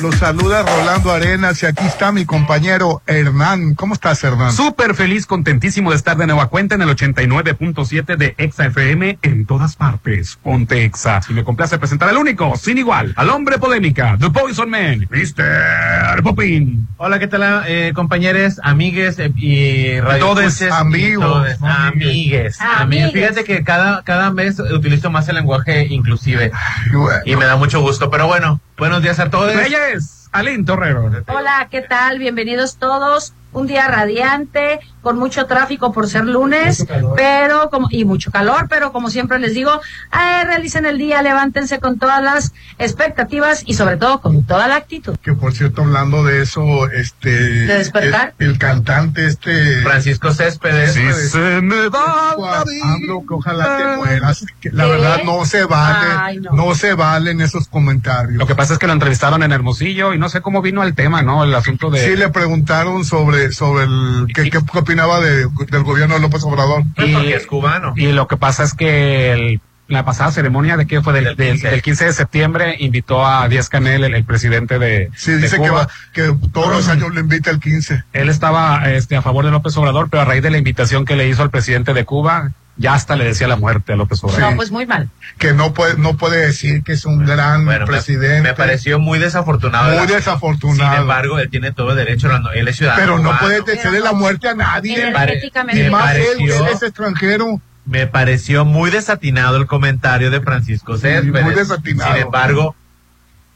Los saluda Rolando Arenas y aquí está mi compañero Hernán. ¿Cómo estás, Hernán? Súper feliz, contentísimo de estar de nueva cuenta en el 89.7 de Exa FM en todas partes. Ponte Exa. Y me complace presentar al único, sin igual, al hombre polémica, The Poison Man, Mr. Popin. Hola, ¿qué tal, eh, compañeros, amigues eh, y radio Todes amigos, amigues, amigues. Amigues. Fíjate que cada, cada vez utilizo más el lenguaje inclusive bueno, y me da mucho gusto. Pero bueno, buenos días a todos. Reyes, Alín Torrero. Hola, ¿qué tal? Bienvenidos todos. Un día radiante, con mucho tráfico por ser lunes, pero como y mucho calor, pero como siempre les digo, eh, realicen el día, levántense con todas las expectativas y sobre todo con toda la actitud. que por cierto, hablando de eso, este... ¿De despertar? El, el cantante este... Francisco Céspedes. Si se me va. Pablo, que ojalá te mueras. que la ¿Qué? verdad no se vale, Ay, no. no. se valen esos comentarios. Lo que pasa es que lo entrevistaron en Hermosillo y no sé cómo vino al tema, ¿no? El asunto de... Sí le preguntaron sobre sobre el qué, qué opinaba de- del gobierno de López Obrador. Pues porque es cubano. Y lo que pasa es que el- la pasada ceremonia de que fue del, Del del- 15. del 15 de septiembre invitó a Díaz Canel, el, el presidente de, Sí, de dice que, Cuba. va, que todos los años le invita el 15. Él estaba este, a favor de López Obrador, pero a raíz de la invitación que le hizo al presidente de Cuba, ya hasta le decía la muerte a López Obrador. No, pues muy mal. Que no puede, no puede decir que es un gran Bueno, presidente. Me, pareció muy desafortunado. Muy Sin desafortunado. embargo, él tiene todo el derecho, él es ciudadano. pero no cubano. puede desearle la muerte a nadie. Y más él, que es extranjero. Me pareció muy desatinado el comentario de Francisco Céspedes. muy desatinado. Sin embargo,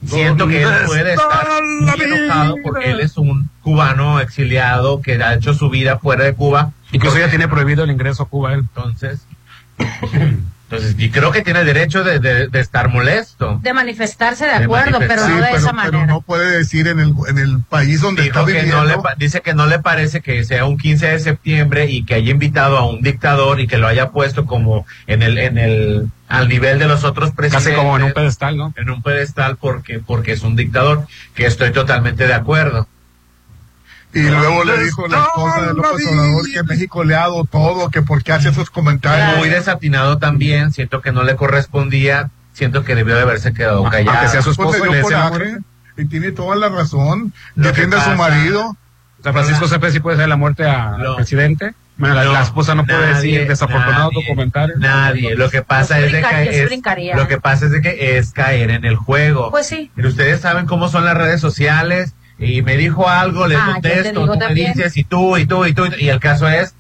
siento que él ¿Dónde puede estar muy enojado porque él es un cubano exiliado que ha hecho su vida fuera de Cuba. Incluso ya tiene prohibido el ingreso a Cuba él. Entonces, entonces y creo que tiene el derecho de, de- de estar molesto. De manifestarse de De acuerdo, pero manifestar. no Sí, de pero, esa pero manera. no puede decir en el, en el país donde Dijo está que viviendo. no le dice que no le parece que sea un 15 de septiembre y que haya invitado a un dictador y que lo haya puesto como en el en el al nivel de los otros presidentes Casi como en un pedestal, ¿no? en un pedestal porque porque es un dictador que estoy totalmente de acuerdo Y luego le dijo la esposa de López Obrador que México le ha dado todo, que porque hace esos comentarios. muy desatinado también siento que no le correspondía siento que debió de haberse quedado Aunque callado sea su Pues esposo le y le coraje, y tiene toda la razón. Lo Defiende a su marido. Sea, Francisco Céspedes sí puede ser la muerte al No. presidente. Bueno, la, No, la esposa no puede nadie, decir desafortunado tu nadie, comentario. Nadie. Lo que pasa es de que es, lo que pasa es de que es caer en el juego. Pues sí. Pero ustedes saben cómo son las redes sociales y me dijo algo, le Ah, contesto, digo tú me también. dices y tú y tú y tú y el caso es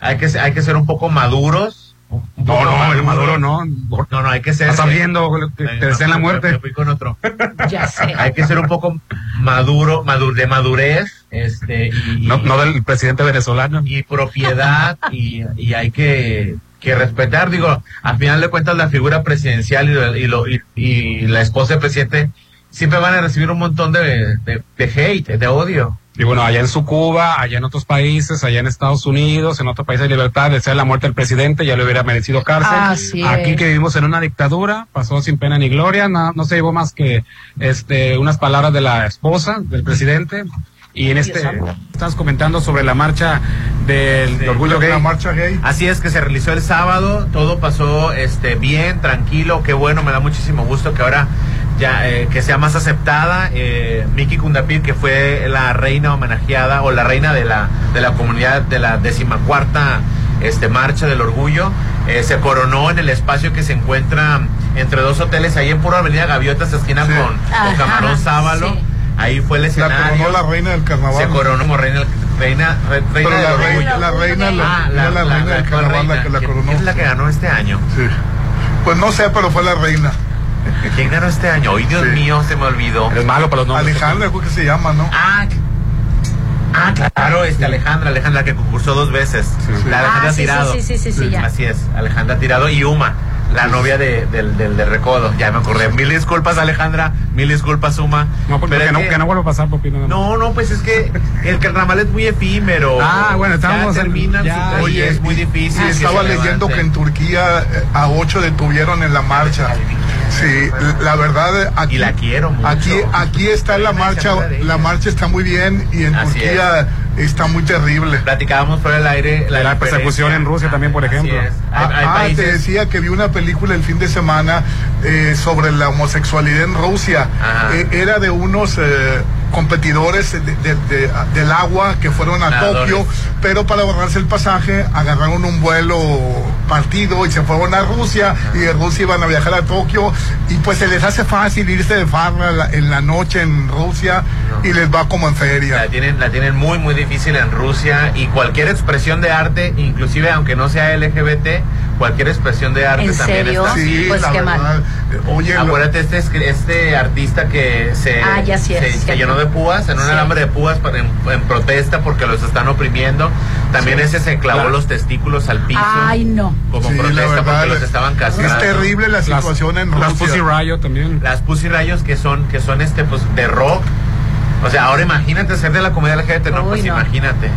hay que ser- hay que ser un poco maduros. un No, no, el Maduro no. No, no, hay que ser Estás viendo que te desean no, la muerte. me fui con otro. Ya sé. Hay que ser un poco maduro, madur, de madurez, este y, No, no del presidente venezolano. y propiedad y, y hay que, que respetar, digo, al final de cuentas la figura presidencial y, lo- y, lo- y, y la esposa del presidente siempre van a recibir un montón de, de, de hate, de odio. Y bueno, allá en su Cuba, allá en otros países, allá en Estados Unidos, en otros países de libertad, desea la muerte del presidente, ya le hubiera merecido cárcel. Así Aquí es. que vivimos en una dictadura, pasó sin pena ni gloria, no, no se llevó más que este unas palabras de la esposa del presidente. Y en este, estamos comentando sobre la marcha del orgullo La gay. marcha gay. Así es que se realizó el sábado, todo pasó este bien, tranquilo, qué bueno, me da muchísimo gusto que ahora ya eh, que sea más aceptada. Eh, Miki Kundapir, que fue la reina homenajeada o la reina de la de la comunidad de la decimacuarta este marcha del orgullo, eh, se coronó en el espacio que se encuentra entre dos hoteles ahí en pura Avenida Gaviotas, esquina Sí. con, con Camarón Sábalo. sí. Ahí fue el La escenario. coronó la reina del carnaval. se coronó como reina, reina, re- reina Pero del la reina, la reina, la, Ah, era la, reina del carnaval la reina. que la ¿Quién- coronó. quién es la que ganó este año? Sí. Pues no sé, pero fue la reina. ¿Quién ganó este año? Ay, Dios Sí. mío, se me olvidó. Eres malo para los nombres. Alejandra, creo que se llama, ¿no? Ah, ah, claro, este Alejandra, Alejandra que concursó dos veces. La Alejandra Ah, sí, Tirado. sí, sí, sí, sí, sí, ya. Así es, Alejandra Tirado y Uma, la novia de, del, del, de Recodo. Ya me acordé. Mil disculpas, Alejandra. Mil disculpas, Uma. No, porque Pero es no, que- que no vuelva a pasar, papi. No, no. Pues es que el carnaval es muy efímero. Ah, bueno, estábamos Ya en- terminan ya. su- y Oye, es muy difícil. Sí, que estaba leyendo que en. Turquía eh, a ocho detuvieron en la marcha. Sí, la verdad aquí Y la quiero mucho. Aquí aquí está la marcha, la marcha está muy bien y en Así Turquía está muy terrible. Platicábamos fuera del aire la, La persecución en Rusia también, por ejemplo. es. Hay, hay Ah, países- te decía que vi una película el fin de semana eh, sobre la homosexualidad en Rusia. Eh, era de unos eh, competidores de- de- de- del agua que fueron a Nadadores. Tokio, pero para ahorrarse el pasaje agarraron un vuelo partido y se fueron a Rusia y de Rusia iban a viajar a Tokio y pues se les hace fácil irse de farra la- en la noche en Rusia y les va como en feria. La tienen, la tienen muy, muy difícil en Rusia y cualquier expresión de arte, inclusive aunque no sea LGBT, cualquier expresión de arte ¿En también serio? está. Sí, Pues la qué verdad. mal. Oye, Acuérdate, este, es- este artista que se, Ah, ya sí es, se, se ya. llenó de púas, en un Sí. alambre de púas para, en, en protesta porque los están oprimiendo. También ese se clavó Claro. los testículos al piso. Ay, no. Como Sí, la protesta verdad, porque los estaban castrando. es terrible la Las- situación en Las Rusia. Pussy Riot también. Las Pussy Rayos que son, que son este, pues, de rock. O sea, ahora imagínate ser de la comedia LGBT, no, Uy, pues no. imagínate.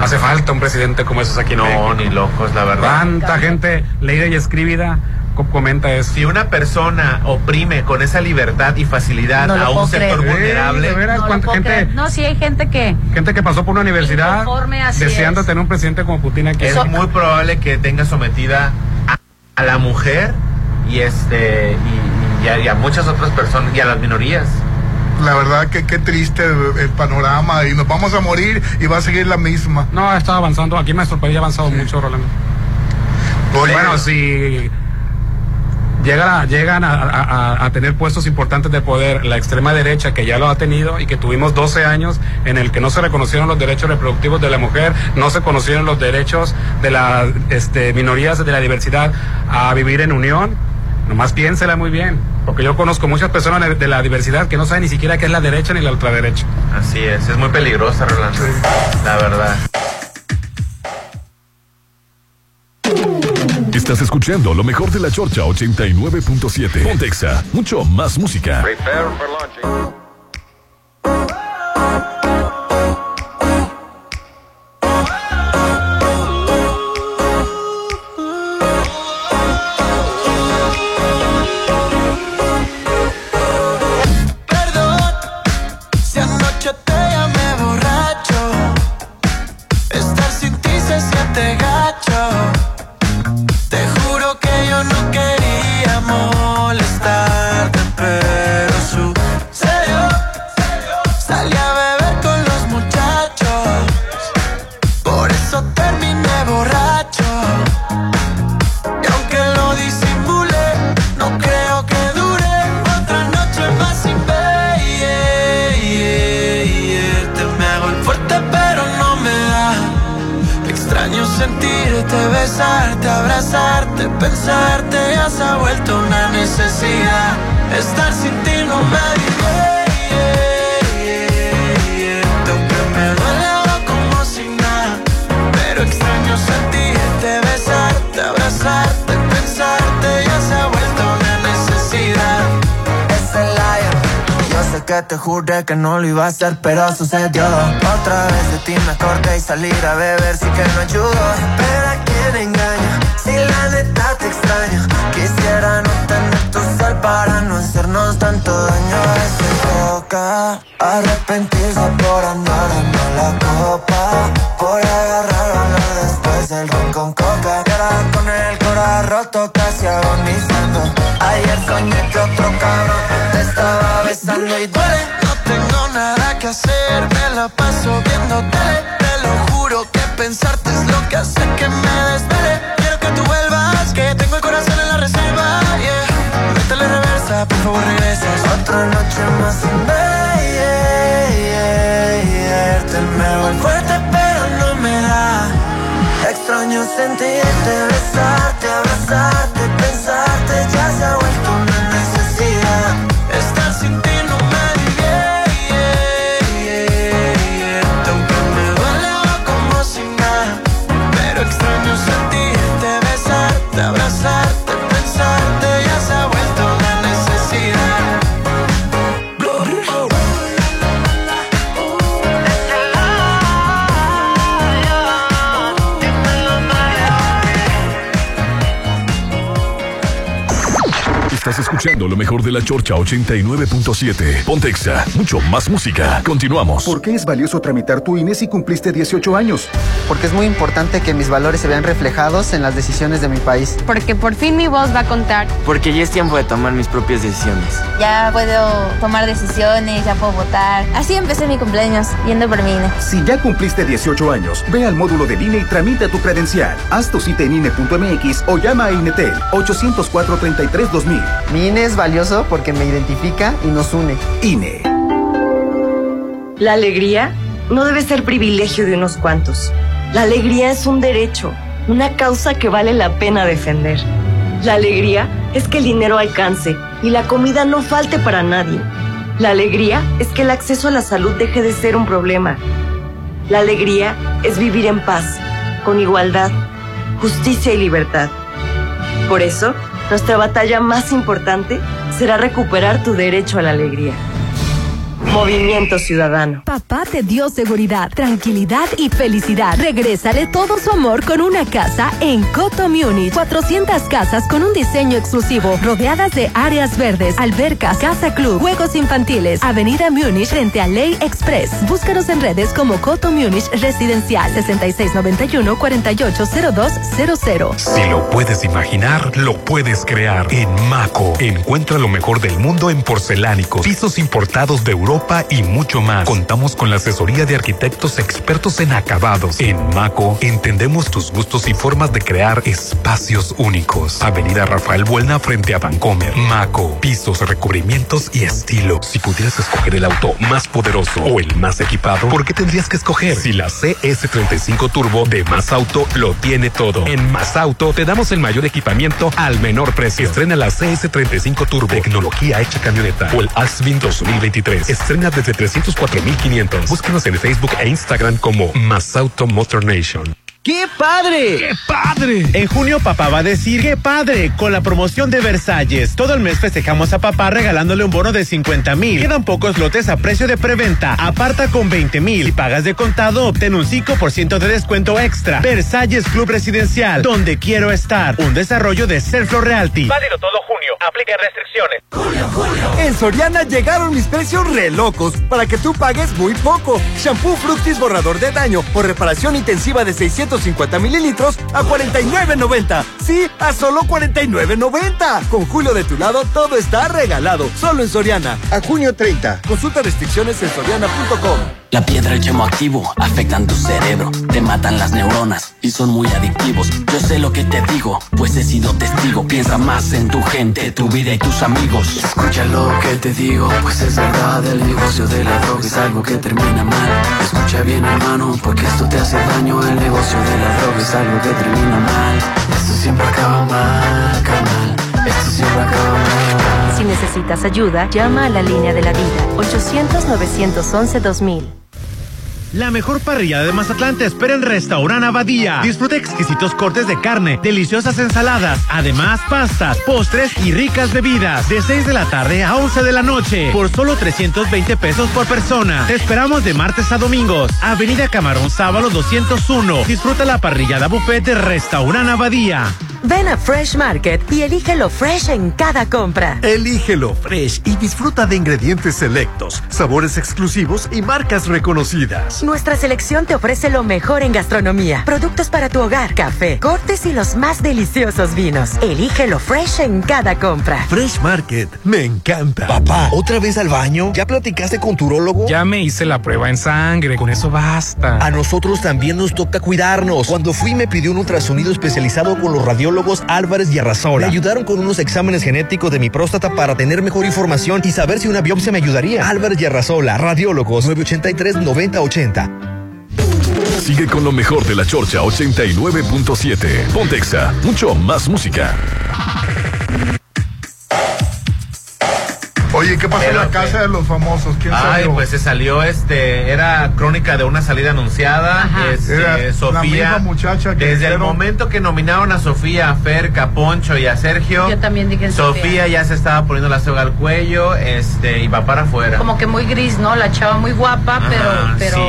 Hace falta un presidente como esos aquí en No, México. ni locos, la verdad. Tanta gente leída y escribida co- comenta eso. Si una persona oprime con esa libertad y facilidad No a un sector creer. vulnerable, de veras, No, gente- no, sí hay gente que... Gente que pasó por una universidad deseando es. tener un presidente como Putin aquí. es Eso- muy probable que tenga sometida a, a la mujer y este y, y a, y a muchas otras personas y a las minorías. La verdad que qué triste el, panorama y nos vamos a morir y va a seguir la misma. No, ha estado avanzando. Aquí nuestro país ha avanzado mucho, Rolando. Oye, Bueno, si llegan, a, llegan a, a- a- a tener puestos importantes de poder la extrema derecha, que ya lo ha tenido y que tuvimos 12 años en el que no se reconocieron los derechos reproductivos de la mujer, no se conocieron los derechos de las este, minorías de la diversidad a vivir en unión, nomás piénsela muy bien, porque yo conozco muchas personas de- la diversidad que no saben ni siquiera qué es la derecha ni la ultraderecha. Así es, es muy peligrosa, Rolando. La verdad. Estás escuchando lo mejor de la Chorcha 89.7. Pontexa, mucho más música. Perdón pero sucedió. Otra vez de ti me acordé y salir a la Chorcha 89.7. Pontexa, mucho más música. Continuamos. ¿Por qué es valioso tramitar tu INE si cumpliste 18 años? Porque es muy importante que mis valores se vean reflejados en las decisiones de mi país. Porque por fin mi voz va a contar. Porque ya es tiempo de tomar mis propias decisiones. Ya puedo tomar decisiones, ya puedo votar. Así empecé mi cumpleaños, yendo por mi INE. Si ya cumpliste 18 años, ve al módulo del INE y tramita tu credencial. Haz tu cita en INE.mx o llama a INETEL 804 33 2000. Mi INE es valioso porque me identifica y nos une. INE. La alegría no debe ser privilegio de unos cuantos. La alegría es un derecho, una causa que vale la pena defender. La alegría es que el dinero alcance y la comida no falte para nadie. La alegría es que el acceso a la salud deje de ser un problema. La alegría es vivir en paz, con igualdad, justicia y libertad. Por eso, nuestra batalla más importante será recuperar tu derecho a la alegría. Movimiento Ciudadano. Papá te dio seguridad, tranquilidad y felicidad. Regrésale todo su amor con una casa en Coto Munich. 400 casas con un diseño exclusivo, rodeadas de áreas verdes, albercas, casa club, juegos infantiles. Avenida Munich frente a Ley Express. Búscanos en redes como Coto Munich Residencial 6691-480200. Si lo puedes imaginar, lo puedes crear. En Maco, encuentra lo mejor del mundo en porcelánicos, pisos importados de Europa y mucho más. Contamos con la asesoría de arquitectos expertos en acabados. En Maco entendemos tus gustos y formas de crear espacios únicos. Avenida Rafael Buelna frente a Vancomer. Maco, pisos, recubrimientos y estilo. Si pudieras escoger el auto más poderoso o el más equipado, ¿por qué tendrías que escoger? Si la CS35 Turbo de Más Auto lo tiene todo. En Más Auto te damos el mayor equipamiento al menor precio. Estrena la CS35 Turbo, tecnología hecha camioneta o el Asvin 2023. Estrena desde 304.500. Búscanos en Facebook e Instagram como Más Auto Motor Nation. ¡Qué padre! ¡Qué padre! En junio papá va a decir ¡Qué padre! Con la promoción de Versalles. Todo el mes festejamos a papá regalándole un bono de 50 mil. Quedan pocos lotes a precio de preventa. Aparta con 20 mil. Si pagas de contado, obtén un 5% de descuento extra. Versalles Club Residencial. Donde quiero estar. Un desarrollo de Serflo Realty. Válido todo junio. Aplica restricciones. Julio, julio. En Soriana llegaron mis precios re locos para que tú pagues muy poco. Shampoo Fructis borrador de daño por reparación intensiva de 600 50 mililitros a 49.90. Sí, a solo 49.90. Con Julio de tu lado, todo está regalado. Solo en Soriana. A junio 30. Consulta restricciones en soriana.com. La piedra y el chemo activo afectan tu cerebro, te matan las neuronas y son muy adictivos. Yo sé lo que te digo, pues he sido testigo. Piensa más en tu gente, tu vida y tus amigos. Escucha lo que te digo, pues es verdad. El negocio de la droga es algo que termina mal. Escucha bien, hermano, porque esto te hace daño. El negocio de la droga es algo que termina mal. Esto siempre acaba mal, carnal. Esto siempre acaba mal. Si necesitas ayuda, llama a la línea de la vida 800-911-2000. La mejor parrilla de Mazatlán te espera en Restaurant Abadía. Disfruta exquisitos cortes de carne, deliciosas ensaladas, además pastas, postres y ricas bebidas. De 6 de la tarde a 11 de la noche. Por solo 320 pesos por persona. Te esperamos de martes a domingos. Avenida Camarón Sábalo 201. Disfruta la parrillada buffet de Abadía. Ven a Fresh Market y elígelo fresh en cada compra. Elígelo fresh y disfruta de ingredientes selectos, sabores exclusivos y marcas reconocidas. Nuestra selección te ofrece lo mejor en gastronomía, productos para tu hogar, café, cortes y los más deliciosos vinos. Elígelo fresh en cada compra. Fresh Market, me encanta. Papá, ¿otra vez al baño? ¿Ya platicaste con tu urólogo? Ya me hice la prueba en sangre, con eso basta. A nosotros también nos toca cuidarnos. Cuando fui me pidió un ultrasonido especializado con los radiólogos Álvarez y Arrasola. Me ayudaron con unos exámenes genéticos de mi próstata para tener mejor información y saber si una biopsia me ayudaría. Álvarez y Arrasola, radiólogos 983-9080. Sigue con lo mejor de la Chorcha 89.7. Pontexa, mucho más música. ¿Qué pasó en la casa de los famosos? ¿Quién Ay, salió? pues se salió, este, era crónica de una salida anunciada. Este, Era la Sofía. misma muchacha que desde el momento que nominaron a Sofía, a Fer, a Poncho y a Sergio. Yo también dije Sofía. Sofía. ya se estaba poniendo la soga al cuello, este, y va para afuera. Como que muy gris, ¿no? La chava muy guapa, pero, Ajá, pero sí.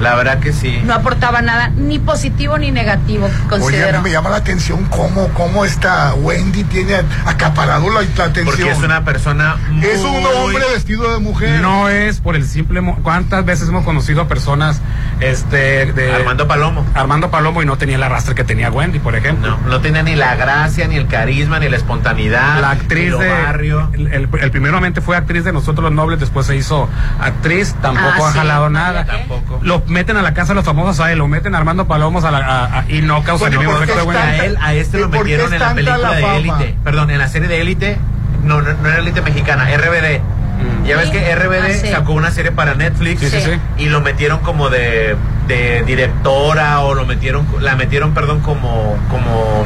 La verdad que sí. No aportaba nada, ni positivo ni negativo, Oye, a considero. mí me llama la atención cómo, cómo esta Wendy tiene acaparado la, la atención. Porque es una persona muy... Es un hombre vestido de mujer. No es por el simple. mo- ¿Cuántas veces hemos conocido a personas este, de. Armando Palomo. Armando Palomo y no tenía el arrastre que tenía Wendy, por ejemplo. No, no tenía ni la gracia, ni el carisma, ni la espontaneidad. La actriz de. barrio. El, el- el primeramente fue actriz de Nosotros los Nobles, después se hizo actriz, tampoco Ah, ha sí, jalado nada. Tampoco. Lo meten a la casa de los famosos a él, lo meten a Armando Palomos a la, a- a- y no causa Bueno, ningún efecto Wendy. A él, a este lo ¿Por qué metieron en la película la de fama? Élite. Perdón, en la serie de Élite. No, no, no era Élite mexicana, RBD. Mm. Ya ves que RBD Ah, sí. sacó una serie para Netflix Sí, sí, sí. y lo metieron como de, de directora o lo metieron, la metieron, perdón, como, como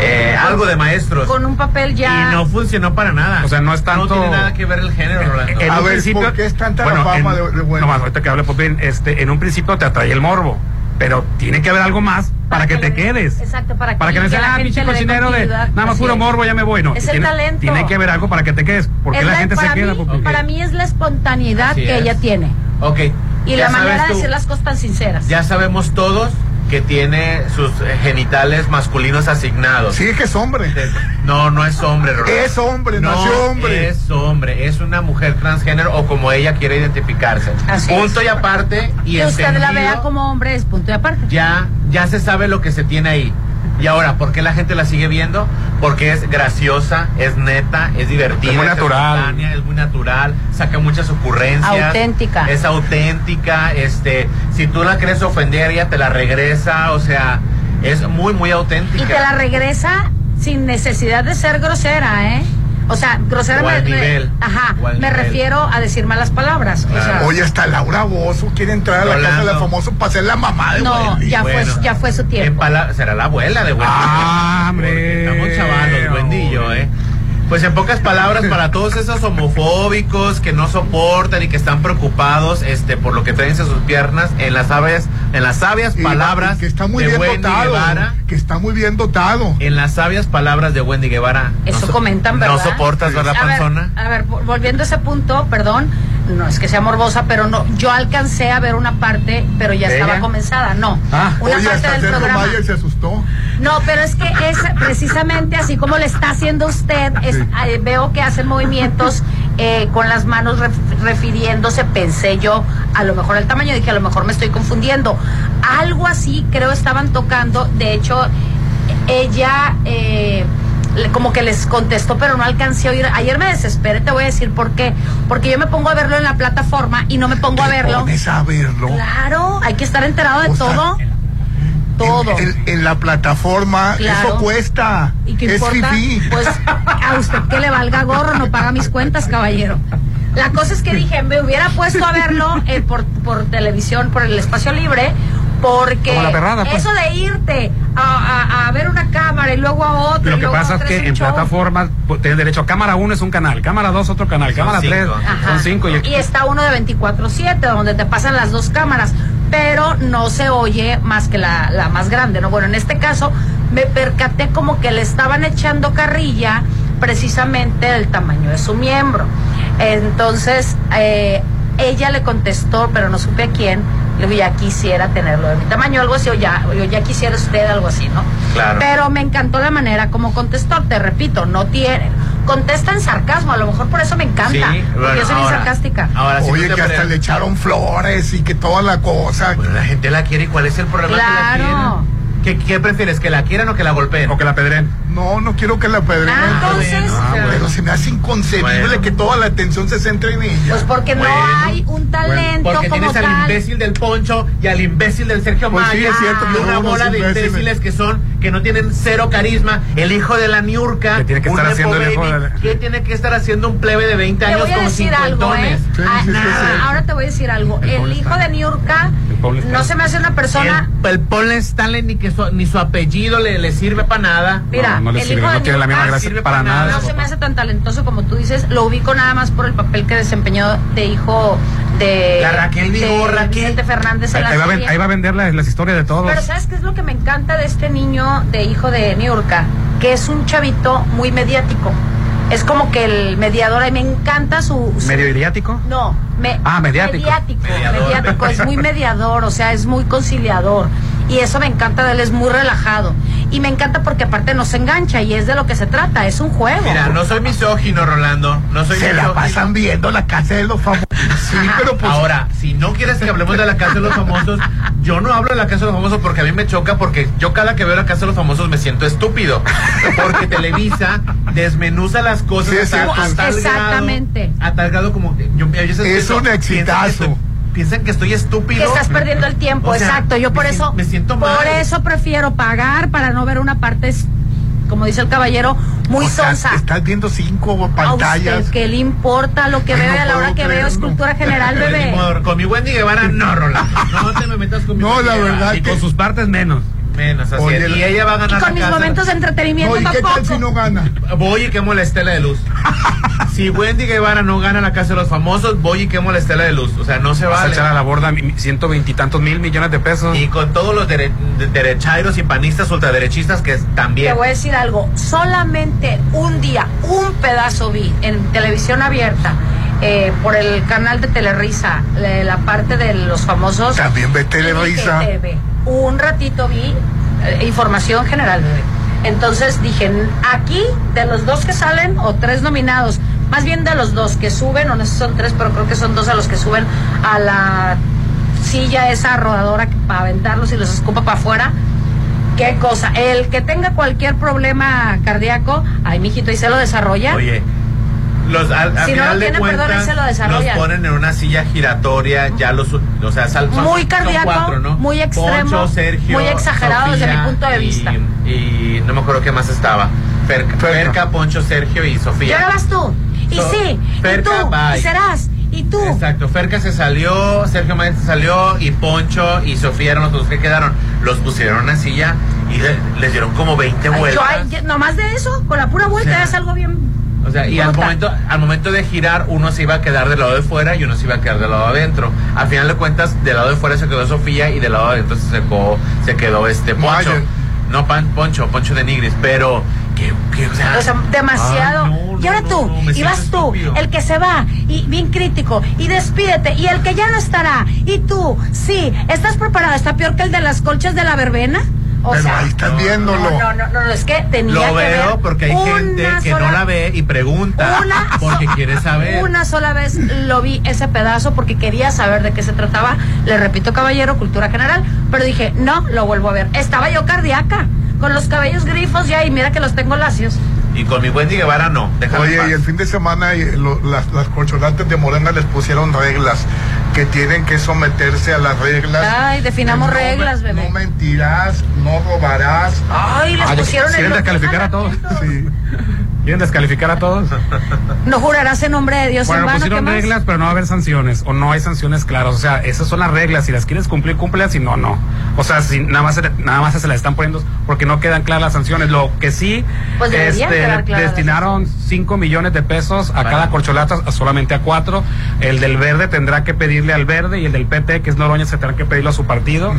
eh, algo de maestros. Con un papel ya. Y no funcionó para nada. O sea, no es tanto- No tiene nada que ver el género, Rolando. En A un ver, principio, ¿por qué es tanta la bueno, fama en- de- de Wendy? No más, ahorita que hable Popín, este, en un principio te atrae el morbo, pero tiene que haber algo más para, que, te le- quedes. Exacto, para que, Para que no sea, la ah, pinche cocinero de nada más puro morbo, ya me voy. No, Es el tiene, talento. tiene que haber algo para que te quedes, porque Es la la- gente se queda. mí, Popín. para mí es la espontaneidad Así que es. ella tiene. Ok. Y ya la manera de decir las cosas tan sinceras. Ya sabemos todos que tiene sus genitales masculinos asignados. Sí, que es hombre. No, no es hombre, Rolando. Es hombre, no nació hombre. Es hombre, es una mujer transgénero o como ella quiere identificarse. Así punto es. y aparte y que usted la vea como hombre es punto y aparte. ya ya se sabe lo que se tiene ahí. Y ahora, ¿por qué la gente la sigue viendo? Porque es graciosa, es neta, es divertida, Es muy natural. espontánea, es muy natural, saca muchas ocurrencias. Auténtica. Es auténtica, este, si tú la quieres ofender, ella te la regresa, o sea, es muy, muy auténtica. Y te la regresa sin necesidad de ser grosera, ¿eh? O sea, grosera O me, al me- nivel. ajá, O al me nivel. refiero a decir malas palabras. O sea, Oye, hasta Laura Bozo quiere entrar a la casa Rolando. del famoso para ser la mamá de no, Wendy. ya Bueno. fue, ya fue su tiempo. será la abuela de Wendy. Ah, hombre. Porque Estamos chavalos, Wendy y yo, ¿eh? Pues en pocas palabras, para todos esos homofóbicos que no soportan y que están preocupados este, por lo que traen en sus piernas, en las sabias, en las sabias palabras y que está muy de bien Wendy dotado. Guevara, Que está muy bien dotado. en las sabias palabras de Wendy Guevara. Eso no so- comentan, ¿verdad? No soportas, ¿verdad, a ver, panzona? a ver, vo- volviendo a ese punto, perdón, no es que sea morbosa, pero no, yo alcancé a ver una parte, pero ya ¿De estaba comenzada, no. Ah. una Oye, parte del programa. Mayer se asustó. No, pero es que es precisamente así como le está haciendo usted. es- veo que hacen movimientos eh, con las manos ref- refiriéndose, pensé yo, a lo mejor al tamaño, dije, a lo mejor me estoy confundiendo. Algo así creo estaban tocando. De hecho, ella eh, como que les contestó, pero no alcancé a oír. Ayer me desesperé, te voy a decir por qué. Porque yo me pongo a verlo en la plataforma y no me pongo a verlo. pones a verlo. Claro, hay que estar enterado de O sea, todo. Todo. En, en- en la plataforma, Claro. eso cuesta. ¿Y qué importa? Pues a usted que le valga gorro, no paga mis cuentas, caballero. La cosa es que dije, me hubiera puesto a verlo eh, por, por televisión, por el espacio libre, porque perrada, pues. eso de irte a, a- a ver una cámara y luego a otra. Lo y que pasa es que en show. plataformas pues, tienes derecho a cámara 1 es un canal, cámara 2 otro canal, cámara 3 cinco. Ajá. son 5 y, Y está uno de 24-7, donde te pasan las dos cámaras, pero no se oye más que la, la más grande, ¿no? Bueno, en este caso me percaté como que le estaban echando carrilla precisamente del tamaño de su miembro. Entonces, eh, ella le contestó, pero no supe a quién, le digo, ya quisiera tenerlo de mi tamaño, algo así, o ya, o ya quisiera usted, algo así, ¿no? Claro. Pero me encantó la manera como contestó, te repito, no tiene, contesta en sarcasmo, a lo mejor por eso me encanta, Sí, porque bueno, yo soy bien sarcástica. Ahora sí Oye, no que hasta le echaron flores y que toda la cosa. Bueno, la gente la quiere y cuál es el problema que la Claro. quieran? ¿Qué, qué prefieres? ¿Que la quieran o que la golpeen? o que la pedren. No, no quiero que la pedren. Ah, entonces- Ah, bueno. pero se me hace inconcebible Bueno. que toda la atención se centre en ella. Pues porque Bueno, no hay un talento Porque como tienes al tal. imbécil del Poncho y al imbécil del Sergio Pues sí, es cierto, y una bola de imbéciles. imbéciles que son, que no tienen cero carisma. El hijo de la Niurka. Que tiene que estar haciendo el hijo baby, de la- que tiene que estar haciendo un plebe de 20 Te años voy a con decir algo, ¿eh? Sí, Ah, sí, sí, ah, sí. Ahora te voy a decir algo. El hijo de Niurka no se me hace una persona. El, el Paul Stanley ni que su, ni su apellido le, le sirve para nada. Mira, No, le el sirve, no tiene la misma Niurka gracia sirve para para nada. nada. no se me hace tan talentoso como tú dices. Lo ubico nada más por el papel que desempeñó de hijo de. La Raquel. Vicente Fernández en Ahí, la ahí va ahí va a vender las, las historias de todos. Pero ¿sabes qué es lo que me encanta de este niño de hijo de Niurka? Que es un chavito muy mediático. es como que el mediador, y me encanta su... su- ¿Medio idiático? No, me- Ah, mediático. Mediático, Mediador. mediático, es muy mediador, o sea, es muy conciliador. Y eso me encanta de él, es muy relajado. Y me encanta porque aparte no se engancha y es de lo que se trata, es un juego. Mira, no soy misógino, Rolando. No soy Se la pasan viendo la casa de los famosos. Sí, pero pues. Ahora, si no quieres que hablemos de la Casa de los Famosos, yo no hablo de la Casa de los Famosos porque a mí me choca porque yo cada que veo la Casa de los Famosos me siento estúpido. Porque Televisa desmenuza las cosas Sí, es hasta, cierto. hasta tal Exactamente. grado, a tal grado como yo, Es un exitazo. Piensan que estoy estúpido. Que estás perdiendo el tiempo, O sea, exacto. Yo por me eso, me siento mal. por eso prefiero pagar para no ver una parte, es- como dice el caballero, muy o sea, sonsa. Estás viendo cinco A pantallas. usted, ¿qué le importa lo que Ay, ve no a la hora que veo es cultura general, bebé? Con mi Wendy Guevara, no, Rolando. No te me metas con mi No, Wendy la Guevara. verdad Y que- con sus partes menos. Menos, así Oye, es. Y ella va a Y ganar con mis casa. momentos de entretenimiento No, ¿y qué tal si no gana? Voy y quemo la estela de luz. si Wendy Guevara no gana la casa de los famosos, voy y quemo la estela de luz. O sea, no se Vas a vale. echar a la borda mi- ciento veintitantos mil millones de pesos. Y con todos los dere- de- derechairos y panistas ultraderechistas que Te también. voy a decir algo, solamente un día, un pedazo vi en televisión abierta, eh, por el canal de Telerisa, la, la parte de los famosos. También ve Telerisa. TV. Un ratito vi eh, información general. Entonces dije, "N- aquí de los dos que salen, o tres nominados, más bien de los dos que suben, o no sé si son tres, pero creo que son dos a los que suben a la silla esa rodadora para aventarlos y los escupa para afuera. Qué cosa. El que tenga cualquier problema cardíaco, ay, mijito, y se lo desarrolla. Oye. Los, al, al Si no final lo de tienen, cuentas, perdón, se lo los desarrollan. ponen en una silla giratoria, ya los, o sea, sal- Muy son cardíaco, cuatro, ¿no? muy extremo, Poncho, Sergio, muy exagerado desde Sofía mi punto de y- vista. Y no me acuerdo qué más estaba. Ferca, Ferca, Poncho, Sergio y Sofía. ahora vas tú. Y So- sí, Ferca, y tú, bye. y serás, y tú. Exacto, Ferca se salió, Sergio Mayer se salió y Poncho y Sofía eran los dos que quedaron. Los pusieron en una silla y le- les dieron como 20 Ay, vueltas. yo, ay, ya- nomás de eso, con la pura vuelta O sea, es algo bien. O sea, y al momento, al momento de girar, uno se iba a quedar del lado de fuera y uno se iba a quedar del lado de adentro. Al final de cuentas, del lado de fuera se quedó Sofía y del lado de adentro se quedó, se quedó este Poncho. No pan, Poncho, Poncho de Nigris, pero que, que, o sea, O sea, demasiado. Ay, no, y ahora tú, no, y vas tú, estúpido. el que se va, y bien crítico, y despídete, y el que ya no estará, y tú, sí, ¿estás preparada? ¿Está peor que el de las colchas de la verbena? O Pero sea, ahí estás viéndolo. no, no, no, no, es que tenía lo que ver veo porque hay gente que sola- no la ve y pregunta Una porque quiere saber. Una sola vez lo vi ese pedazo porque quería saber de qué se trataba. Le repito, caballero, cultura general. Pero dije, no, lo vuelvo a ver. Estaba yo cardíaca, con los cabellos grifos ya, y mira que los tengo lacios. Y con mi Wendy Guevara no. Oye, y el fin de semana eh, lo- las, las de Morena les pusieron reglas que tienen que someterse a las reglas. Ay, definamos No reglas, bebé. No mentirás, no robarás. Ay, les Ah, ya pusieron quieren el descalificar a todos. Sí. ¿Quieren descalificar a todos? No jurarás en nombre de Dios Bueno, en vano, ¿qué pusieron más? reglas, pero no va a haber sanciones, o no hay sanciones claras. O sea, esas son las reglas. Si las quieres cumplir, cúmplelas, si no, no. O sea, si nada más, nada más se las están poniendo porque no quedan claras las sanciones. Lo que sí, Pues las destinaron 5 millones de pesos a cada corcholata, a- solamente a cuatro. El del verde tendrá que al verde y el del PT, que es Noroña, se tendrá que pedirlo a su partido.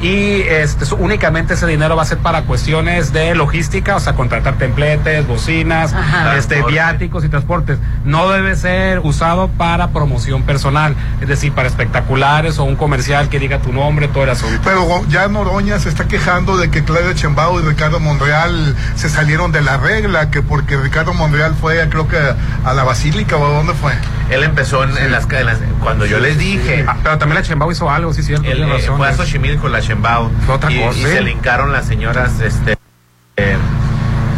Y este, únicamente ese dinero va a ser para cuestiones de logística, o sea, contratar templetes, bocinas, Ajá. este, viáticos y transportes. No debe ser usado para promoción personal, es decir, para espectaculares o un comercial que diga tu nombre, todo el asunto. Pero ya Noroña se está quejando de que Claudia Chembao y Ricardo Monreal se salieron de la regla, que porque Ricardo Monreal fue, creo que a la Basílica o a dónde fue. Él empezó en, en las, en las- Cuando yo les dije. Ah, pero también la Chembao hizo algo, sí, cierto. Él eh, razón. fue a Xochimilco, la Otra y, cosa, y se linkaron las señoras este, eh,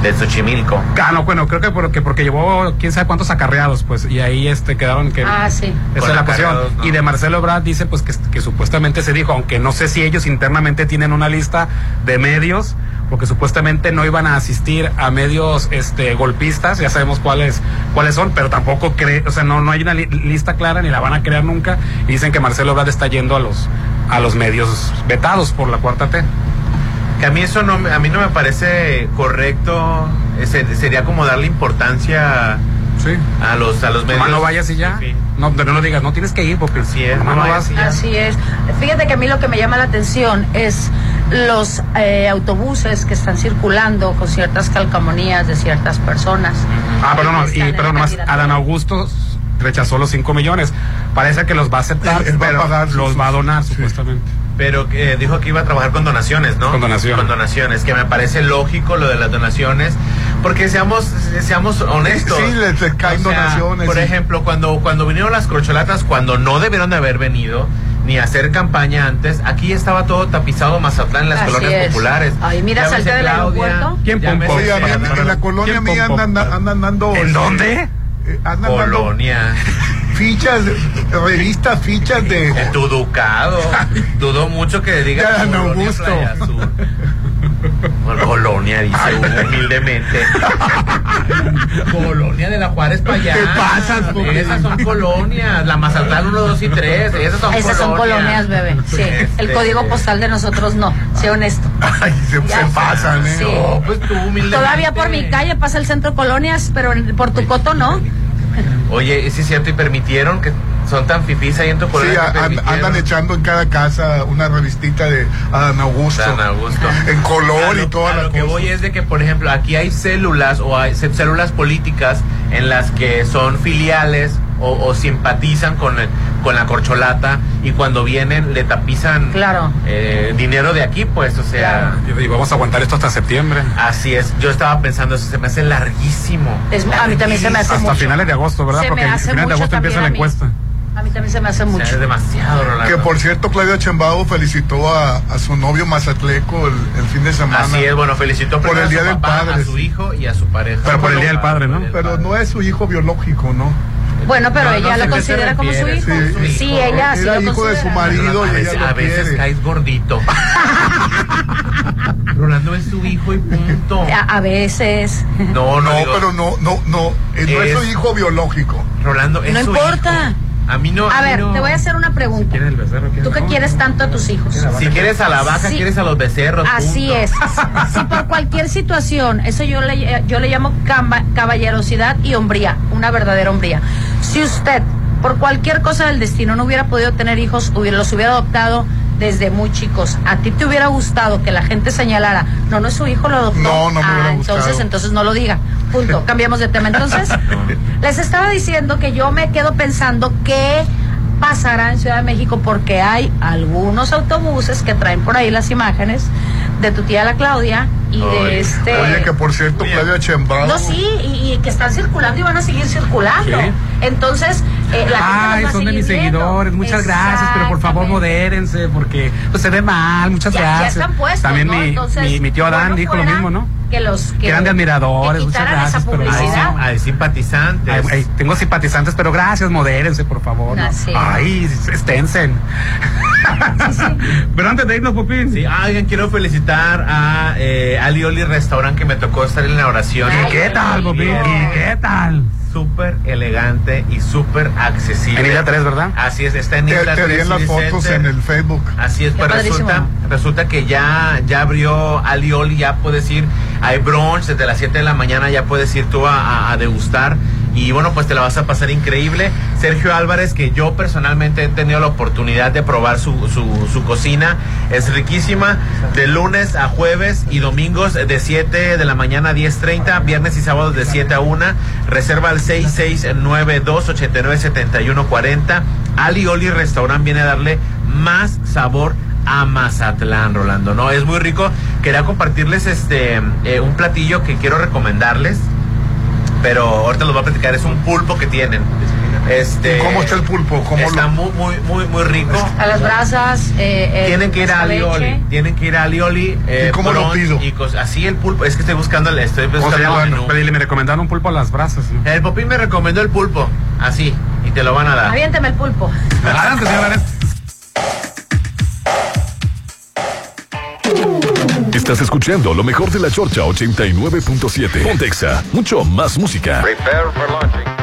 de Xochimilco. Ah, no, bueno, creo que porque, porque llevó quién sabe cuántos acarreados, pues, y ahí este quedaron que... Ah, sí. Esa es la cuestión. Y de Marcelo Brad dice pues que, que supuestamente se dijo, aunque no sé si ellos internamente tienen una lista de medios, porque supuestamente no iban a asistir a medios este golpistas, ya sabemos cuáles cuáles son, pero tampoco cree, o sea, no no hay una li- lista clara ni la van a crear nunca y dicen que Marcelo Brad está yendo a los a los medios vetados por la cuarta T. Que a mí eso no, me- a mí no me parece correcto. Ese- sería como darle importancia Sí. a los a los medios. Nomás no vayas y ya. En fin. No, pero no lo digas, no tienes que ir porque Así es, no vayas vas. y ya. Así es. Fíjate que a mí lo que me llama la atención es los eh, autobuses que están circulando con ciertas calcamonías de ciertas personas. Ah, pero no, y, nomás, candidatura. Adán Augusto rechazó los 5 millones. Parece que los va a aceptar, Él- él va a pagar los va a donar, supuestamente. Pero eh, dijo que iba a trabajar con donaciones, ¿no? Con donaciones. Con donaciones, que me parece lógico lo de las donaciones, porque seamos seamos honestos. Sí, les- les caen O sea, donaciones, Por sí. ejemplo, cuando cuando vinieron las corcholatas, cuando no debieron de haber venido ni hacer campaña antes, aquí estaba todo tapizado Mazatlán en las Así colonias es. popular. Ay, mira, salte del aeropuerto. ¿Quién pompó? a mí- en la colonia ¿Quién mía andan, andan dando. ¿En este, dónde? eh, Andan dando Colonia. fichas, revistas, fichas de. En tu ducado. Dudo mucho que diga Colonia Augusto. Playa Azul. Colonia, dice humildemente. Colonia de la Juárez para allá. ¿Qué pasas? Esas son colonias. La Mazatlán 1, 2 y 3. Esas son Esas son colonias. colonias, bebé. Sí. El Este- código postal de nosotros no. Sé honesto. Ay, se, se pasan, ¿eh? Sí. No, pues tú humildemente. Todavía por mi calle pasa el centro colonias, pero por tu coto no. Oye, es cierto, y permitieron que son tan fifís ahí en tu Sí, colonia. que an- andan echando en cada casa una revistita de Adán Augusto. San Augusto. En color lo- y toda la lo que cosa. voy es de que, por ejemplo, aquí hay células o hay cé- células políticas en las que son filiales o, o simpatizan con, el- con la corcholata y cuando vienen le tapizan Claro. eh, dinero de aquí, pues, o sea, Y vamos a aguantar esto hasta septiembre. así es. Yo estaba pensando, eso se me hace larguísimo. Es- a mí también se me hace Hasta mucho. finales de agosto, ¿verdad? Se Porque a finales de agosto empieza la también a mí. encuesta. A mí también se me hace O sea, mucho. es demasiado, Rolando. Que por cierto, Claudia Chembao felicitó a, a su novio Mazatleco el, el fin de semana. Así es, bueno, felicitó Por el Día a su del papá, Padre, a su hijo y a su pareja. Pero por el Día del Padre, ¿no? Pero no es su hijo biológico, ¿no? Bueno, pero No, no ella sé lo considera como su hijo. sí, Sí, hijo. ella sí Era lo hijo de su considera. marido y a ella veces, lo a veces quiere. caes gordito. Rolando es su hijo y punto. A, a veces. No, no, No, digo, pero no, no, no. eh, No es Es- su hijo biológico. Rolando es No su importa. hijo. A mí no. A ver, no. te voy a hacer una pregunta. ¿Quiere el becerro? ¿Quiere Tú el- quieres tanto a tus hijos. Si quieres a la vaca, Sí. quieres a los becerros. Así punto. es. Si por cualquier situación, eso yo le, yo le llamo camba- caballerosidad y hombría, una verdadera hombría. Si usted, por cualquier cosa del destino, no hubiera podido tener hijos, hubiera, los hubiera adoptado desde muy chicos, a ti te hubiera gustado que la gente señalara, no, no es su hijo, lo adoptó. No, no me Ah, entonces, entonces no lo diga. Punto. Cambiamos de tema. Entonces, les estaba diciendo que yo me quedo pensando que pasará en Ciudad de México porque hay algunos autobuses que traen por ahí las imágenes de tu tía la Claudia y de este Oye, que por cierto, Claudia Chembao. no sí y, y que están circulando y van a seguir circulando Sí. entonces eh, la Ay, son de mis viendo. seguidores. Muchas gracias, pero por favor modérense porque pues, se ve mal. Muchas ya, ya gracias. están puestos También ¿no? mi, Entonces, mi, mi tío Adán bueno dijo lo mismo, ¿no? que los que, Que eran de admiradores, que muchas gracias, esa pero no. publicidad Hay simpatizantes. Ay, ay, tengo simpatizantes, pero gracias, modérense, por favor. ¿no? Sí. Ay, esténsen. pero antes de irnos, Popín. Sí, oigan, quiero felicitar a eh, Ali Oli Restaurant que me tocó estar en la oración. ¿Y qué tal, Popín? ¿Y qué tal? Súper elegante y súper accesible. En Isla 3, ¿verdad? Así es, está en Te, Isla te vi 3 en las fotos Center. en el Facebook. Así es, Qué pues padrísimo. resulta, resulta que ya, ya abrió Ali Oli, ya puedes ir, hay brunch desde las 7 de la mañana, ya puedes ir tú a, a- a degustar y bueno, pues te la vas a pasar increíble. Sergio Álvarez, que yo personalmente he tenido la oportunidad de probar su, su, cocina, es riquísima, de lunes a jueves y domingos de 7 de la mañana a 10.30, viernes y sábados de 7 a 1, reserva al 6692-897140. Ali Oli Restaurant viene a darle más sabor a Mazatlán, Rolando, ¿no? Es muy rico. Quería compartirles este eh, un platillo que quiero recomendarles, pero ahorita los voy a platicar. Es un pulpo que tienen. Este, ¿Y cómo está el pulpo? ¿Cómo está lo- muy, muy, muy, muy rico. a las brasas eh, eh, Tienen que ir a. Alioli, tienen que ir a Alioli. Eh, ¿Y cómo lo pido? y cos- así el pulpo, es que estoy buscando el, estoy ¿Cómo se buscando el menú. Pero me recomendaron un pulpo a las brasas. ¿no? El popín me recomendó el pulpo, así, y te lo van a dar. aviénteme el pulpo Adelante, señor Estás escuchando lo mejor de la Chorcha 89.7. Pontexa, mucho más música. Prepare for launching.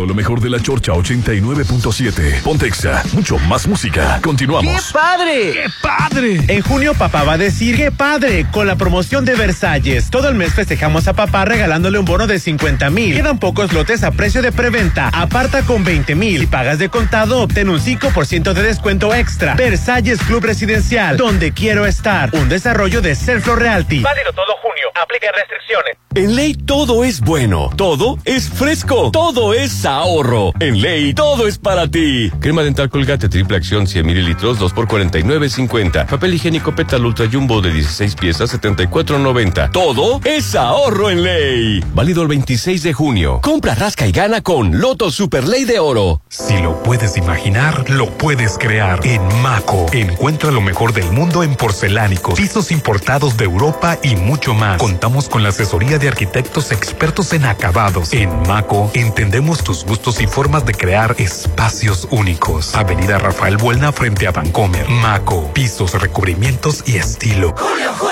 Escuchando lo mejor de la Chorcha 89.7. Pontexa, mucho más música. ¡Qué Continuamos. padre! ¡Qué padre! En junio papá va a decir ¡Qué padre! Con la promoción de Versalles. Todo el mes festejamos a papá regalándole un bono de 50 mil. Quedan pocos lotes a precio de preventa. Aparta con 20 mil. Si pagas de contado, obtén un 5% de descuento extra. Versalles Club Residencial, donde quiero estar. Un desarrollo de Selflo Realty. Válido todo junio. Aplica restricciones. En ley todo es bueno, todo es fresco, todo es ahorro. En ley todo es para ti. Crema dental colgate triple acción 100 mililitros 2 por 49.50. Papel higiénico Petal Ultra Jumbo de 16 piezas 74.90. Todo es ahorro en ley. Válido el 26 de junio. Compra, rasca y gana con Loto Super Ley de Oro. Si lo puedes imaginar, lo puedes crear. En Maco, encuentra lo mejor del mundo en porcelánicos, pisos importados de Europa y mucho más. Contamos con la asesoría de arquitectos expertos en acabados. En Maco, entendemos tus gustos y formas de crear espacios únicos. Avenida Rafael Buelna frente a Vancomer. Maco, pisos, recubrimientos y estilo. Ahora con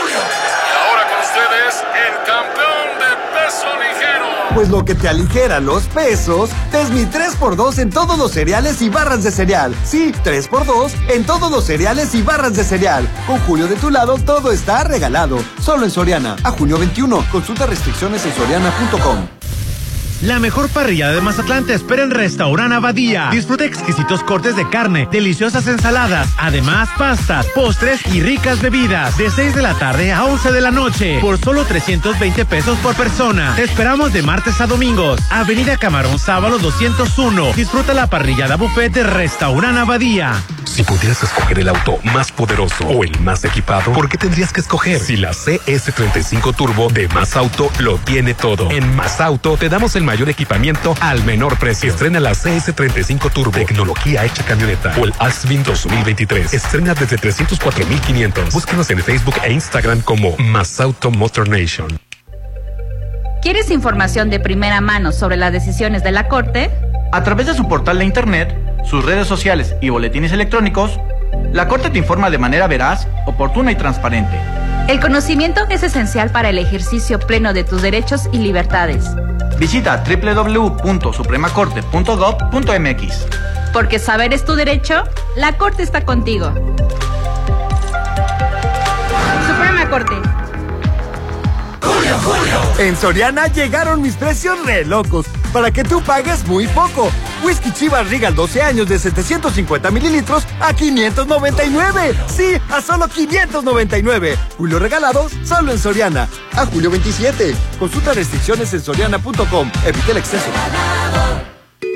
Pues lo que te aligera los pesos es mi 3x2 en todos los cereales y barras de cereal. Sí, 3x2 en todos los cereales y barras de cereal. Con Julio de tu lado, todo está regalado. Solo en Soriana. A junio 21. Consulta restricciones en soriana.com. La mejor parrilla de Mazatlán te espera en Restaurant Abadía. Disfruta exquisitos cortes de carne, deliciosas ensaladas, además pastas, postres y ricas bebidas. De 6 de la tarde a 11 de la noche, por solo 320 pesos por persona. Te esperamos de martes a domingos. Avenida Camarón Sábalo 201. Disfruta la parrillada buffet de Restaurant Abadía. Si pudieras escoger el auto más poderoso o el más equipado, ¿por qué tendrías que escoger? Si la CS35 Turbo de Más Auto lo tiene todo. En Más Auto te damos el mayor equipamiento al menor precio. Estrena la CS35 Turbo, tecnología hecha camioneta. O el Asvin 2023. Estrena desde 304,500. Búscanos en Facebook e Instagram como Más Auto Motor Nation. ¿Quieres información de primera mano sobre las decisiones de la Corte? A través de su portal de Internet, sus redes sociales y boletines electrónicos, la Corte te informa de manera veraz, oportuna y transparente. El conocimiento es esencial para el ejercicio pleno de tus derechos y libertades. Visita www.supremacorte.gov.mx. Porque saber es tu derecho, la Corte está contigo. Suprema Corte. En Soriana llegaron mis precios re locos para que tú pagues muy poco. Whisky Chivas Regal 12 años de 750 mililitros a 599. Sí, a solo 599. Julio regalado solo en Soriana. A julio 27. Consulta restricciones en soriana.com. Evita el exceso.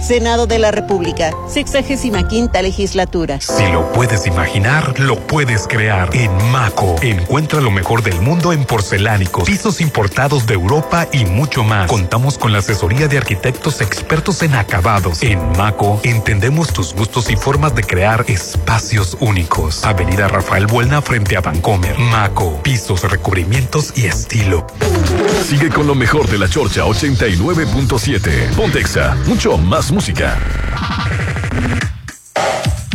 Senado de la República, 65 legislatura. Si lo puedes imaginar, lo puedes crear. En Maco, encuentra lo mejor del mundo en porcelánicos, pisos importados de Europa y mucho más. Contamos con la asesoría de arquitectos expertos en acabados. En Maco, entendemos tus gustos y formas de crear espacios únicos. Avenida Rafael Buelna frente a Vancomer. Maco, pisos, recubrimientos y estilo. Sigue con lo mejor de la Chorcha 89.7. Pontexa, mucho más música.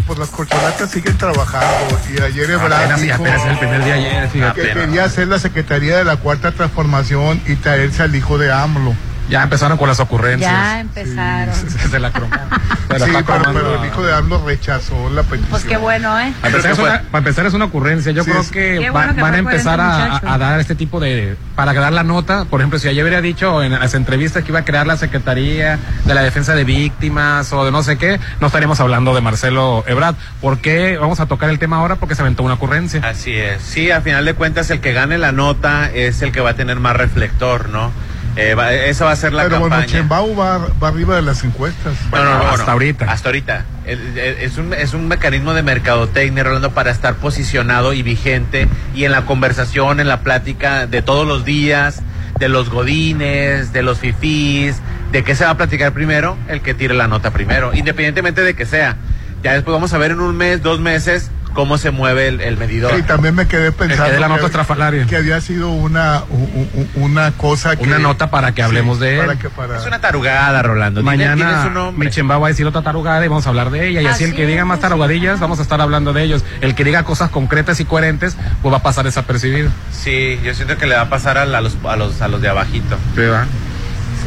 Pues las corcholatas siguen trabajando y ayer Ebrard Apenas, sí, dijo apenas el primer día ayer, fíjate. que quería hacer la Secretaría de la Cuarta Transformación y traerse al hijo de AMLO. Ya empezaron con las ocurrencias. Ya empezaron. Se la cromó. Se la Sí, está pero, el hijo de AMLO rechazó la petición. Pues qué bueno, ¿eh? Para empezar, es una, para empezar es una ocurrencia. Yo Sí, creo que, va- van a empezar a, a dar este tipo de... Para dar la nota, por ejemplo, si ayer hubiera dicho en las entrevistas que iba a crear la Secretaría de la Defensa de Víctimas o de no sé qué, no estaríamos hablando de Marcelo Ebrard. ¿Por qué vamos a tocar el tema ahora? Porque se aventó una ocurrencia. Así es. Sí, a final de cuentas, el que gane la nota es el que va a tener más reflector, ¿no? Eh, va- esa va a ser la Pero bueno, campaña. Chembao va, va arriba de las encuestas. No, no, no, hasta bueno, ahorita. Hasta ahorita. Es un, es un mecanismo de mercadotecnia, Rolando, para estar posicionado y vigente y en la conversación, en la plática de todos los días, de los godines, de los fifís, de qué se va a platicar primero, el que tire la nota primero, independientemente de que sea. Ya después vamos a ver en un mes, dos meses, cómo se mueve el, el medidor. Sí, también me quedé pensando la nota que, que había sido una, u- u- una cosa que... Una nota para que hablemos de él. Para que para... Es una tarugada, Rolando. Mañana. Michemba va a decir otra tarugada y vamos a hablar de ella. Y así el que diga más tarugadillas, vamos a estar hablando de ellos. El que diga cosas concretas y coherentes, pues va a pasar desapercibido. Sí, yo siento que le va a pasar a, la- a los, a, los, a los de abajito. Sí,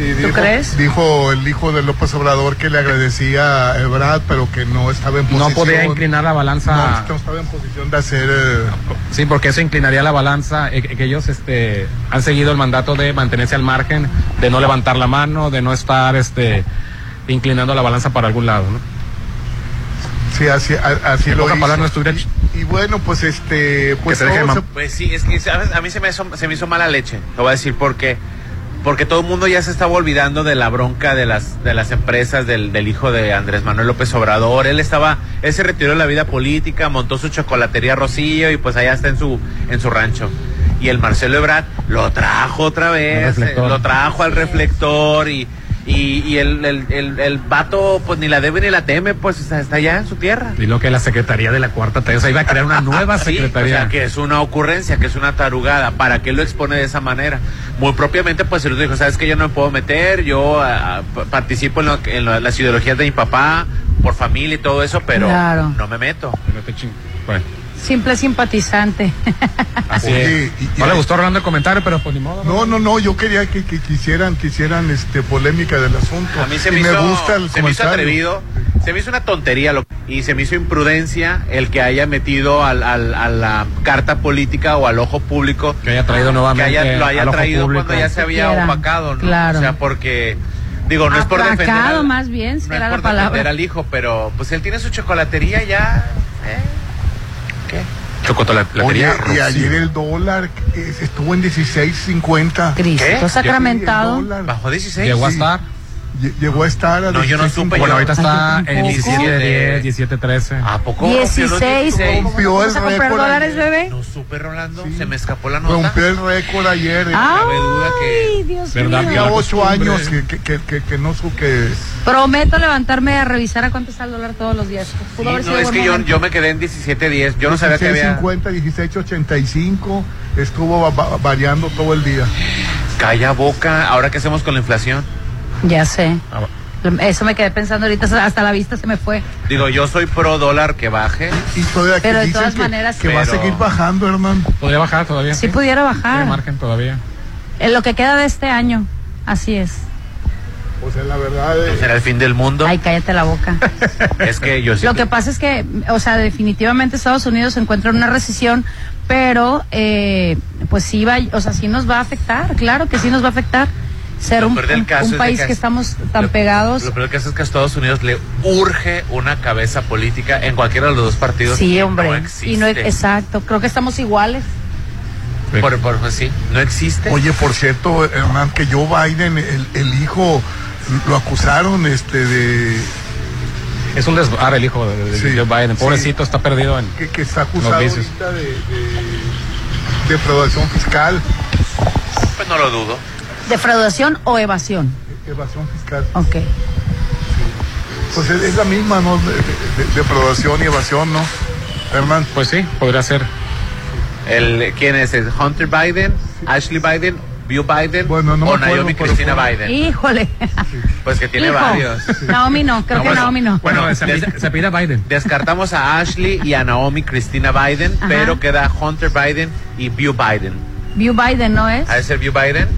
dijo, crees? Dijo el hijo de López Obrador que le agradecía a Ebrard, pero que no estaba en posición... No podía inclinar la balanza. No estaba en posición de hacer... eh, Sí, porque eso inclinaría la balanza, eh, que ellos este, han seguido el mandato de mantenerse al margen, de no levantar la mano, de no estar este, inclinando la balanza para algún lado. ¿no? Sí, así, así lo hizo. no y, y bueno, pues este... Pues se Pues sí, es que ¿sabes? a mí se me, hizo, se me hizo mala leche. Te voy a decir por qué. Porque todo el mundo ya se estaba olvidando de la bronca de las, de las empresas del, del hijo de Andrés Manuel López Obrador. Él estaba, él se retiró de la vida política, montó su chocolatería Rosillo y pues allá está en su, en su rancho. Y el Marcelo Ebrard lo trajo otra vez, eh, lo trajo al reflector y, y, y el, el, el, el vato pues ni la debe ni la teme, pues está, está allá en su tierra. Y lo que la Secretaría de la Cuarta T, o sea, iba a crear una nueva Sí, Secretaría. o sea, que es una ocurrencia, que es una tarugada. ¿Para qué lo expone de esa manera? Muy propiamente, pues el otro dijo, ¿sabes que Yo no me puedo meter, yo p- participo en, lo en lo- las ideologías de mi papá, por familia y todo eso, pero Claro. no me meto. Simple simpatizante. Así Oye, y- y- no le gustó Rolando el comentario, pero pues ni modo. No, no, no, yo quería que, que quisieran, quisieran este polémica del asunto. A mí se Y me, hizo, gusta el se me hizo atrevido, se me hizo una tontería lo- y se me hizo imprudencia el que haya metido al, al- a la carta política o al ojo público. Que haya traído nuevamente Que haya, lo haya al ojo traído público. cuando ya se había Siquiera, opacado, ¿no? claro. O sea, porque, digo, no es por defender al, más bien, no será es la por defender palabra. al hijo, pero pues él tiene su chocolatería ya. ¿eh? ¿Qué? Chocolatería Oye, y Rocío. ayer el dólar eh, estuvo en 16.50. Cristo ¿Qué? sacramentado. El dólar ¿Bajó 16? Llegó a estar. Lle- Llegó a estar a No, yo no 16.50. supe. Bueno, ahorita está en tampoco. 17, 10, 17, 13. ¿A poco? rompió los 16. 16? Rompió el ¿Vamos a comprar récord dólares, bebé? No supe, Rolando. Se me escapó la nota. Rompió el récord ayer. eh. cabe duda que- Ay, Dios ¿Verdad mío. la ocho años que, que, que, que, que no su que Prometo levantarme a revisar a cuánto está el dólar todos los días. Pudo Sí, haber no, es que yo, me quedé en 17.10. Yo no sabía que había. 16.50, 16.85 estuvo va- va- variando todo el día. Calla boca. Ahora, ¿qué hacemos con la inflación? Ya sé. Ah, Eso me quedé pensando ahorita, hasta la vista se me fue. Digo, yo soy pro dólar que baje. Y todavía Pero de todas que, maneras- que va a Pero- seguir bajando, hermano. Podría bajar todavía. Sí pudiera Tiene bajar. margen todavía. En lo que queda de este año. Así es. O sea, la verdad. ¿No eh, será el fin del mundo? Ay, cállate la boca. Es que yo sí. Lo que pasa es que, o sea, definitivamente Estados Unidos se encuentra en una recesión, pero eh, pues sí va, o sea, sí nos va a afectar, claro que sí nos va a afectar. Ser Lo un, del caso de país que- que estamos tan lo- pegados. Lo peor que es que a Estados Unidos le urge una cabeza política en cualquiera de los dos partidos. Sí, y hombre. No y no, exacto, creo que estamos iguales. Por, por- pues sí, no existe. Oye, por cierto, Hernán, que Joe Biden, el, el hijo, lo acusaron este de Es un desbar el hijo de, de Sí, Joe Biden. Pobrecito, está perdido en. que, que está acusado Los vicios. ahorita de, de defraudación fiscal, Pues no lo dudo. ¿Defraudación o evasión? evasión fiscal. Ok. Pues es, es la misma, ¿no? De- de- de- defraudación y evasión, ¿no? Hernán. Pues sí, podría ser. El, ¿Quién es? ¿Es Hunter Biden? ¿Ashley Biden? ¿Bill Biden? Bueno, no ¿O Naomi Cristina fue- Biden? Híjole. Pues que tiene Hijo. varios. Naomi no, creo No, que bueno, Naomi no. Bueno, se pide, Biden. Descartamos a Ashley y a Naomi Cristina Biden, Ajá. pero queda Hunter Biden y Bill Biden. View Biden, ¿no es? ¿Ha de ser Bill Biden?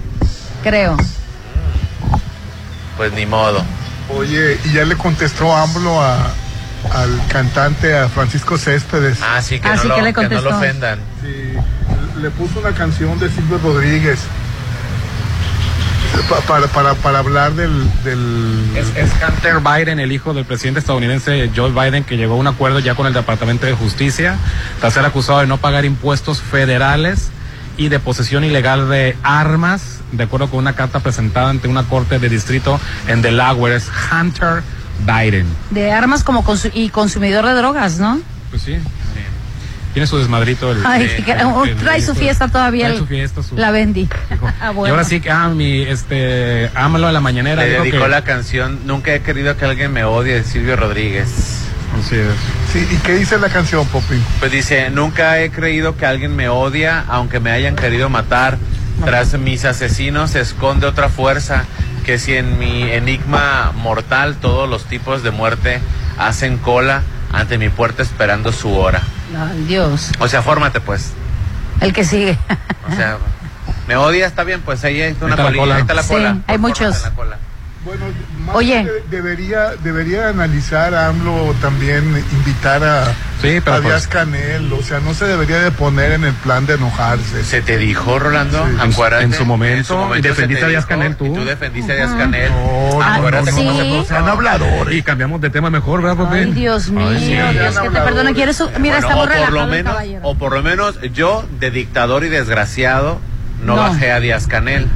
Creo. Pues ni modo. Oye, y ya le contestó AMLO a, al cantante, a Francisco Céspedes. Ah, sí, que, Ah, no, sí, lo, ¿qué le que no lo ofendan. Sí, le puso una canción de Silvio Rodríguez pa- para, para, para hablar del... del Es, es Hunter Biden, el hijo del presidente estadounidense Joe Biden, que llegó a un acuerdo ya con el Departamento de Justicia tras ser acusado de no pagar impuestos federales y de posesión ilegal de armas, de acuerdo con una carta presentada ante una corte de distrito en Delaware. Es Hunter Biden. De armas como consu- y consumidor de drogas, ¿no? Pues sí. Tiene su desmadrito. El, Ay, que- el- el- trae su fiesta todavía. Trae el- su fiesta, su- La vendí. Ah, Y ahora sí que, ah, mi, este, ámalo a la mañanera. Le dedicó que- la canción Nunca he querido que alguien me odie de Silvio Rodríguez. Así es. Sí, ¿y qué dice la canción, Popi? Pues dice, nunca he creído que alguien me odia, aunque me hayan querido matar. Tras mis asesinos se esconde otra fuerza, que si en mi enigma mortal todos los tipos de muerte hacen cola ante mi puerta esperando su hora. Ay, Dios. O sea, fórmate pues. El que sigue. O sea, me odia, está bien, pues ahí está una Ahí está la colilla, cola. ahí está la Sí, hay muchos. fórmate en la cola. Bueno, más Oye. de- debería, debería analizar a AMLO también invitar a, Sí, pero a pues- Díaz Canel, o sea, no se debería de poner en el plan de enojarse. Se te dijo, Rolando, Sí. acuérdate. En su momento, y defendiste te a Díaz Canel, tú. y tú defendiste a Díaz Canel. No, acuérdate sí. cómo se puso. Habladores. Y cambiamos de tema mejor, ¿verdad, papi? Ay, Dios mío, Ay, sí. Dios que te perdone. ¿Quieres su- Mira, Bueno, está muy o por lo menos, caballero. o por lo menos yo de dictador y desgraciado no, No. bajé a Díaz Canel.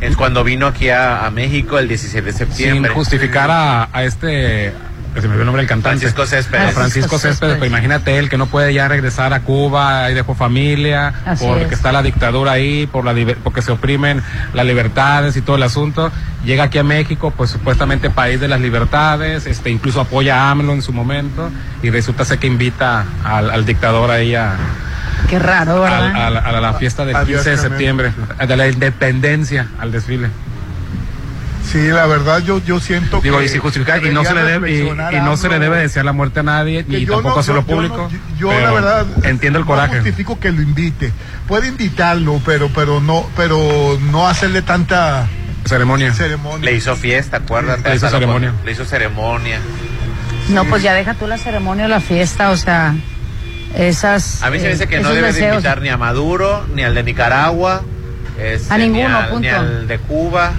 Es cuando vino aquí a, a México el 17 de Sin septiembre. justificar a, a este. Que Se me olvidó el nombre del cantante. Francisco Céspedes. A Francisco Céspedes, Céspedes. pero imagínate él que no puede ya regresar a Cuba, ahí dejó familia, Así porque es. está la dictadura ahí, por la liber- porque se oprimen las libertades y todo el asunto. Llega aquí a México, pues supuestamente país de las libertades, este incluso apoya a AMLO en su momento, y resulta ser que invita al, al dictador ahí a, Qué raro, a, ¿verdad? a la- a la fiesta del A Díaz 15 de septiembre, de la independencia, al desfile. Sí, la verdad yo, yo siento Digo, que... y sin justificar, y no se le debe, y, no se le debe desear la muerte a nadie, ni tampoco no- hacerlo yo- yo público. no- yo, la verdad entiendo el no coraje. justifico que lo invite. Puede invitarlo, pero pero no pero no hacerle tanta ceremonia. ceremonia. Le hizo fiesta, acuérdate. Le hizo ceremonia. Le hizo ceremonia. No, pues ya deja tú la ceremonia o la fiesta, o sea, esas. A mí se me eh, dice que no debes deseos. invitar ni a Maduro, ni al de Nicaragua. este, A ninguno, ni al, punto. Ni al de Cuba.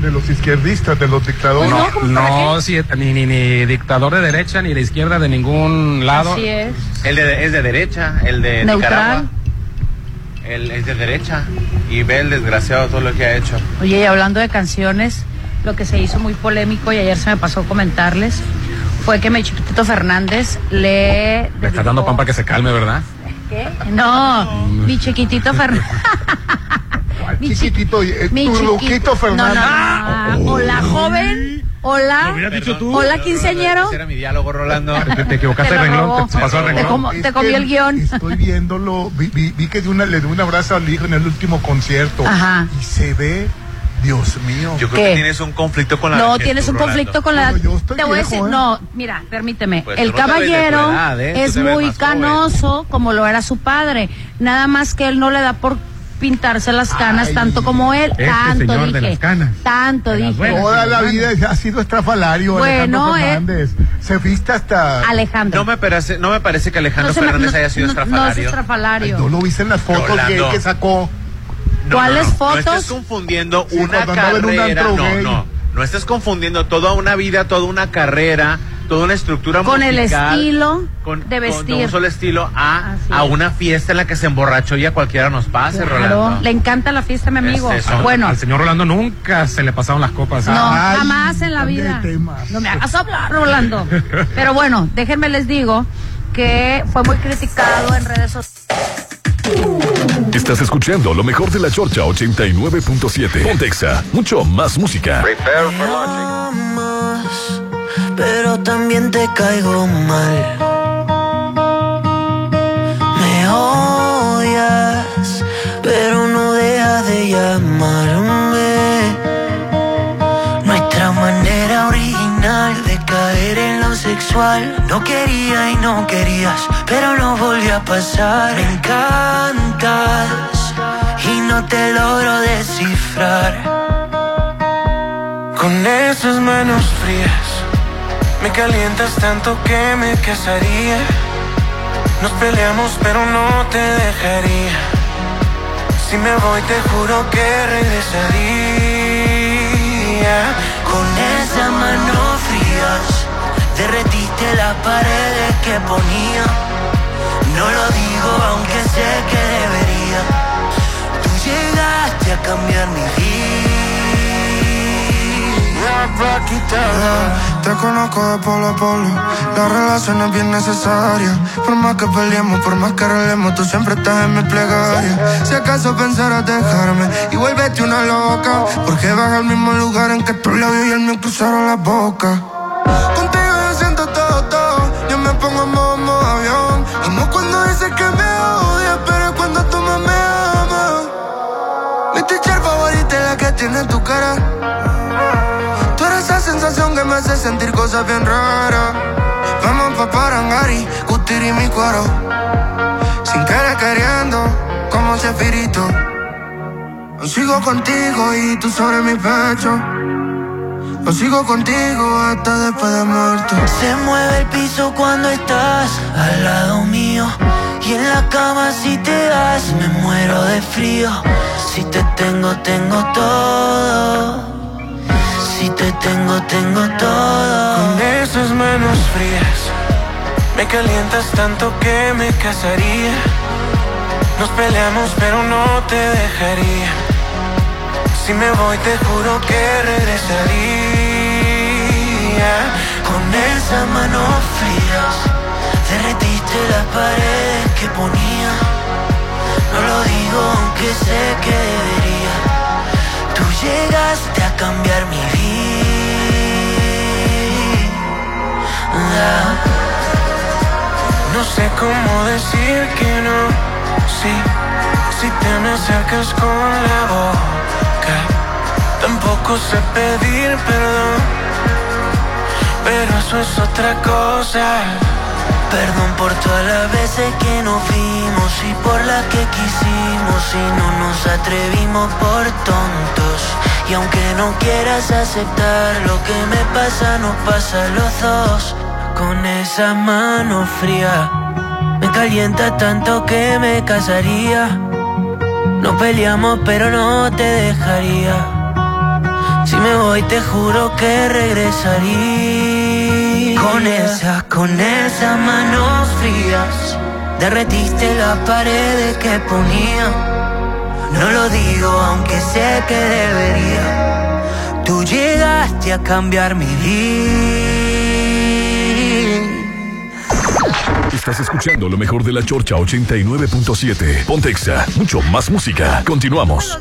De los izquierdistas, de los dictadores. No, no, sí, ni, ni, ni dictador de derecha ni de izquierda de ningún lado. Así es. El de, es de derecha, el de Neutral. Nicaragua. Él es de derecha. Y ve el desgraciado todo lo que ha hecho. Oye, y hablando de canciones, lo que se hizo muy polémico y ayer se me pasó comentarles fue que mi chiquitito Fernández le. Le estás dando pan para que se calme, ¿verdad? ¿Qué? No, mi chiquitito Fernández. mi chiquitito, eh, mi tu chiqui- Luquito Fernández. No, no, no. Hola, joven. Hola. Hola, quinceañero. Ese era mi diálogo, Rolando. Te, te equivocaste Te renglón, te, te pasó Te renglón. te comió que el guion. Estoy viéndolo, vi, vi- vi que de una, le dio un abrazo al hijo en el último concierto. Ajá. Y se ve, Dios mío. Yo creo ¿Qué? que tienes un conflicto con la No, vejez, tienes tú, un Rolando. conflicto con la. Bueno, yo estoy te voy a decir, ¿eh? no, mira, permíteme. Pues el tú no te ves de tu caballero edad, ¿eh? Tú es te ves muy más joven. canoso como lo era su padre. Nada más que él no le da por pintarse las canas Ay, tanto como él. este tanto señor de dije. las canas. Tanto De las dije. buenas. Toda la vida ha sido estrafalario Bueno, Alejandro eh. Fernández. Se viste hasta... Alejandro. No me parece, no me parece que Alejandro No se me- Fernández no- haya sido no- No es estrafalario. estrafalario. No lo viste en las fotos que, Rolando. que sacó. No, ¿Cuáles no, no. fotos? No estés confundiendo Sí, una un carrera. antro No, no. No estés confundiendo toda una vida, toda una carrera, toda una estructura Con el estilo con- de con- vestir. un solo estilo a, a una fiesta en la que se emborrachó y a cualquiera nos pase, Claro, Rolando. le encanta la fiesta, mi amigo. Es eso. Bueno, Al señor Rolando nunca se le pasaron las copas. No, Ah, Ay, jamás en la vida. No me hagas hablar, Rolando. Pero bueno, déjenme les digo que fue muy criticado en redes sociales. Estás escuchando lo mejor de la Chorcha 89.7. Pontexa, mucho más música. amas, pero también te caigo mal. Me odias, pero no dejas de llamarme. No quería y no querías, pero no volvió a pasar. Me encantas y no te logro descifrar. Con esas manos frías Me calientas tanto que me casaría Nos peleamos pero no te dejaría Si me voy te juro que regresaría Con esas manos frías Derretiste las paredes que ponía No lo digo aunque sé que debería Tú llegaste a cambiar mi vida Te conozco de polo a polo. La relación es bien necesaria. Por más que peleemos, por más que arreglemos, tú siempre estás en mi plegaria. Si acaso pensaras dejarme y vuélvete una loca. Porque vas al mismo lugar en que tus labios y el mío cruzaron la boca. Que me odias, pero cuando tú más me amas. Mi teacher favorita es la que tiene tu cara. Tú eres esa sensación que me hace sentir cosas bien raras. Vamos pa' Parangari, Cutiri mi cuero. Sin querer queriendo, como espíritu. Yo sigo contigo y tú sobre mi pecho. Yo sigo contigo hasta después de muerto. Se mueve el piso cuando estás al lado Y en la cama si te das me muero de frío. Si te tengo, tengo todo. Si te tengo, tengo todo. Con esas manos frías, Me calientas tanto que me casaría. nos peleamos pero no te dejaría. Si me voy te juro que regresaría Con esas manos frías Derretiste las paredes que ponía No lo digo aunque sé que debería Tú llegaste a cambiar mi vida No sé cómo decir que no. Sí, si te me acercas con la boca. Tampoco sé pedir perdón, pero eso es otra cosa. Perdón por todas las veces que nos vimos y por las que quisimos y no nos atrevimos por tontos. Y aunque no quieras aceptar lo que me pasa, nos pasa a los dos. Con esa mano fría, me calienta tanto que me casaría. No peleamos, pero no te dejaría. Si me voy, te juro que regresaría. Con esas, con esas manos frías, derretiste las paredes que ponía. No lo digo, aunque sé que debería. Tú llegaste a cambiar mi vida. Estás escuchando lo mejor de la Chorcha 89.7. Pontexa, mucho más música. Continuamos.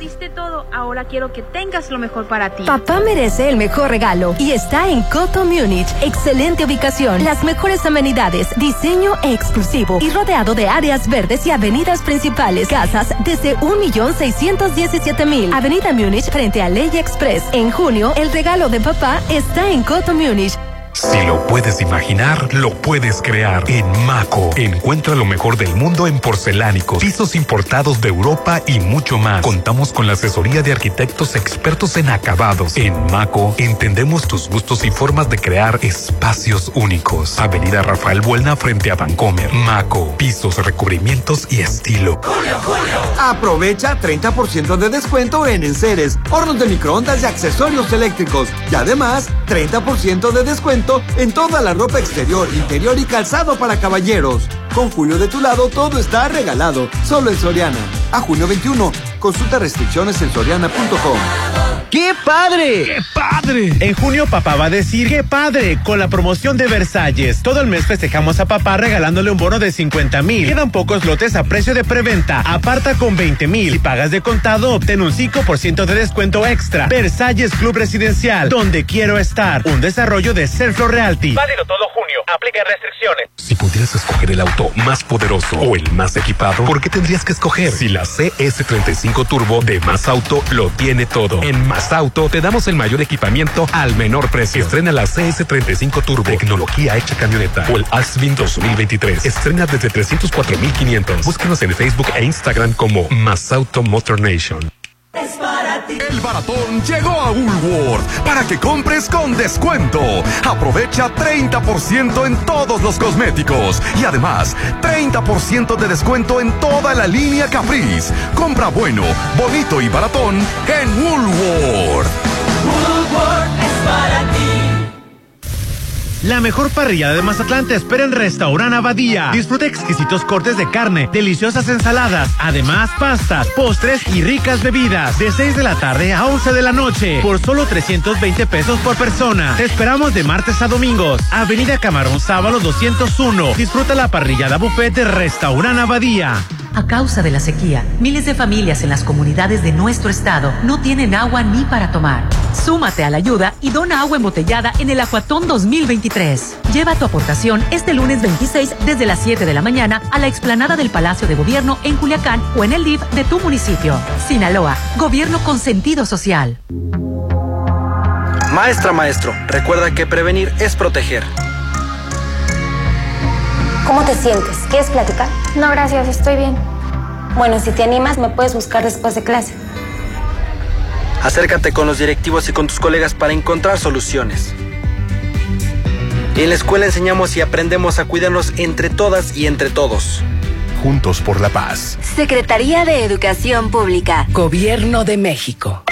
Ahora quiero que tengas lo mejor para ti. Papá merece el mejor regalo y está en Coto Múnich. Excelente ubicación, las mejores amenidades, diseño exclusivo y rodeado de áreas verdes y avenidas principales. Casas desde 1.617.000. Avenida Múnich frente a Ley Express. En junio, el regalo de papá está en Coto Múnich. Si lo puedes imaginar, lo puedes crear. En Maco, encuentra lo mejor del mundo en porcelánicos, pisos importados de Europa y mucho más. Contamos con la asesoría de arquitectos expertos en acabados. En Maco, entendemos tus gustos y formas de crear espacios únicos. Avenida Rafael Buelna frente a Vancomer. Maco, pisos, recubrimientos y estilo. Aprovecha 30% de descuento en enseres, hornos de microondas y accesorios eléctricos. Y además, 30% de descuento en toda la ropa exterior, interior y calzado para caballeros. Con Julio de tu lado, todo está regalado. Solo en Soriana. A junio 21. Consulta restricciones en soriana.com. ¡Qué padre! ¡Qué padre! En junio papá va a decir ¡qué padre! Con la promoción de Versalles. Todo el mes festejamos a papá regalándole un bono de 50 mil. Quedan pocos lotes a precio de preventa. Aparta con 20 mil. Si pagas de contado, obtén un 5% de descuento extra. Versalles Club Residencial, donde quiero estar. Un desarrollo de Selflo Realty. Válido todo junio. Aplica restricciones. Si pudieras escoger el auto más poderoso o el más equipado, ¿por qué tendrías que escoger? Si la CS35 Turbo de Más Auto lo tiene todo. En Más Auto te damos el mayor equipamiento al menor precio. Estrena la CS35 Turbo, tecnología hecha camioneta o el Asvin 2023. Estrena desde 304,500. Búscanos en Facebook e Instagram como Más Auto Motor Nation. El baratón llegó a Woolworth para que compres con descuento. Aprovecha 30% en todos los cosméticos y además 30% de descuento en toda la línea Caprice. Compra bueno, bonito y baratón en. Woolworth La mejor parrilla de Mazatlán te espera en Restaurant Abadía. Disfruta exquisitos cortes de carne, deliciosas ensaladas, además pastas, postres y ricas bebidas. De 6 de la tarde a 11 de la noche, por solo 320 pesos por persona. Te esperamos de martes a domingos. Avenida Camarón Sábalo 201. Disfruta la parrillada buffet de Restaurant Abadía. A causa de la sequía, miles de familias en las comunidades de nuestro estado no tienen agua ni para tomar. Súmate a la ayuda y dona agua embotellada en el Acuatón 2023. Lleva tu aportación este lunes 26 desde las 7 de la mañana a la explanada del Palacio de Gobierno en Culiacán o en el DIF de tu municipio. Sinaloa, Gobierno con sentido social. Maestra, maestro, recuerda que prevenir es proteger. ¿Cómo te sientes? ¿Quieres platicar? No, gracias, estoy bien. Bueno, si te animas, me puedes buscar después de clase. Acércate con los directivos y con tus colegas para encontrar soluciones. En la escuela enseñamos y aprendemos a cuidarnos entre todas y entre todos. Juntos por la paz. Secretaría de Educación Pública. Gobierno de México.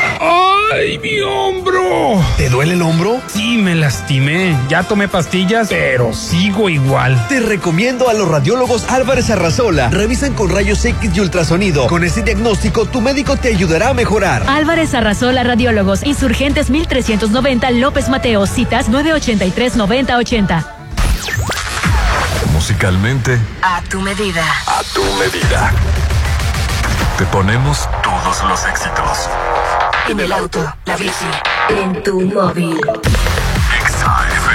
¡Ay, mi hombro! ¿Te duele el hombro? Sí, me lastimé. Ya tomé pastillas, pero sigo igual. Te recomiendo a los radiólogos Álvarez Arrazola. Revisan con rayos X y ultrasonido. Con este diagnóstico, tu médico te ayudará a mejorar. Álvarez Arrazola Radiólogos, Insurgentes 1390 López Mateo, citas 983-9080. Musicalmente, A tu medida. a tu medida. Te ponemos todos los éxitos. En el auto, la bici, en tu móvil. Exacto.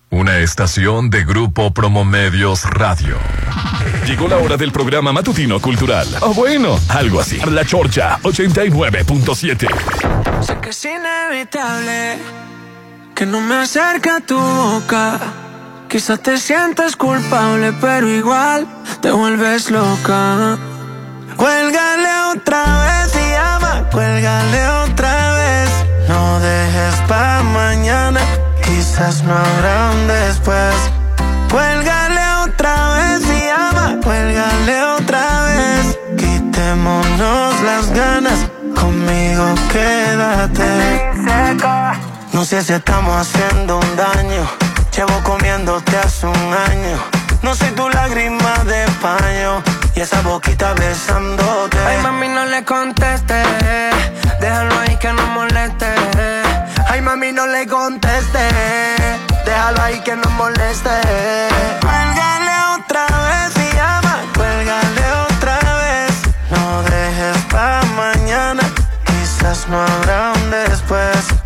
Una estación de Grupo Promomedios Radio. Llegó la hora del programa matutino cultural. O bueno, algo así. La Chorcha 89.7. Sé que es inevitable que no me acerque a tu boca. Quizás te sientes culpable, pero igual te vuelves loca. Cuélgale otra vez y llama, cuélgale otra vez. No dejes para mañana, quizás no habrá un después. Cuélgale otra vez y llama, cuélgale otra vez. Quitémonos las ganas, conmigo quédate. No sé si estamos haciendo un daño. Llevo comiéndote hace un año. No soy tu lágrima de paño. Y esa boquita besándote. Ay, mami, no le conteste. Déjalo ahí que no moleste. Ay, mami, no le conteste. Déjalo ahí que no moleste. Cuélgale otra vez y llama. Cuélgale otra vez. No dejes pa' mañana. Quizás no habrá un después.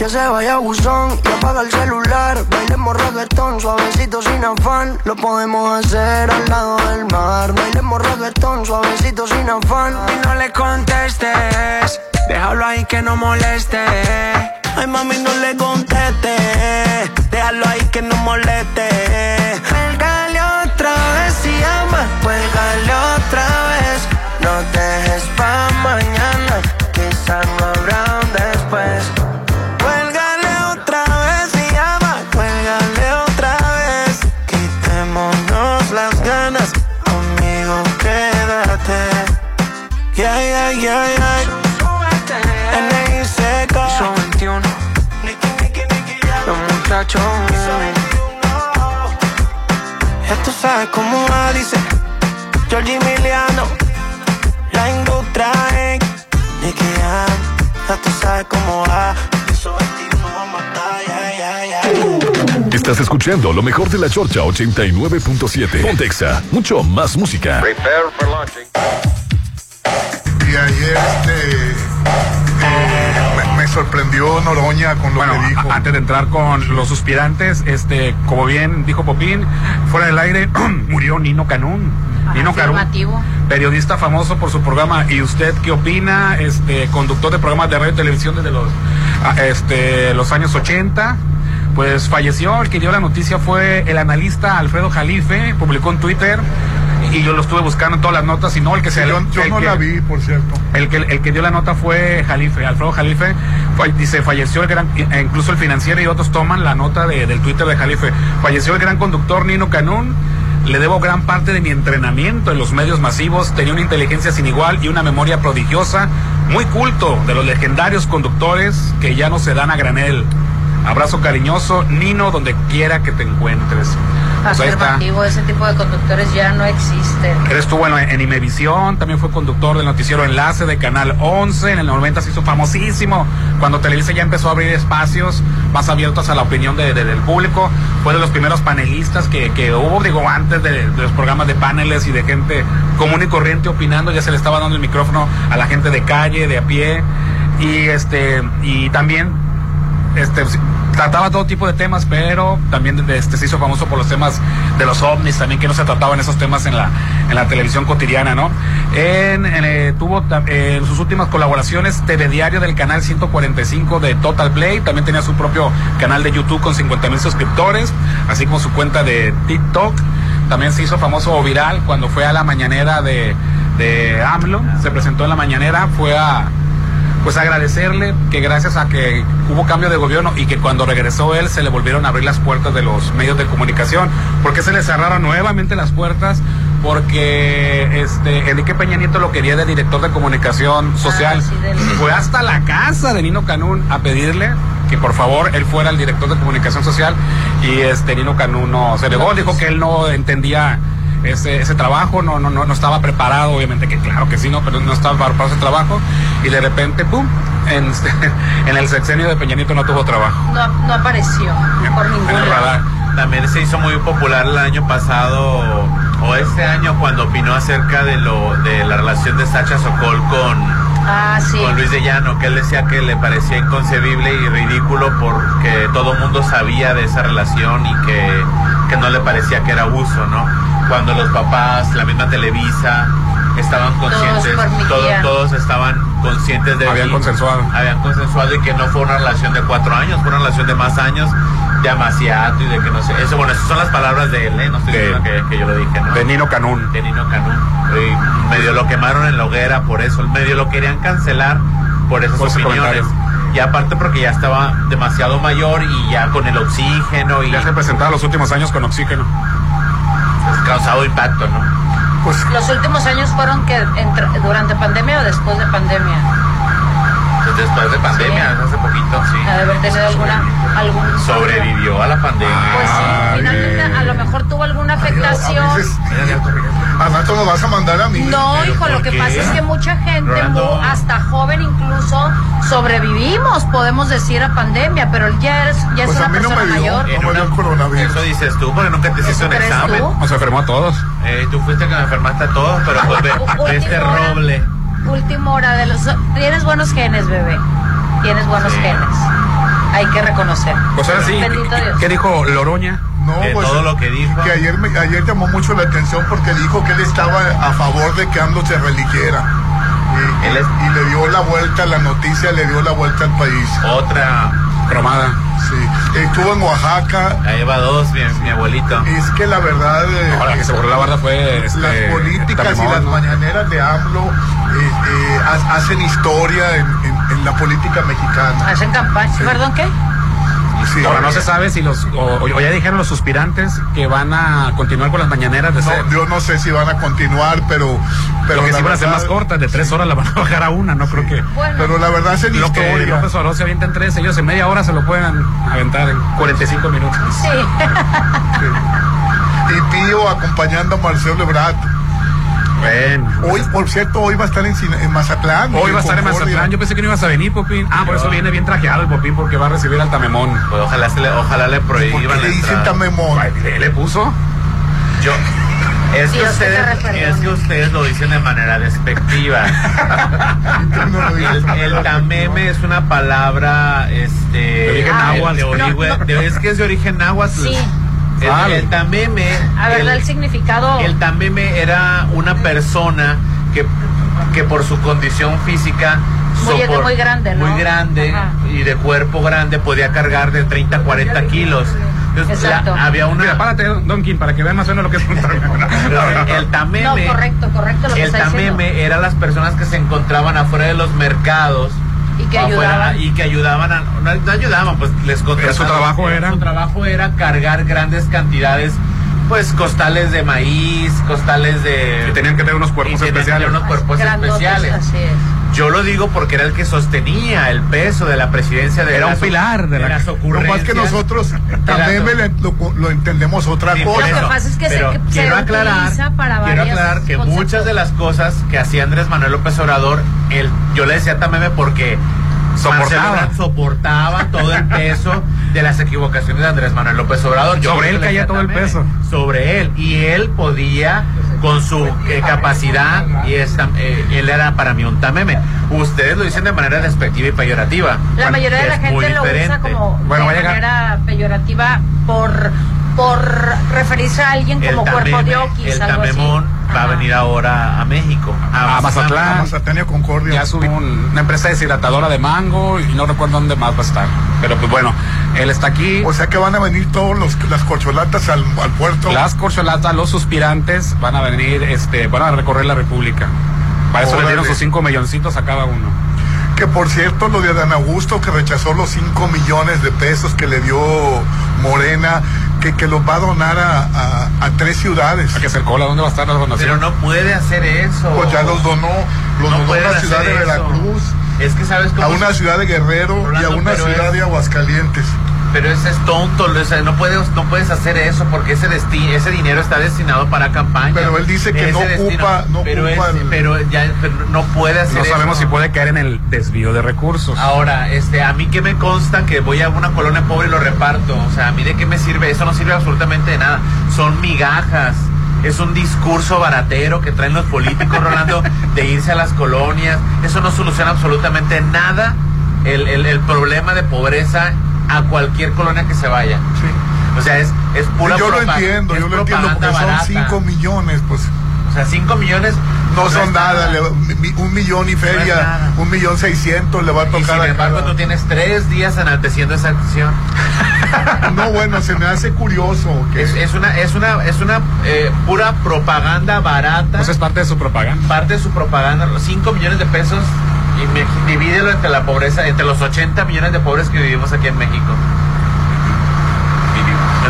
Que se vaya buzón y apaga el celular. Bailemos reggaetón, suavecito sin afán. Lo podemos hacer al lado del mar. Bailemos reggaetón, suavecito sin afán. Y no le contestes. Déjalo ahí que no moleste. Ay, mami, no le contestes. Déjalo ahí que no moleste. Cuélgale otra vez y ama. Cuélgale otra vez. No dejes pa' mañana. Quizás no habrá un después. Ya tú sabes cómo va, dice Georgie Emiliano. La industria en Nicky Jam. Ya tú sabes cómo va. Esos 21 va a matar, ya, ya, ya. Estás escuchando lo mejor de la Chorcha 89.7. Pontexa, mucho más música. Y ayer este, eh, sorprendió Noroña con lo Bueno, que dijo. antes de entrar con los suspirantes, este, como bien dijo Popín, fuera del aire murió Nino Canún. Nino Canún, periodista famoso por su programa. ¿Y usted qué opina? Este, conductor de programas de radio y televisión desde los, este, los años 80. Pues falleció, el que dio la noticia fue el analista Alfredo Jalife, publicó en Twitter y yo lo estuve buscando en todas las notas y no el que se yo yo el no que- la vi, por cierto. el que, el que dio la nota fue Jalife, Alfredo Jalife. Fue- dice, falleció el gran, e incluso el financiero y otros toman la nota de- del Twitter de Jalife. Falleció el gran conductor Nino Canún. Le debo gran parte de mi entrenamiento en los medios masivos. Tenía una inteligencia sin igual y una memoria prodigiosa. Muy culto de los legendarios conductores que ya no se dan a granel. Abrazo cariñoso, Nino, donde quiera que te encuentres. Pues. Afirmativo, ese tipo de conductores ya no existen. Él estuvo en, en Imevisión, también fue conductor del noticiero Enlace de Canal 11, en el 90 se hizo famosísimo, cuando Televisa ya empezó a abrir espacios más abiertos a la opinión de- de- del público, fue de los primeros panelistas que, que hubo, digo, antes de, de los programas de paneles y de gente común y corriente opinando, ya se le estaba dando el micrófono a la gente de calle, de a pie, y este, y también este trataba todo tipo de temas, pero también este se hizo famoso por los temas de los ovnis, también que no se trataban esos temas en la en la televisión cotidiana, ¿no? En, en, eh, tuvo eh, sus últimas colaboraciones TV Diario del canal 145 de Total Play, también tenía su propio canal de YouTube con 50 mil suscriptores, así como su cuenta de TikTok. También se hizo famoso o viral cuando fue a la mañanera de, de AMLO, se presentó en la mañanera, fue a pues agradecerle que gracias a que hubo cambio de gobierno y que cuando regresó él se le volvieron a abrir las puertas de los medios de comunicación. ¿Por qué se le cerraron nuevamente las puertas? Porque este Enrique Peña Nieto lo quería de director de comunicación social. sí, del- Fue hasta la casa de Nino Canún a pedirle que por favor él fuera el director de comunicación social y este Nino Canú no se negó, dijo que él no entendía ese, ese trabajo, no, no, no, no estaba preparado, obviamente que claro que sí, no, pero no estaba preparado ese trabajo y de repente, ¡pum! En, en el sexenio de Peña Nieto no tuvo trabajo. No, no apareció por ningún radar. También se hizo muy popular el año pasado o este año cuando opinó acerca de lo de la relación de Sacha Sokol con, Ah, sí. con Luis de Llano, que él decía que le parecía inconcebible y ridículo porque todo el mundo sabía de esa relación y que, que no le parecía que era abuso, ¿no? Cuando los papás, la misma Televisa, estaban conscientes, todos, todos estaban conscientes de Habían consensuado. habían consensuado y que no fue una relación de cuatro años, fue una relación de más años, de amaciato y de que no sé, eso bueno, esas son las palabras de él, ¿eh? no estoy De- diciendo que, que yo lo dije, ¿no? De Nino Canún. de Nino Canún. Y medio lo quemaron en la hoguera por eso, medio lo querían cancelar por esas Por opiniones. Y aparte porque ya estaba demasiado mayor y ya con el oxígeno y Ya se presentaba los últimos años con oxígeno. Causado impacto, ¿no? Pues Los últimos años fueron que entre- durante pandemia o después de pandemia. Después de pandemia, hace poquito, sí. Ha de haber tenido alguna algún Sobrevivió a la pandemia. Pues sí, Ay, finalmente a lo mejor tuvo alguna a afectación. veces, al rato lo vas a mandar a mí. No, ¿Pero hijo, lo que qué? pasa es que mucha gente, hasta joven incluso, sobrevivimos, podemos decir, a pandemia, pero él ya es, ya es Pues una a mí no persona me dio. mayor. No me dio el coronavirus. Eso dices tú, porque nunca te hiciste ¿Eso un examen. tú? Nos enfermó a todos. Eh, tú fuiste que me enfermaste a todos, pero pues ve, este roble. Última hora de los... Tienes buenos genes, bebé. Tienes buenos Sí. genes. Hay que reconocer. Pues ahora sí, Bendito ¿qué, Dios. qué dijo Loroña? No, De pues, todo lo que dijo. que ayer, me- ayer llamó mucho la atención porque dijo que él estaba a favor de que AMLO se religiera. Y, Él es- y le dio la vuelta a la noticia, le dio la vuelta al país. Otra, Romada. Sí. Estuvo en Oaxaca. ahí va dos, mi, mi abuelito. Es que la verdad, eh, Ahora la que se borró la barda fue este, las políticas y las ¿no? mañaneras de AMLO eh, eh, ha- hacen historia en, en- en la política mexicana. Hacen campaña. Sí. ¿Perdón qué? Sí. Ahora no se sabe si los, o, o ya dijeron los suspirantes que van a continuar con las mañaneras de ser. No, yo no sé si van a continuar, pero. pero Lo que sí van a ser más cortas, de tres horas la van a bajar a una, no creo que. Bueno, Pero la verdad hacen Lo que. López Obrador se avienta en tres, ellos en media hora se lo pueden aventar en 45 minutos. sí. Y Pío acompañando a Marcelo Ebrard. Bueno. Hoy, por cierto, hoy va a estar en, en Mazatlán. Hoy va a estar en. Mazatlán. Yo pensé que no ibas a venir, Popín. Ah, por eso viene bien trajeado el Popín, porque va a recibir al Tamemón. Pues ojalá, se le, ojalá le ¿Por prohíban qué le dicen. Tamemón? ¿Le le puso? Yo, es que, ustedes, es que ustedes lo dicen de manera despectiva. El, el tameme es una palabra, este, De origen ah, náhuatl. de origen- No, no. de- es que es de origen náhuatl. Sí. El, tameme, A ver, el significado. el tameme era una persona que, que por su condición física Muy- muy grande, ¿no? muy grande Ajá. y de cuerpo grande podía cargar de 30 a 40 kilos. Entonces, la- había una Mira, párate, Don King, para que vean más o menos lo que es un Tamemón. el tameme No, correcto, correcto lo que el diciendo. tameme era las personas que se encontraban afuera de los mercados Y que afuera, ayudaban. y que ayudaban a, no, no ayudaban pues les contrataban. Su trabajo era. su trabajo era cargar grandes cantidades pues costales de maíz costales de Que tenían que tener unos cuerpos tenían que especiales. tener unos cuerpos Grandotes, especiales Así es. Yo lo digo porque era el que sostenía el peso de la presidencia de Era un pilar de la- las Lo ocurrencias más que nosotros también las- lo, lo entendemos otra Sí, cosa. Lo que eso. pasa es que se- Pero se quiero aclarar, para quiero aclarar que conceptos. muchas de las cosas que hacía Andrés Manuel López Obrador, él, yo le decía también porque Soportaba. Soportaba todo el peso de las equivocaciones de Andrés Manuel López Obrador. Yo Sobre él caía todo el peso. Sobre él. Y él podía, con su eh, capacidad, y esta, eh, él era para mí un tameme. Ustedes lo dicen de manera despectiva y peyorativa. La mayoría de la gente lo usa diferente. como Bueno, de manera peyorativa por por referirse a alguien como cuerpo de tameme- oquis, el algo así. tamemón va a venir ahora a México. A Mazatlán. A Mazatlán y a Concordia. Ya subió un- una empresa deshidratadora de mango y no recuerdo dónde más va a estar. Pero pues bueno, él está aquí. O sea que van a venir todos los, las corcholatas al, al puerto. Las corcholatas, los suspirantes van a venir, este, van a recorrer la República. Para eso le dieron sus cinco milloncitos a cada uno. Que por cierto, lo de Adán Augusto, que rechazó los 5 millones de pesos que le dio Morena, que, que los va a donar a, a- a tres ciudades. Hay que hacer cola, ¿dónde va a estar la donación? Pero no puede hacer eso. Pues ya los donó, los No donó a la ciudad de eso. Veracruz, Es que sabes cómo a una ciudad de Guerrero y a una ciudad es- de Aguascalientes. Pero ese es tonto, o sea, no puedes, no puedes hacer eso porque ese desti ese dinero está destinado para campaña. Pero él dice que Ese no ocupa- no pero, ocupa es- el- pero ya pero no puede hacer No sabemos eso. si puede caer en el desvío de recursos. Ahora, este, a mí que me consta que voy a una colonia pobre y lo reparto. O sea, a mí de qué me sirve, eso no sirve absolutamente de nada. Son migajas. Es un discurso baratero que traen los políticos, Rolando, de irse a las colonias. Eso no soluciona absolutamente nada el, el- el problema de pobreza a cualquier colonia que se vaya. O sea, es, es pura yo lo entiendo, yo lo entiendo porque propaganda son barata. 5 millones, pues. O sea, 5 millones No, son nada, le- un millón y feria, un millón seiscientos le va a Y tocar sin a embargo, cada- tú tienes tres días enalteciendo esa acción. No, bueno, se me hace curioso que Es, es una, es una, es una eh, pura propaganda barata. Pues es parte de su propaganda. Parte de su propaganda, los 5 millones de pesos y me- divídelo entre la pobreza, entre los 80 millones de pobres que vivimos aquí en México.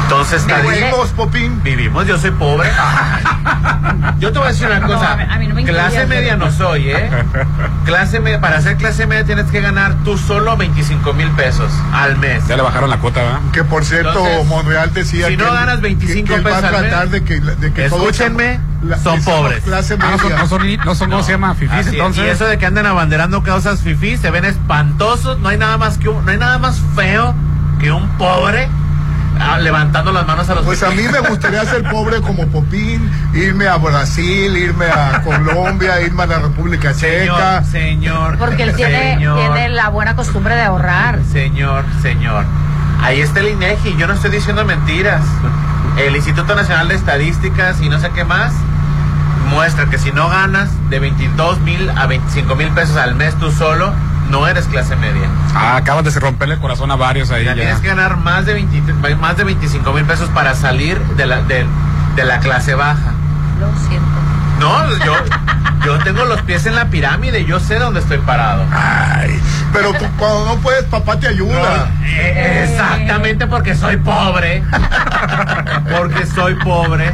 Entonces, vivimos, Popín. vivimos, yo soy pobre. Yo te voy a decir una cosa. a mí- a mí no me clase media no soy, ¿eh? Clase media, para ser clase media tienes que ganar tú solo 25 mil pesos al mes. Ya le bajaron la cuota, ¿verdad? Que por cierto, Entonces, Monreal decía si que, no ganas 25 que, que él va a pesos al mes, de que, de que todos escúchenme, la- son pobres. Clase Ah, no son, no son, no son ¿cómo se llama? Fifís, entonces. Y eso de que andan abanderando causas fifí, se ven espantosos. No hay nada más que un- no hay nada más feo que un pobre ah, levantando las manos a los Pues a fifís. mí me gustaría ser pobre como Popín, irme a Brasil, irme a Colombia, irme a la República Checa. Señor, señor. Porque él tiene, señor, tiene la buena costumbre de ahorrar. Señor, señor. Ahí está el INEGI, yo no estoy diciendo mentiras. El Instituto Nacional de Estadísticas y no sé qué más muestra que si no ganas de 22 mil a 25 mil pesos al mes tú solo, no eres clase media. Ah, acabas de romperle el corazón a varios ahí. Ya Ya. tienes que ganar más de 20 más de 25 mil pesos para salir de la, de, de la clase baja. Lo siento. No, yo, yo tengo los pies en la pirámide, yo sé dónde estoy parado. Ay, pero tú, cuando no puedes, papá te ayuda. Eh, Exactamente porque soy pobre. Porque soy pobre.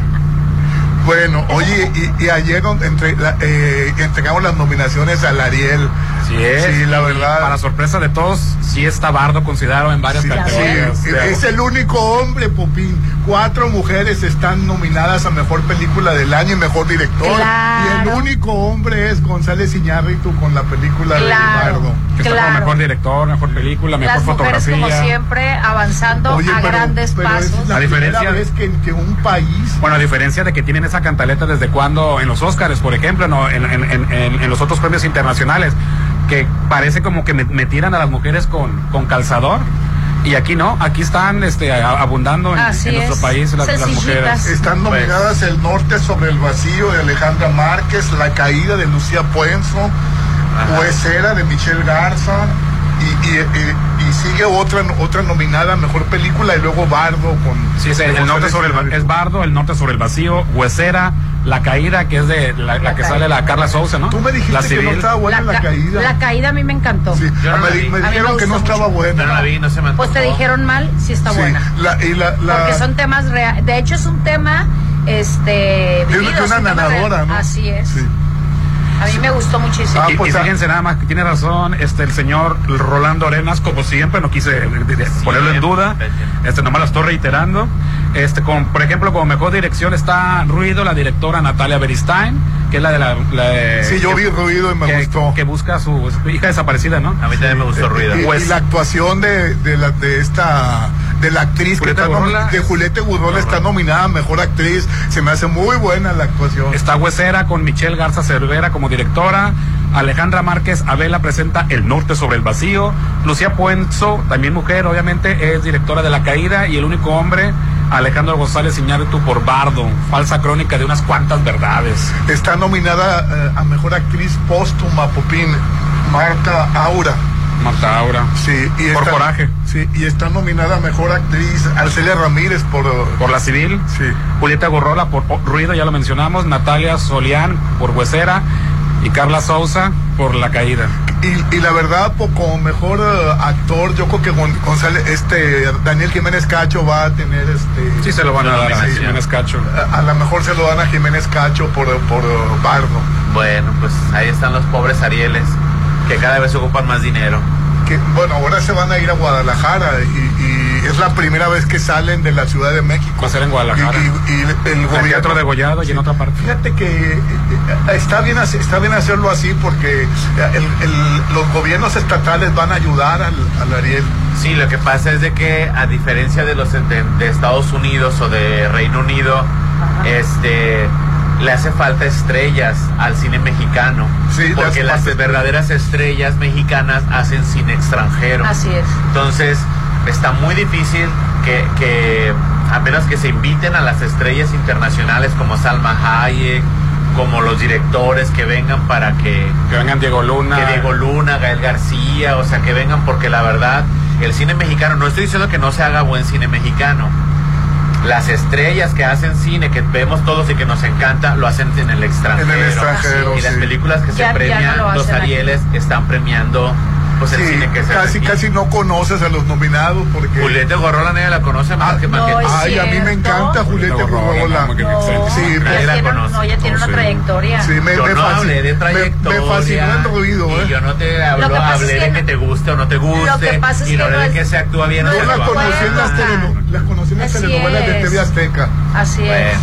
Bueno, oye, y, y ayer entre, la- eh, entregamos las nominaciones al Ariel. Sí es. Sí, la y verdad. Para sorpresa de todos, sí está Bardo considerado en varias Sí, categorías. sí, de- es el único hombre, Popín. Cuatro mujeres están nominadas a Mejor Película del Año y Mejor Director. Claro. Y el único hombre es González Iñárritu con la película de Claro. Bardo. que está como claro. mejor director, mejor película, mejor Las mujeres, fotografía. como siempre, avanzando Oye, a pero- grandes pero pasos. Es la A diferencia- vez que, que un país Bueno, a diferencia de que tienen esa cantaleta desde cuando en los Oscars, por ejemplo, no, en, en- en- en- en los otros premios internacionales, que parece como que me, me tiran a las mujeres con, con calzador. Y aquí no, aquí están este, a- abundando en, nuestro es. país las, las mujeres. Están nominadas El Norte sobre el Vacío de Alejandra Márquez, La Caída de Lucía Puenzo, Huesera de Michelle Garza, y, y- y- y sigue otra otra nominada Mejor Película y luego Bardo con... Sí, es el, el norte sobre el es Bardo, el norte sobre el vacío, Huesera, La Caída, que es de la, la que Caída. sale la Carla Souza, ¿no? Tú me dijiste la que civil. no estaba buena La, ca- Caída. la caída a mí me encantó. Sí, Yo no me, la di- me me dijeron que no estaba mucho. buena. No la vi, no se me Pues te dijeron mal, sí está Sí, buena. la- y la, la- Porque son temas reales. De hecho, es un tema este una- vivido, es una un tema nadadora. ¿no? Así es. Sí. A mí me gustó muchísimo. Ah, Y, pues, y ah. fíjense nada más que tiene razón este el señor Rolando Arenas, como siempre, no quise de ponerlo en duda, este nomás lo estoy reiterando. Este, con, por ejemplo, como mejor dirección está Ruido, la directora Natalia Beristain, que es la de la. la de- Sí, yo que- vi ruido y me que, gustó. que busca a su hija desaparecida, ¿no? A mí también me gustó ruido. Y, y la actuación de, de, la, de esta de la actriz Julieta que está de Julieta Gurrola está nominada a mejor actriz se me hace muy buena la actuación Está Huesera con Michelle Garza Cervera como directora. Alejandra Márquez Abela presenta El Norte sobre el Vacío. Lucía Puenzo, también mujer, obviamente, es directora de La Caída. Y el único hombre, Alejandro González Iñárritu por Bardo. Falsa crónica de unas cuantas verdades. está nominada eh, a mejor actriz póstuma Popín Marta Aura Marta Aura. sí y Por está- Coraje. sí y está nominada a mejor actriz Arcelia Ramírez por Por La Civil. sí Julieta Gorrola por O- Ruido, ya lo mencionamos. Natalia Solián por Huesera. Y Carla Souza por La Caída. y, y la verdad como mejor eh, actor yo creo que Gon- González este Daniel Jiménez Cacho va a tener este Sí, se lo van a dar a. Jiménez Cacho. a, a lo mejor se lo dan a Jiménez Cacho por, por Bardo. Bueno, pues ahí están los pobres Arieles. que cada vez ocupan más dinero. Que, bueno, ahora se van a ir a Guadalajara y, y es la primera vez que salen de la Ciudad de México. Va a ser en Guadalajara. Y, y- y el gobierno Teatro de Gollado y en otra parte. Fíjate que eh, está bien, está bien hacerlo así porque el- el- los gobiernos estatales van a ayudar al, al Ariel. Sí, lo que pasa es de que a diferencia de los de, de Estados Unidos o de Reino Unido, este le hace falta estrellas al cine mexicano, le porque las verdaderas estrellas mexicanas hacen cine extranjero. Así es. Entonces, está muy difícil que, que a menos que se inviten a las estrellas internacionales como Salma Hayek, como los directores que vengan para que... Que vengan Diego Luna. Que Diego Luna, Gael García, o sea, que vengan porque la verdad, el cine mexicano, no estoy diciendo que no se haga buen cine mexicano. Las estrellas que hacen cine, que vemos todos y que nos encanta, lo hacen en el extranjero. En el extranjero, Y las películas que Ya- se no premian, lo los aquí. Arieles, están premiando pues el Sí, cine que se casi, aquí. casi no conoces a los nominados porque... Julieta Gorrola nadie la conoce más que más que tú. Ay, a mí me encanta Julieta Gorrola. Sí, Nadie la conoce. no, ya tiene una trayectoria. Sí, me, yo me no hablé de me- trayectoria. Me, fascinó el ruido, y ¿eh? yo no te hablo, que hablé es que de que no- te guste o no te guste. Lo que pasa es y que no no de es- que se actúa bien o Yo se actúa conocí en las, conocí en las telenovelas de. TV Azteca. Así es.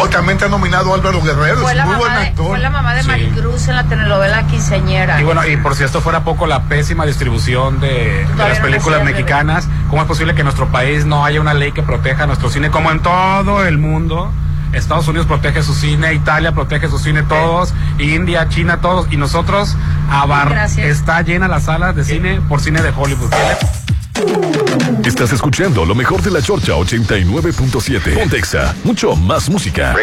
O también te ha nominado Álvaro Guerrero, Fue es la, muy buen mamá de, actor. fue la mamá de Sí. Maricruz en la telenovela Quinceañera. Y bueno, y por si esto fuera poco, la pésima distribución de, las películas mexicanas, ¿cómo es posible que en nuestro país no haya una ley que proteja nuestro cine como en todo el mundo? Estados Unidos protege su cine, Italia protege su cine todos, India, China todos, y nosotros abar Gracias. está llena la sala de cine por cine de Hollywood. Estás escuchando lo mejor de la Chorcha 89.7. Pontexa, mucho más música.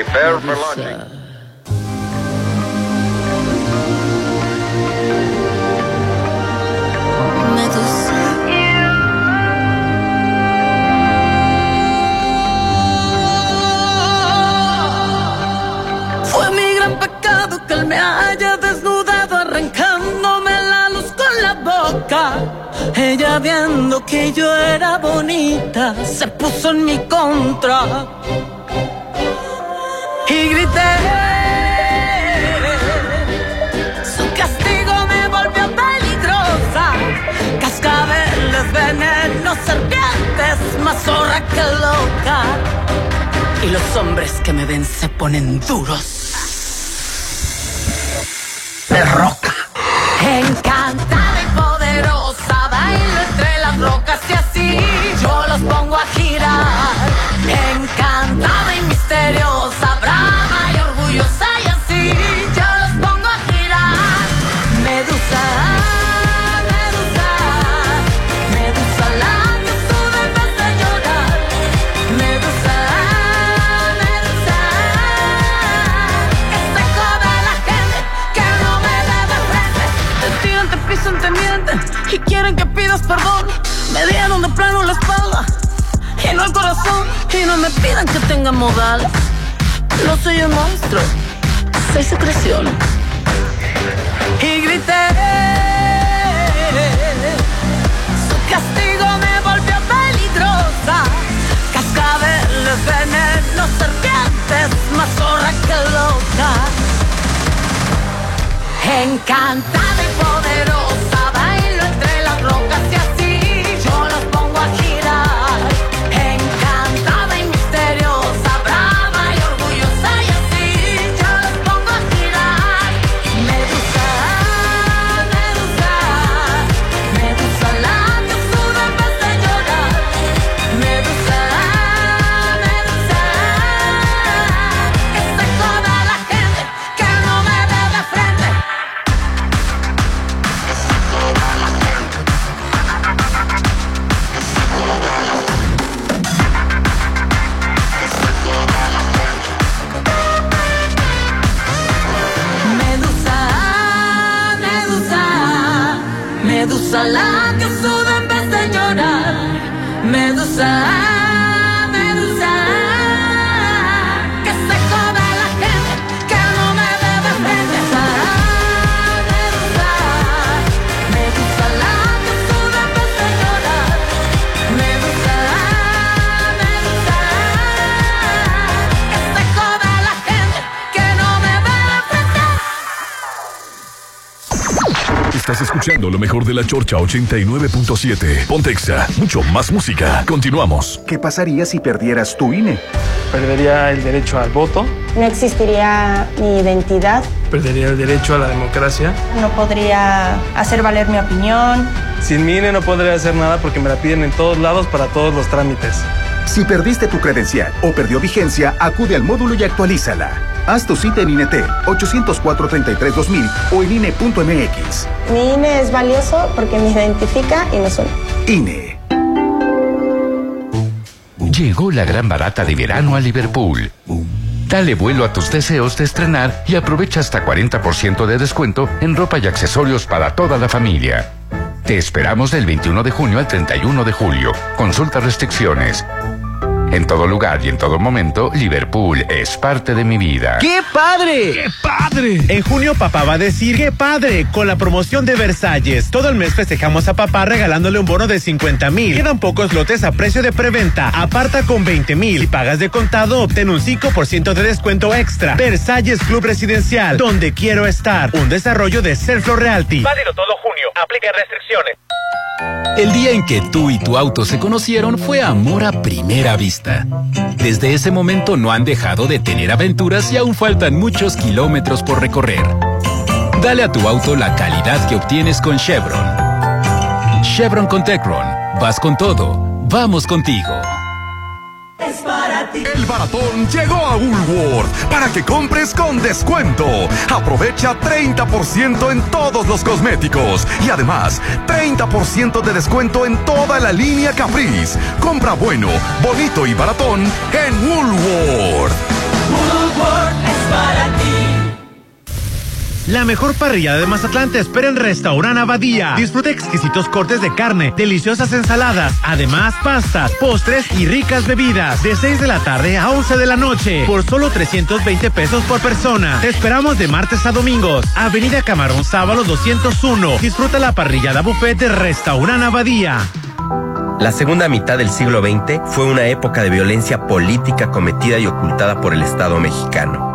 Fue mi gran pecado que él me haya desnudado, arrancándome la luz con la boca. Ella viendo que yo era bonita, se puso en mi contra. Y grité. Su castigo me volvió peligrosa. Cascabeles, venenos, serpientes, más zorra que loca. Y los hombres que me ven se ponen duros. De roca. Encantada no me pidan que tenga modal. No soy un monstruo, soy secreción. Y grité. Su castigo me volvió peligrosa. Cascabeles, venenos, serpientes, más zorra que loca. Encantada y poderosa, Estás escuchando lo mejor de la Chorcha 89.7. Pontexa, mucho más música. Continuamos. ¿Qué pasaría si perdieras tu INE? Perdería el derecho al voto. No existiría mi identidad. Perdería el derecho a la democracia. No podría hacer valer mi opinión. Sin mi INE no podría hacer nada porque me la piden en todos lados para todos los trámites. Si perdiste tu credencial o perdió vigencia, acude al módulo y actualízala. Haz tu cita en INET 804-33-2000 o en INE.mx. Mi INE es valioso porque me identifica y me suena. INE. Llegó la gran barata de verano a Liverpool. Dale vuelo a tus deseos de estrenar y aprovecha hasta 40% de descuento en ropa y accesorios para toda la familia. Te esperamos del 21 de junio al 31 de julio. Consulta restricciones. En todo lugar y en todo momento, Liverpool es parte de mi vida. ¡Qué padre! ¡Qué padre! En junio papá va a decir ¡Qué padre! con la promoción de Versalles. Todo el mes festejamos a papá regalándole un bono de 50 mil. Quedan pocos lotes a precio de preventa. Aparta con 20 mil. Si pagas de contado, obtén un 5% de descuento extra. Versalles Club Residencial, donde quiero estar. Un desarrollo de Selflo Realty. Válido todo junio. Aplica restricciones. El día en que tú y tu auto se conocieron fue amor a primera vista. Desde ese momento no han dejado de tener aventuras y aún faltan muchos kilómetros por recorrer. Dale a tu auto la calidad que obtienes con Chevron. Chevron con Tecron. Vas con todo. Vamos contigo. El baratón llegó a Woolworth para que compres con descuento. Aprovecha 30% en todos los cosméticos y además 30% de descuento en toda la línea Caprice. Compra bueno, bonito y baratón en Woolworth. Woolworth. La mejor parrilla de Mazatlán te espera en Restaurant Abadía. Disfruta exquisitos cortes de carne, deliciosas ensaladas, además pastas, postres y ricas bebidas. De 6 de la tarde a 11 de la noche, por solo 320 pesos por persona. Te esperamos de martes a domingos. Avenida Camarón Sábalo 201. Disfruta la parrillada buffet de Restaurant Abadía. La segunda mitad del siglo XX fue una época de violencia política cometida y ocultada por el Estado mexicano.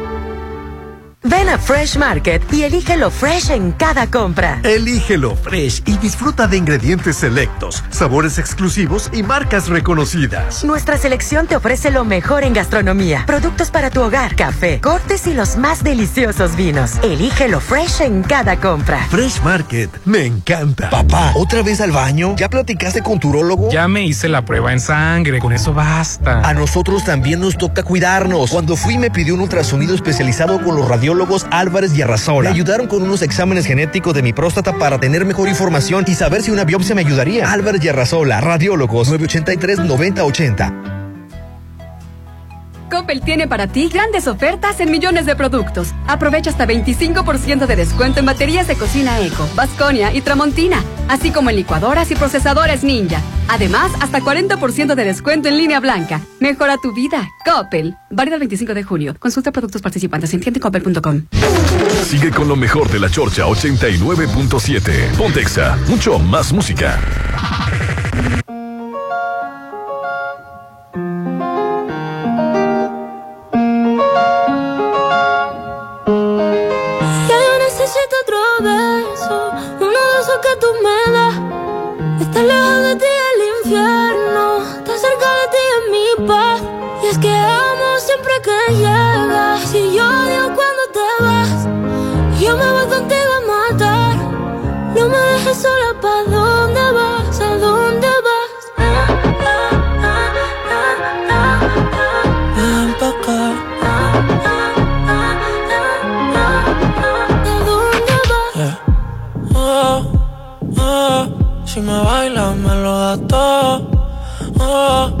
Ven a Fresh Market y elígelo fresh en cada compra. Elígelo fresh y disfruta de ingredientes selectos, sabores exclusivos y marcas reconocidas. Nuestra selección te ofrece lo mejor en gastronomía, productos para tu hogar, café, cortes y los más deliciosos vinos. Elígelo fresh en cada compra. Fresh Market, me encanta. Papá, ¿otra vez al baño? ¿Ya platicaste con tu urólogo? Ya me hice la prueba en sangre, con eso basta. A nosotros también nos toca cuidarnos. Cuando fui me pidió un ultrasonido especializado con los radiólogos Álvarez y Arrasola. Me ayudaron con unos exámenes genéticos de mi próstata para tener mejor información y saber si una biopsia me ayudaría. Álvarez y Arrasola, radiólogos 983-9080. Coppel tiene para ti grandes ofertas en millones de productos. Aprovecha hasta 25% de descuento en baterías de cocina Eco, Vasconia y Tramontina, así como en licuadoras y procesadores Ninja. Además, hasta 40% de descuento en línea blanca. Mejora tu vida. Coppel. Válido el 25 de junio. Consulta productos participantes en tiendecoppel.com. Sigue con lo mejor de la Chorcha 89.7. Pontexa, mucho más música. Y yo odio cuando te vas. Yo me voy contigo a matar, no me dejes sola, ¿pa' dónde vas? ¿A dónde vas? Ven pa' acá. ¿A dónde vas? Yeah. Oh, oh, si me bailas me lo das todo. Oh,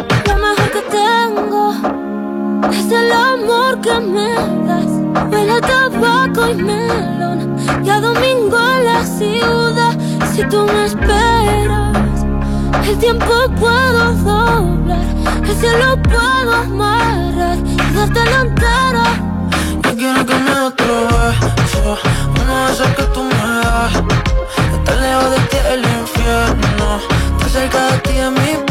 Es el amor que me das. Huele a tabaco y melón. Y a domingo en la ciudad. Si tú me esperas, el tiempo puedo doblar. El cielo puedo amarrar y darte la entera. Yo quiero que me otro beso, uno de esos que tú me das. Estar lejos de ti el infierno, estar cerca de ti es mi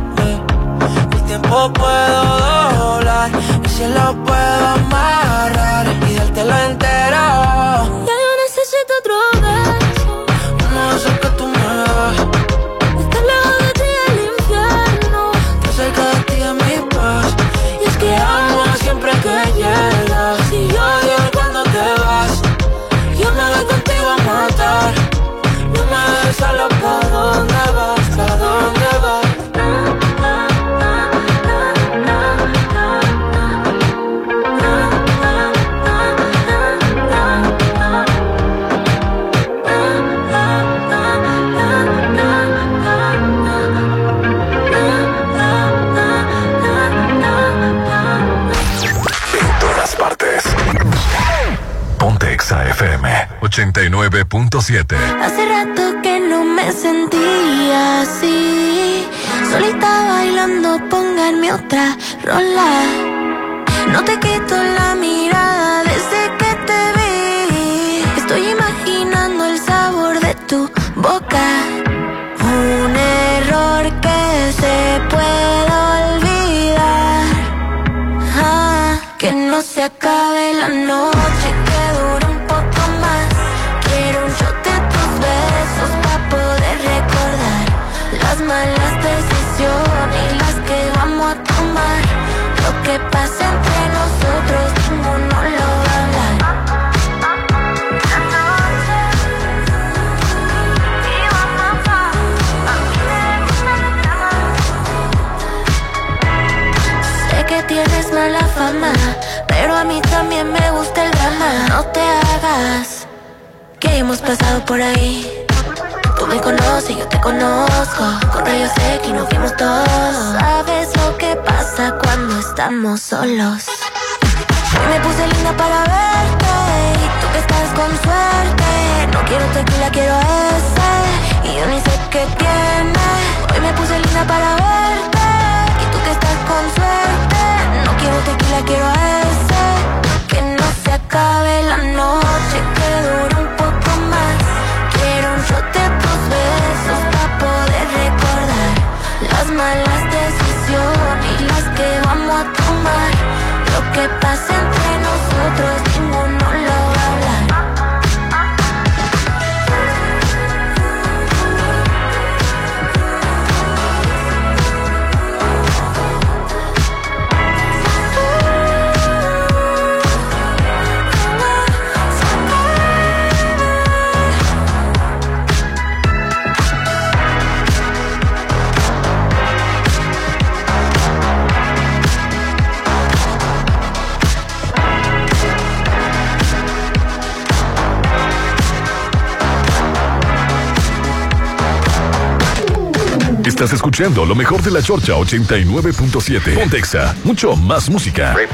tiempo puedo doblar, el cielo puedo amarrar y dártelo entero. 89.7. Hace rato que no me sentía así. Solita bailando, pónganme otra rola. No te quito la mirada desde que te vi. Estoy imaginando el sabor de tu boca. Un error que se puede olvidar. Ah, que no se acabe la noche, mala fama, pero a mí también me gusta el drama. No te hagas que hemos pasado por ahí. Tú me conoces, yo te conozco. Con rayos X nos vimos todos. Sabes lo que pasa cuando estamos solos. Hoy me puse linda para verte y tú que estás con suerte. No quiero tequila, quiero ese y yo ni sé qué tiene. Hoy me puse linda para verte y tú que estás con suerte. Quiero tequila, quiero ese. Que no se acabe la noche, que dure un poco más. Quiero un shot de tus besos para poder recordar las malas decisiones y las que vamos a tomar. Lo que pasa entre nosotros, Estás escuchando lo mejor de la Chorcha 89.7. Pontexa, mucho más música. Oye,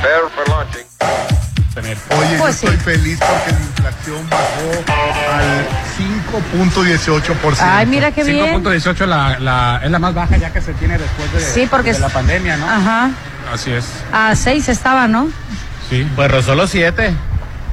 yo Pues sí. estoy feliz porque la inflación bajó al 5.18%. Ay, mira qué bien. 5.18 la, la, es la más baja ya que se tiene después de, Sí, porque de la pandemia, ¿no? Ajá. Así es. A seis estaba, ¿no? Sí. Pues rozó los siete.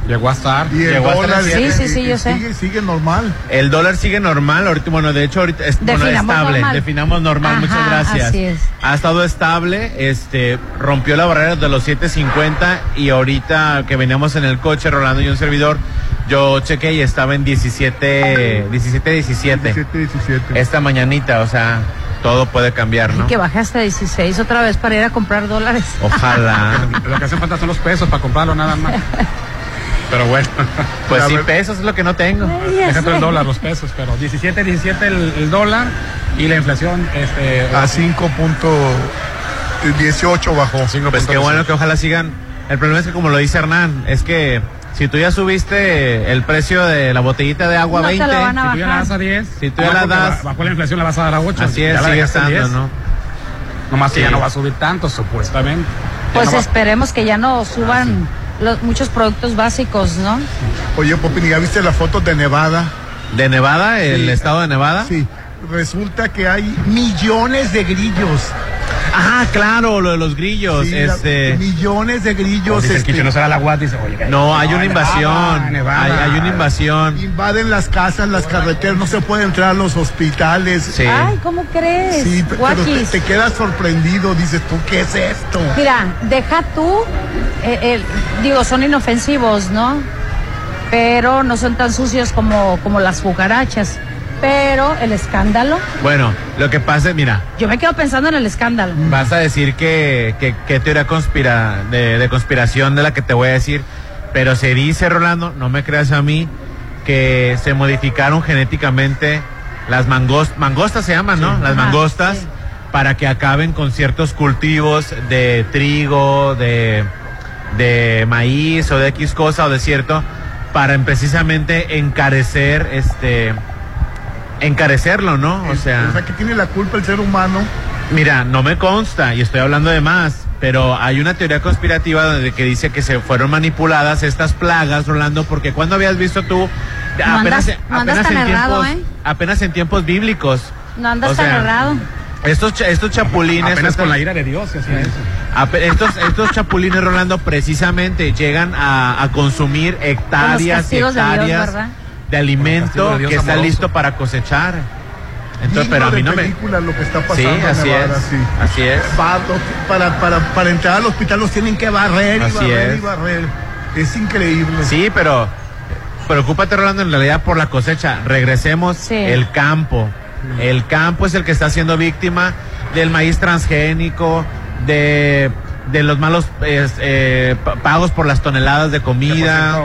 Llegó a estar. Y el Llegó a dólar estar- Sí, sí, sí, yo sé. Sigue, sigue normal. El dólar sigue normal, ahorita, bueno, de hecho ahorita es bueno, Definamos estable, normal. definamos normal, Ajá, muchas gracias. así es. Ha estado estable, este, rompió la barrera de los 7.50 y ahorita que veníamos en el coche, Rolando y un servidor, yo chequé y estaba en 17, 17, 17. 17, 17. Esta mañanita, o sea, todo puede cambiar, Y ¿no? que baje hasta 16 otra vez para ir a comprar dólares. Ojalá. Lo que hace falta son los pesos para comprarlo nada más. Pero bueno. Pues sí, pesos es lo que no tengo. Déjate el dólar, los pesos, pero 17, 17 el, el dólar y la inflación este, A 5.18 bajó. Pues qué bueno que ojalá sigan. El problema es que como lo dice Hernán, es que si tú ya subiste el precio de la botellita de agua No te 20, lo van a Si tú ya la das a 10, Si tú ya la das- ba- Bajo la inflación la vas a dar a 8. así es, sigue estando, 10. ¿no? Nomás que Sí. ya no va a subir tanto, supuestamente. Ya Pues no va- esperemos que ya no suban los, muchos productos básicos, ¿no? Oye, Popín, ¿ya viste las fotos de Nevada? ¿De Nevada? ¿El Sí. estado de Nevada? Sí. Resulta que hay millones de grillos. Ah, claro, lo de los grillos. Sí, la- este, millones de grillos. Dice el este, no será la Guat, dice, oye, que- no, hay una invasión. Nevada. Hay, hay una invasión. invaden las casas, las carreteras, no se puede entrar a los hospitales. Sí. Ay, ¿cómo crees? Sí, pe- pero te, quedas sorprendido, dices tú, ¿qué es esto? Mira, deja tú, eh, el- digo, son inofensivos, ¿no? Pero no son tan sucios como, como las cucarachas. Pero el escándalo, Bueno, lo que pasa es, mira, yo me quedo pensando en el escándalo. vas a decir que, que, que teoría conspira, de, de conspiración de la que te voy a decir, pero se dice, Rolando, no me creas a mí, que se modificaron genéticamente las mangostas, mangostas se llaman, ¿no? Las mangostas, sí. para que acaben con ciertos cultivos de trigo, de, de maíz o de X cosa o de cierto, para precisamente encarecer, este, encarecerlo, ¿no? O sea... O sea, que tiene la culpa el ser humano. Mira, no me consta y estoy hablando de más, pero hay una teoría conspirativa donde que dice que se fueron manipuladas estas plagas, Rolando, porque cuando habías visto tú No andas- no andas tan en errado, tiempos, ¿eh? apenas en tiempos bíblicos. No andas O tan errado. Estos estos chapulines, Apenas con la ira de Dios, así es. estos estos chapulines Rolando precisamente llegan a, a consumir hectáreas y castigos de Dios, hectáreas ¿verdad? De alimento de que está amoroso. listo para cosechar. Entonces, pero a de mí no me película lo que está pasando Sí, en así Nevada, es. sí. Así es. Para, para, para entrar al hospital los tienen que barrer y Así barrer es. y barrer. Es increíble. Sí, pero preocúpate, Rolando, en realidad por la cosecha. Regresemos, Sí. el campo. El campo es el que está siendo víctima del maíz transgénico, de, de los malos eh, eh, pa- pagos por las toneladas de comida.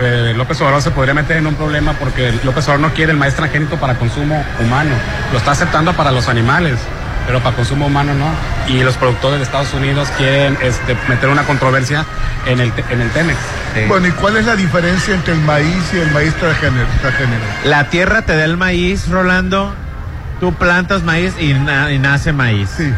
Eh, López Obrador se podría meter en un problema porque López Obrador no quiere el maíz transgénico para consumo humano. Lo está aceptando para los animales, pero para consumo humano no. Y los productores de Estados Unidos quieren este, meter una controversia en el, en el Temex. Bueno, ¿y cuál es la diferencia entre el maíz y el maíz transgénero? transgénero? La tierra te da el maíz, Rolando. Tú plantas maíz y, na- y nace maíz. Sí.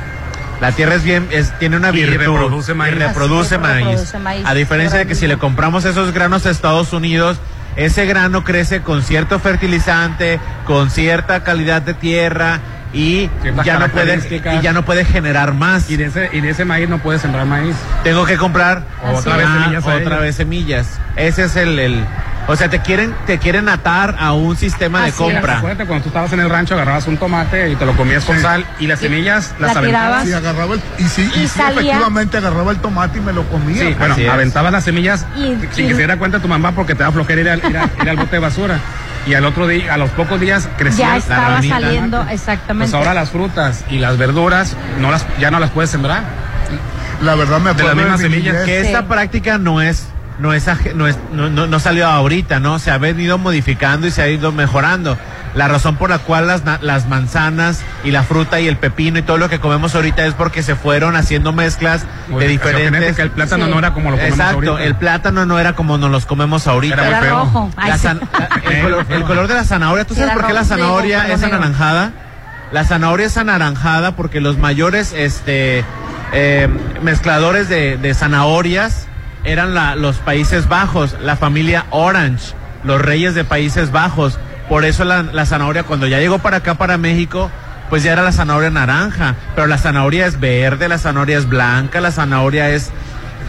La tierra es bien, es, tiene una Y virtud. reproduce maíz. Y reproduce maíz. reproduce maíz. A diferencia de que si le compramos esos granos a Estados Unidos, ese grano crece con cierto fertilizante, con cierta calidad de tierra y ya no puede y ya no puede generar más. Y de ese, y de ese maíz no puedes sembrar maíz. Tengo que comprar Otra vez Ah, semillas otra vez semillas. Ese es el, el o sea, te quieren te quieren atar a un sistema de compra. Acuérdate, cuando tú estabas en el rancho agarrabas un tomate y te lo comías con sal y las semillas las la aventabas. Sí, agarraba el, y sí, y Y sí, efectivamente agarraba el tomate y me lo comía. Sí, bueno, Así es. aventabas las semillas Y- sin y- que se diera cuenta tu mamá porque te da flojera ir al, ir al- ir al bote de basura. Y al otro día, a los pocos días crecía Ya la estaba ranita. saliendo, exactamente. Pues ahora las frutas y las verduras no las, ya no las puedes sembrar. La verdad me De las acuerdo mismas mi semillas que Sí. esta práctica no es no es, aje- no, es no, no, no salió ahorita, ¿no? Se ha venido modificando y se ha ido mejorando. La razón por la cual las, na- las manzanas y la fruta y el pepino y todo lo que comemos ahorita es porque se fueron haciendo mezclas de diferentes. genética, El plátano Sí. no era como lo comemos Exacto, ahorita. el plátano no era como nos los comemos ahorita. Era muy feo. rojo. La el, color, el color de la zanahoria, ¿tú sabes Era por qué la zanahoria es anaranjada? La zanahoria es anaranjada porque los mayores este, eh, mezcladores de, de zanahorias eran la- los Países Bajos, la familia Orange, los reyes de Países Bajos. Por eso la, la zanahoria cuando ya llegó para acá, para México, pues ya era la zanahoria naranja. Pero la zanahoria es verde, la zanahoria es blanca, la zanahoria es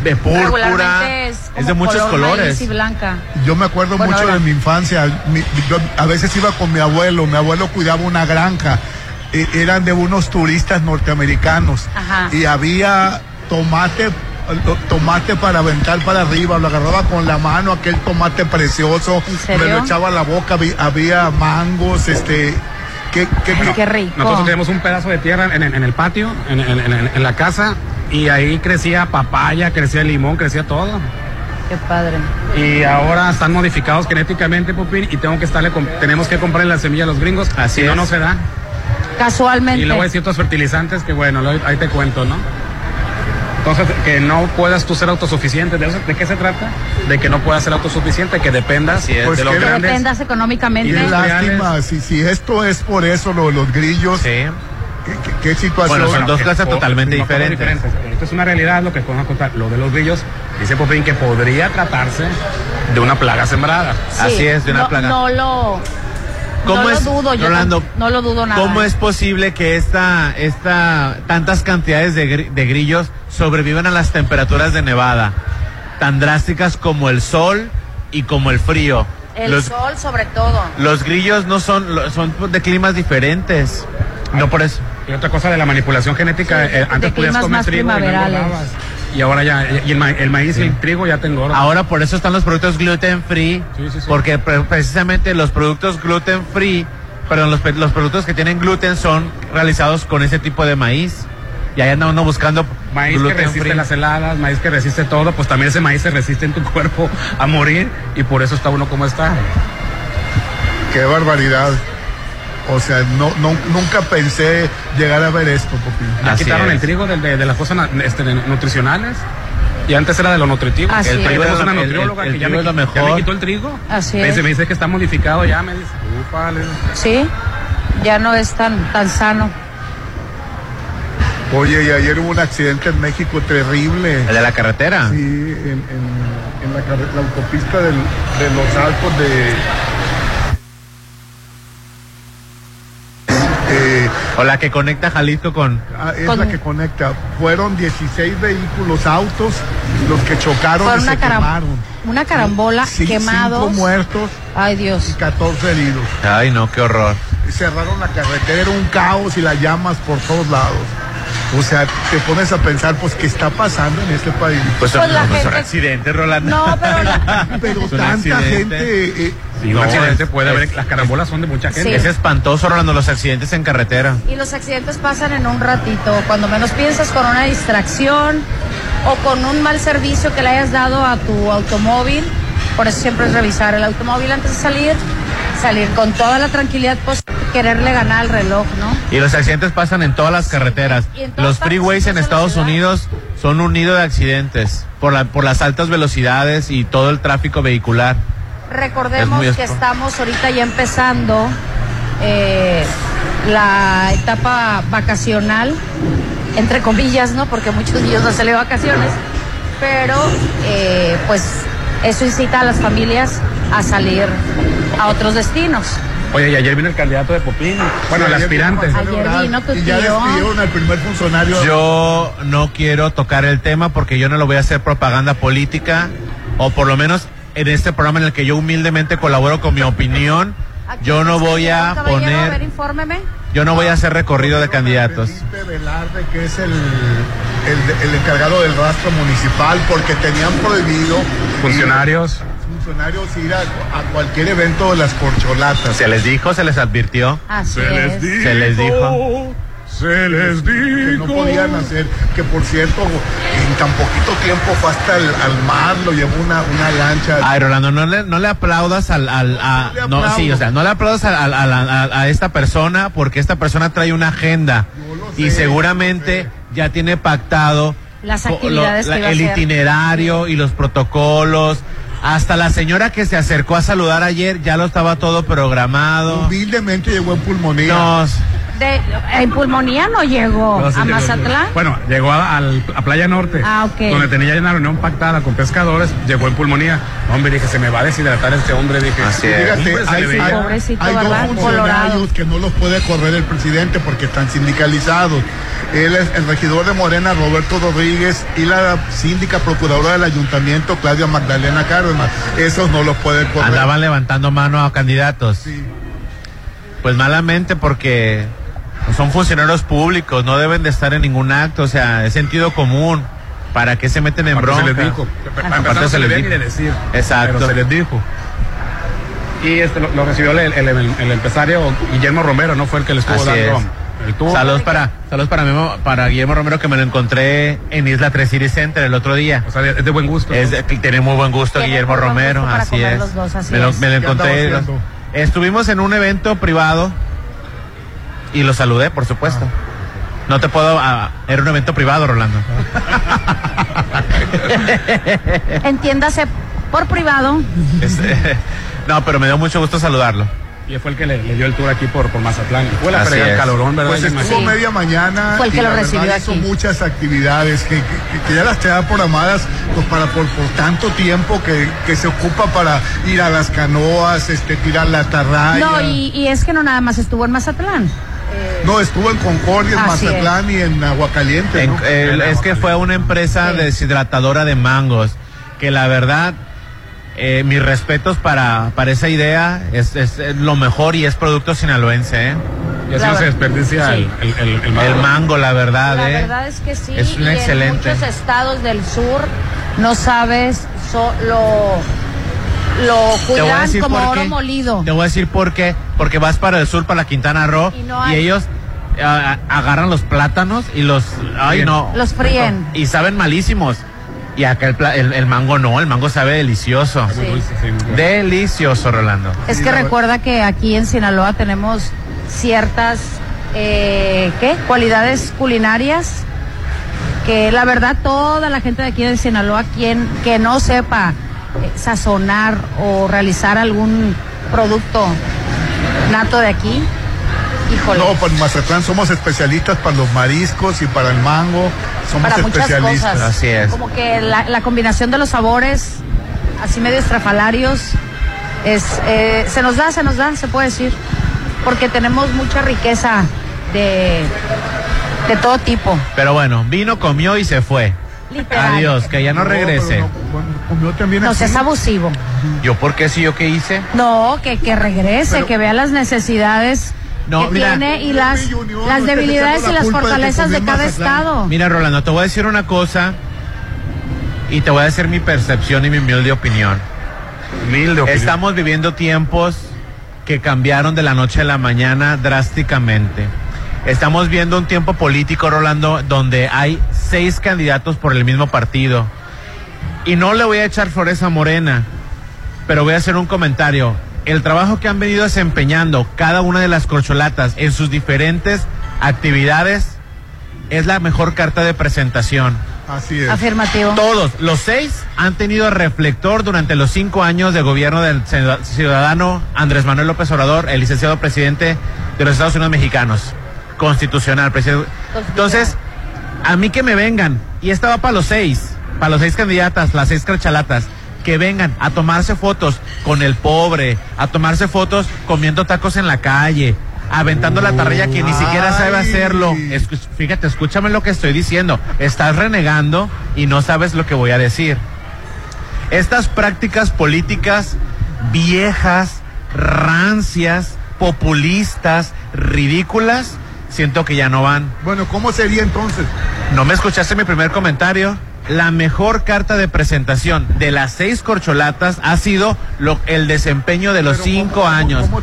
de púrpura. Es, Es de muchos color colores. y blanca. Yo me acuerdo Bueno, mucho ahora- de mi infancia. Mi- yo a veces iba con mi abuelo. Mi abuelo cuidaba una granja. E- eran de unos turistas norteamericanos. Ajá. Y había tomate tomate para aventar para arriba, lo agarraba con la mano, aquel tomate precioso, me lo echaba a la boca, había, había mangos, este, qué, qué, Nosotros teníamos un pedazo de tierra en, el- en el patio, en, en- en- en la casa, y ahí crecía papaya, crecía limón, crecía todo. Qué padre. Y ahora están modificados genéticamente, Popín, y tengo que estarle, tenemos que comprarle la semilla a los gringos, Así si no, no se da. Casualmente. Y luego hay ciertos fertilizantes que, bueno, ahí te cuento, ¿no? Entonces, que no puedas tú ser autosuficiente. ¿De, eso, ¿De qué se trata? De que no puedas ser autosuficiente, que dependas Pues de los que grandes. dependas económicamente. Qué lástima, si, si esto es por eso, lo de los grillos, ¿qué, qué- qué situación? Bueno, son dos po- totalmente cosas diferentes. Esto es una realidad, lo que podemos contar. Lo de los grillos, dice Popín que podría tratarse de una plaga sembrada. Así es, de una no, plaga. No lo, ¿Cómo no es, lo dudo, yo Rolando, no lo dudo nada. ¿Cómo es posible que esta, esta, tantas cantidades de, gri- de grillos sobrevivan a las temperaturas de Nevada? Tan drásticas como el sol y como el frío. El los, sol sobre todo. los grillos no son, son de climas diferentes. No por eso. Y otra cosa de la manipulación genética, Sí, eh, antes podías comer más trigo y no primaverales. Y ahora ya, y el, ma- el maíz y el trigo ya te engordan. Ahora por eso están los productos gluten free, porque pre- precisamente los productos gluten free, perdón, los, los productos que tienen gluten son realizados con ese tipo de maíz. Y ahí anda uno buscando Maíz que resiste free. las heladas, maíz que resiste todo, pues también ese maíz se resiste en tu cuerpo a morir y por eso está uno como está. Qué barbaridad. O sea, no, no, nunca pensé llegar a ver esto, Popín. Ya quitaron el trigo de, de- de las cosas este, de nutricionales y antes era de lo nutritivo. Así el es. trigo El- es una el- nutrióloga el que ya me, es lo qui- ya me mejor. quitó el trigo. Así me dice, es. me dice que está modificado ya, me dice. Ufale. Sí, ya no es tan, tan sano. Oye, y ayer hubo un accidente en México terrible. ¿El de la carretera? Sí, en, en- en la, autopista del- de los Altos de... O la que conecta Jalisco con... ah, es Con- la que conecta. Fueron 16 vehículos, autos, los que chocaron Fue y una, se caram- quemaron. una carambola, Sí, quemados. Cinco muertos Ay, Dios. y 14 heridos. Ay, no, qué horror. cerraron la carretera, era un caos y las llamas por todos lados. O sea, te pones a pensar, pues, ¿qué está pasando en este país? Pues, Pues la no, son gente- accidentes, Rolando. No, pero la- tanta accidente. gente... eh, Sí, un No, accidente puede haber, las carambolas son de mucha gente. Sí. Es espantoso, Rolando, los accidentes en carretera. Y los accidentes pasan en un ratito, cuando menos piensas con una distracción o con un mal servicio que le hayas dado a tu automóvil. Por eso siempre es revisar el automóvil antes de salir, salir con toda la tranquilidad posible, quererle ganar al reloj, ¿no? Y los accidentes pasan en todas las carreteras. Los freeways en Estados. Unidos son un nido de accidentes por, la, por las altas velocidades y todo el tráfico vehicular. Recordemos Es que estamos ahorita ya empezando eh, la etapa vacacional, entre comillas, ¿no? Porque muchos niños no salen de vacaciones, pero eh, pues eso incita a las familias a salir a otros destinos. Oye, y ayer vino el candidato de Popín. Bueno, sí, el aspirante. Ayer vino tu Y ya tío. despidieron al primer funcionario. Yo no quiero tocar el tema porque yo no lo voy a hacer propaganda política o por lo menos en este programa en el que yo humildemente colaboro con mi opinión, yo no voy a Caballero, a ver, poner, infórmeme. yo no voy a hacer recorrido de candidatos. Velarde, que es el, el, el encargado del rastro municipal, porque tenían prohibido Funcionarios. Funcionarios ir a, a cualquier evento de las corcholatas. Se les dijo, se les advirtió. Así Se les es. dijo. Se les dijo. Se les que dijo. no podían hacer, que por cierto, en tan poquito tiempo fue hasta el al mar, lo llevó una, una lancha. Ay, Rolando, no le, no le aplaudas al, al a, No le no, aplaudo. sí, o sea, no le aplaudas al- al- al- a, a esta persona porque esta persona trae una agenda y seguramente ya tiene pactado Las lo- la- que iba a el hacer. itinerario y los protocolos. Hasta la señora que se acercó a saludar ayer ya lo estaba todo programado. Humildemente llegó en pulmonía. De, en pulmonía no llegó No, sí a llegó, Mazatlán. Bueno, llegó a, al- a Playa Norte. Ah, ok. Donde tenía ya una reunión pactada con pescadores, llegó en pulmonía. Hombre, dije, se me va a deshidratar este hombre, dije. Fíjate, Hombre, se hay, hay- Pobrecito, hay dos funcionarios Colorado. que no los puede correr el presidente porque están sindicalizados. Él es el regidor de Morena, Roberto Rodríguez, y la síndica procuradora del ayuntamiento, Claudia Magdalena Cárdenas. Esos no los puede correr. Andaban levantando mano a candidatos. Pues malamente porque son funcionarios públicos, no deben de estar en ningún acto, o sea, es sentido común. ¿Para qué se meten en Aparte bronca? se les dijo. Para empezar, se les dijo. de decir. Exacto. Pero se les dijo. Y este lo, lo recibió el, el- el- el empresario Guillermo Romero, no fue el que le estuvo Así dando. es. Saludos para, saludos para, Memo- para Guillermo Romero que me lo encontré en Isla 3 City Center el otro día. O sea, es de buen gusto. Es de- tiene muy buen gusto Tiene Guillermo Romero, gusto así es. los dos, así me, lo, es. me lo ¿Qué andaba encontré. Estuvimos en un evento privado y lo saludé, por supuesto. No te puedo. ah, era un evento privado, Rolando. Entiéndase por privado. Este, no, pero me dio mucho gusto saludarlo. Y fue el que le, le dio el tour aquí por, por Mazatlán. Fue la el calorón, ¿verdad? Pues estuvo media mañana Fue el que y lo la verdad recibió hizo aquí. muchas actividades que, que- que ya las tenía programadas pues para por, por tanto tiempo que, que se ocupa para ir a las canoas, este tirar la atarraya. No, y, y es que no nada más estuvo en Mazatlán. No, estuvo en Concordia, en Así Mazatlán y en Aguacaliente. En- ¿no? el- es que fue una empresa Sí. deshidratadora de mangos, que la verdad, eh, mis respetos para, para esa idea, es, es, es lo mejor y es producto sinaloense, ¿eh? Y así no se desperdicia Sí. el, el, el, el mango. El mango, la verdad, La ¿eh? verdad es que sí. Es un y excelente. En muchos estados del sur no sabes so- lo, cuidan decir como oro qué. molido. Te voy a decir por qué. Porque vas para el sur, para la Quintana Roo, Y y, no hay- ellos ah, agarran los plátanos y los... Ay, no. Los fríen. Y saben malísimos. Y acá el, el- el mango no, el mango sabe delicioso. Sí. Delicioso, Rolando. Es que recuerda que aquí en Sinaloa tenemos ciertas eh, ¿qué? cualidades culinarias que la verdad toda la gente de aquí de Sinaloa quien que no sepa sazonar o realizar algún producto nato de aquí, híjole, No, para Mazatlán somos especialistas para los mariscos y para el mango. Somos para muchas especialistas. cosas. Así es. Como que la, la combinación de los sabores, así medio estrafalarios, es, eh, se nos da, se nos da, se puede decir. Porque tenemos mucha riqueza de, de todo tipo. Pero bueno, vino, comió y se fue. Literal. Adiós, que ya no regrese. no, No aquí. seas abusivo. ¿Yo por qué sí, yo qué hice? No, que, que regrese, Pero- que vea las necesidades No, que mira. tiene y las, no las debilidades y la las de fortalezas de cada Mazatlán. estado. Mira, Rolando, te voy a decir una cosa y te voy a decir mi percepción y mi humilde opinión. Humilde opinión. Estamos viviendo tiempos que cambiaron de la noche a la mañana drásticamente. Estamos viendo un tiempo político, Rolando, donde hay seis candidatos por el mismo partido. Y no le voy a echar flores a Morena, pero voy a hacer un comentario. El trabajo que han venido desempeñando cada una de las corcholatas en sus diferentes actividades es la mejor carta de presentación. Así es. Afirmativo. Todos, los seis, han tenido reflector durante los cinco años de gobierno del ciudad- ciudadano Andrés Manuel López Obrador, el licenciado presidente de los Estados Unidos mexicanos. Constitucional, presidente. Entonces, a mí que me vengan, y esta va para los seis, para los seis candidatas, las seis crachalatas, que vengan a tomarse fotos con el pobre, a tomarse fotos comiendo tacos en la calle, aventando la tarrilla que ni siquiera sabe hacerlo. Escu- fíjate, escúchame lo que estoy diciendo. Estás renegando y no sabes lo que voy a decir. Estas prácticas políticas viejas, rancias, populistas, ridículas, siento que ya no van. Bueno, ¿cómo sería entonces? ¿No me escuchaste mi primer comentario? La mejor carta de presentación de las seis corcholatas ha sido lo- el desempeño de los Pero cinco ¿cómo- años. cómo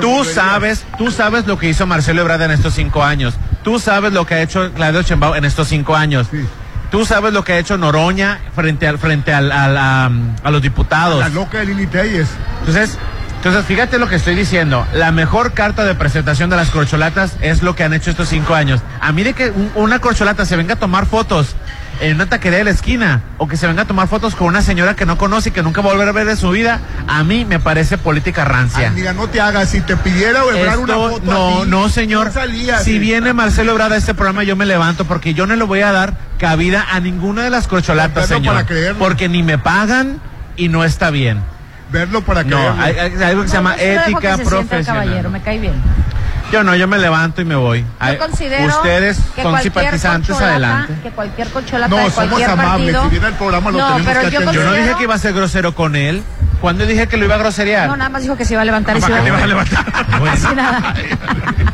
Tú sabes, tú sabes lo que hizo Marcelo Ebrard en estos cinco años. Tú sabes lo que ha hecho Claudio Chembao en estos cinco años. Sí. Tú sabes lo que ha hecho Noroña frente al frente al, al- a, a los diputados. La loca de Lili Telles. Entonces, entonces, fíjate lo que estoy diciendo. La mejor carta de presentación de las corcholatas es lo que han hecho estos cinco años. A mí de que un- una corcholata se venga a tomar fotos en una taquería de la esquina o que se venga a tomar fotos con una señora que no conoce y que nunca va a volver a ver de su vida, a mí me parece política rancia. Ay, mira, no te hagas. Si te pidiera Ebrard una foto. a no, no, señor. no si eh. viene Marcelo Ebrard a este programa, yo me levanto porque yo no le voy a dar cabida a ninguna de las corcholatas, señor. Porque ni me pagan y no está bien. Verlo para No, creerlo. hay, hay algo que se llama Yo que ética se el profesional. caballero, me cae bien. Yo no, yo me levanto y me voy. Considero Ustedes que son simpatizantes adelante. Que cualquier No, de somos amables. partido. Si viene el programa lo no, tenemos pero que yo, atender. Yo no dije que iba a ser grosero con él. ¿Cuándo dije que lo iba a groserear? No, nada más dijo que se iba a levantar y se ¿Para qué iba te a levantar? Bueno, Así nada.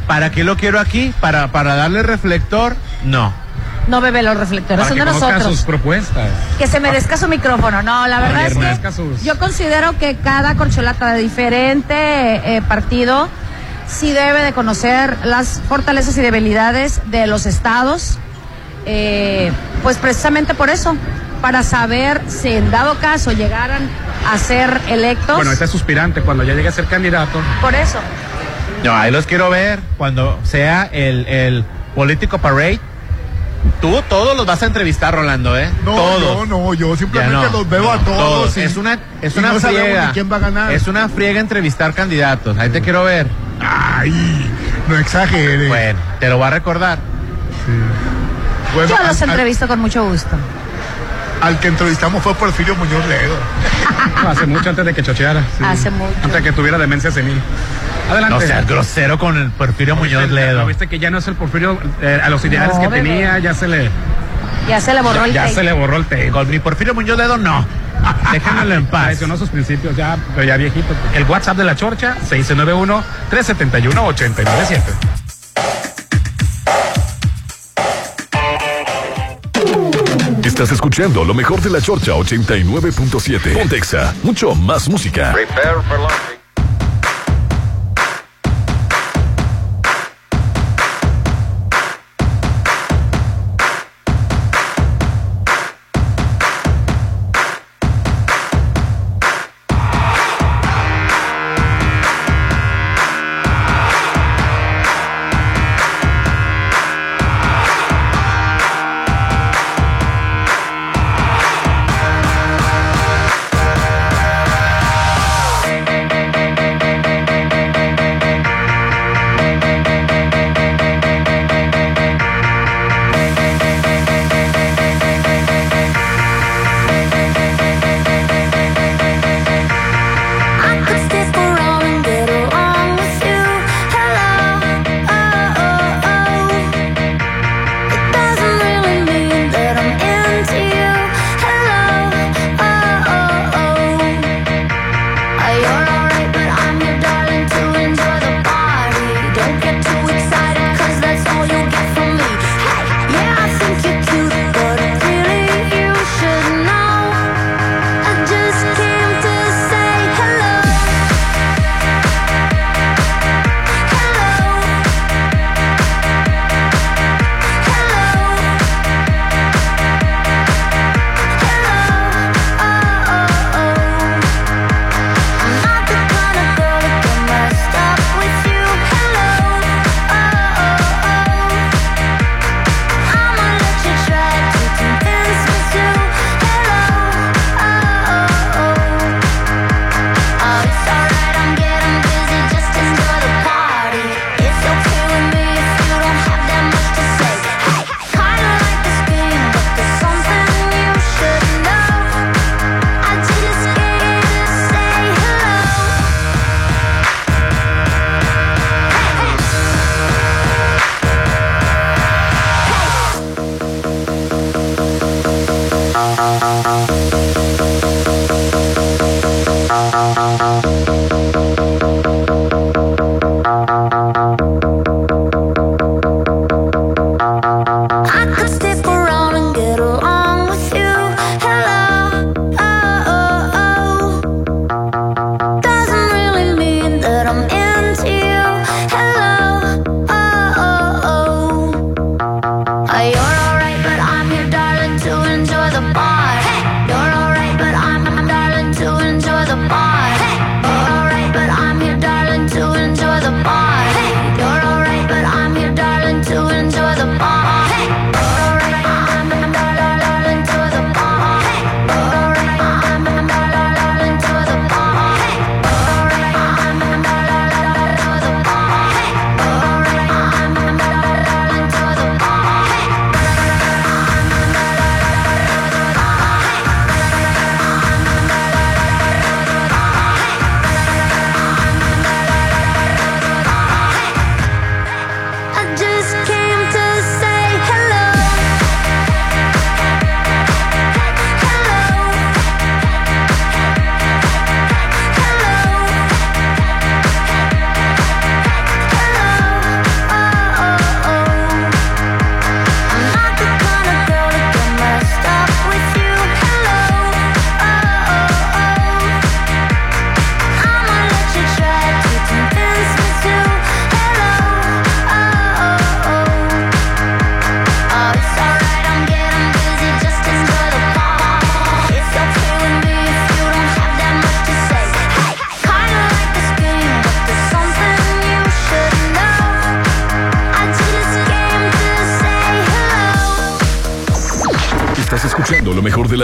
¿Para qué lo quiero aquí? ¿Para, para darle reflector? No. No bebe los reflectores, Para son que de nosotros. sus propuestas. Que se merezca su micrófono. No, la verdad que es que sus- yo considero que cada corcholata de diferente eh, partido sí debe de conocer las fortalezas y debilidades de los estados, eh, pues precisamente por eso, para saber si en dado caso llegaran a ser electos. Bueno, este es suspirante. Cuando ya llegue a ser candidato, Por eso. No, ahí los quiero ver cuando sea el, el político parade. Tú todos los vas a entrevistar, Rolando, ¿eh? No, todos. no, no, yo simplemente no, los veo a todos. y- Es una, es y una no friega. quién va a ganar. Es una friega entrevistar candidatos. Ahí te quiero ver. Ay, no exagere. Bueno, te lo voy a recordar. Bueno, yo los al- al- entrevisto con mucho gusto. Al que entrevistamos fue Porfirio Muñoz Ledo. hace mucho antes de que chocheara. sí. Hace mucho. Antes de que tuviera demencia senil. Adelante. No seas grosero con el Porfirio Muñoz ¿Viste- Ledo. ¿no ¿Viste que ya no es el Porfirio eh, a los ideales No, que bebé. tenía? Ya se le, Ya se le borró ya, el ya tape. se le borró el tape. Con mi Porfirio Muñoz Ledo no. Déjamelo en paz. Traicionó sus principios ya, pero ya viejito. El WhatsApp de la Chorcha, 691-371-897. Estás escuchando lo mejor de la Chorcha 89.7. Pontexa, mucho más música. I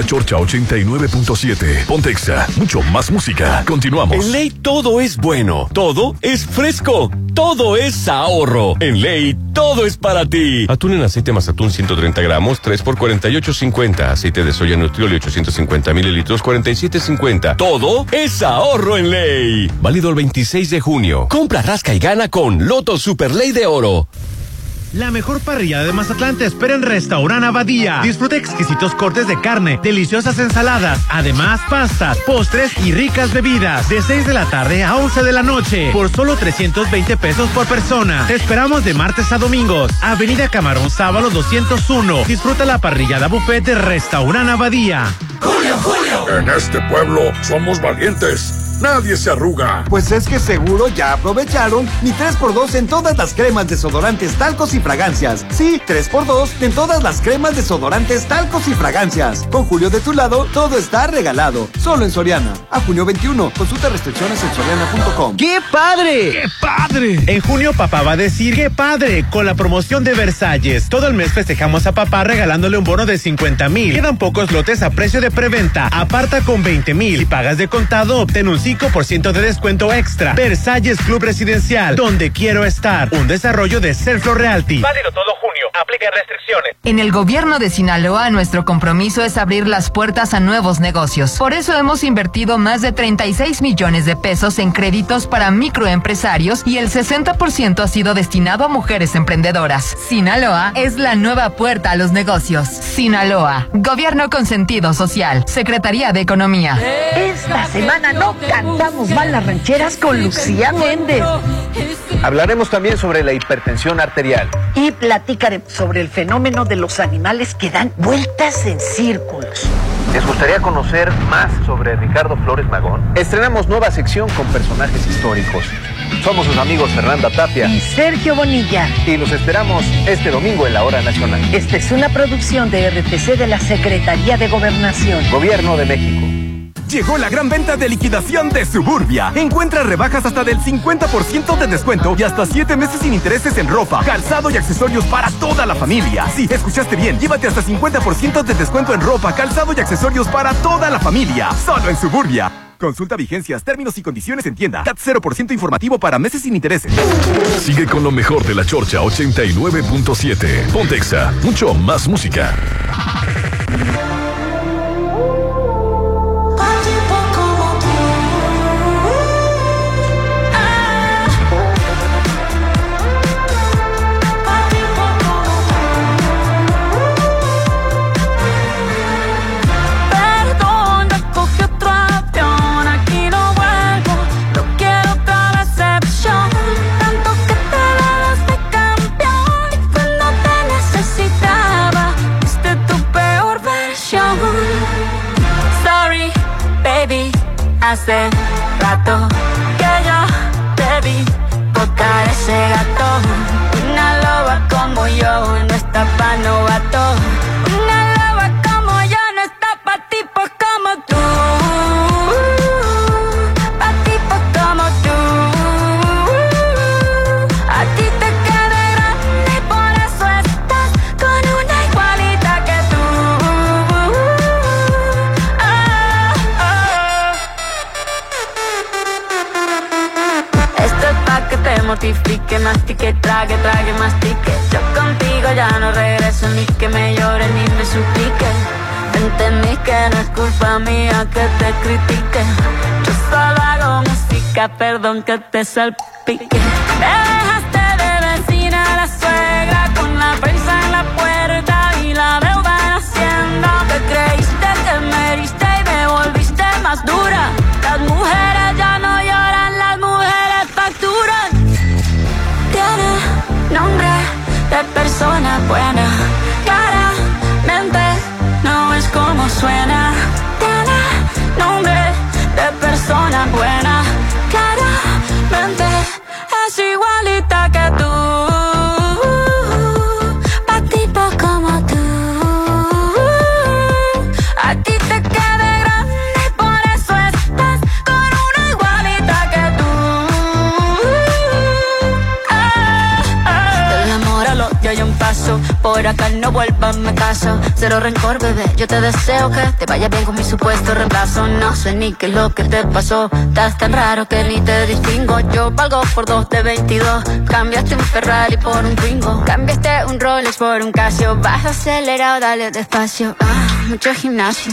Chorcha 89.7. Pontexa, mucho más música. Continuamos. En ley todo es bueno, todo es fresco, todo es ahorro. En ley todo es para ti. Atún en aceite más atún 130 gramos, 3 por 48.50. Aceite de soya Nutrioli 850 mililitros, 47.50. Todo es ahorro en ley. Válido el 26 de junio. Compra, rasca y gana con Loto Super Ley de Oro. La mejor parrilla de Mazatlán te espera en Restaurant Abadía. Disfruta exquisitos cortes de carne, deliciosas ensaladas, además pastas, postres y ricas bebidas. De 6 de la tarde a 11 de la noche, por solo 320 pesos por persona. Te esperamos de martes a domingos. Avenida Camarón Sábalo 201. Disfruta la parrillada buffet de Restaurant Abadía. Julio, Julio. En este pueblo somos valientes. Nadie se arruga. Pues es que seguro ya aprovecharon mi 3x2 en todas las cremas desodorantes, talcos y fragancias. Sí, 3x2 en todas las cremas desodorantes, talcos y fragancias. Con Julio de tu lado, todo está regalado. Solo en Soriana. A junio 21. Consulta restricciones en soriana.com. ¡Qué padre! ¡Qué padre! En junio papá va a decir ¡Qué padre! Con la promoción de Versalles. Todo el mes festejamos a papá regalándole un bono de 50 mil. Quedan pocos lotes a precio de preventa. Aparta con 20 mil. Si pagas de contado, obtén un 5% de descuento extra. Versalles Club Residencial, donde quiero estar. Un desarrollo de Selflo Realty. Válido todo junio. Aplica restricciones. En el gobierno de Sinaloa, nuestro compromiso es abrir las puertas a nuevos negocios. Por eso hemos invertido más de 36 millones de pesos en créditos para microempresarios y el 60% ha sido destinado a mujeres emprendedoras. Sinaloa es la nueva puerta a los negocios. Sinaloa, gobierno con sentido social. Secretaría de Economía. Esta semana no cantamos mal las rancheras con Lucía Méndez. Hablaremos también sobre la hipertensión arterial. Y platicaremos sobre el fenómeno de los animales que dan vueltas en círculos. ¿Les gustaría conocer más sobre Ricardo Flores Magón? Estrenamos nueva sección con personajes históricos. Somos sus amigos Fernanda Tapia y Sergio Bonilla. Y los esperamos este domingo en la Hora Nacional. Esta es una producción de RTC de la Secretaría de Gobernación. Gobierno de México. Llegó la gran venta de liquidación de Suburbia. Encuentra rebajas hasta del 50% de descuento y hasta 7 meses sin intereses en ropa, calzado y accesorios para toda la familia. Sí, escuchaste bien. Llévate hasta 50% de descuento en ropa, calzado y accesorios para toda la familia. Solo en Suburbia. Consulta vigencias, términos y condiciones en tienda. CAT 0% informativo para meses sin intereses. Sigue con lo mejor de la Chorcha 89.7. Pontexa, mucho más música. Hace rato que yo te vi tocar ese gato. Una loba como yo no está pa' novato. Mastique, trague, trague, mastique. Yo contigo ya no regreso ni que me llore ni me suplique. Entendí que no es culpa mía que te critique. Yo solo hago música, perdón que te salpique. Me dejaste de vecina la suegra con la prensa en la puerta y la deuda en Hacienda. Te creíste que me heriste y me volviste más dura. No vuelvas me caso. Cero rencor, bebé, yo te deseo que te vaya bien con mi supuesto reemplazo. No sé ni qué es lo que te pasó, estás tan raro que ni te distingo. Yo valgo por dos de 22, cambiaste un Ferrari por un Twingo. Cambiaste un Rolex por un Casio, vas acelerado, dale despacio. Ah, mucho gimnasio.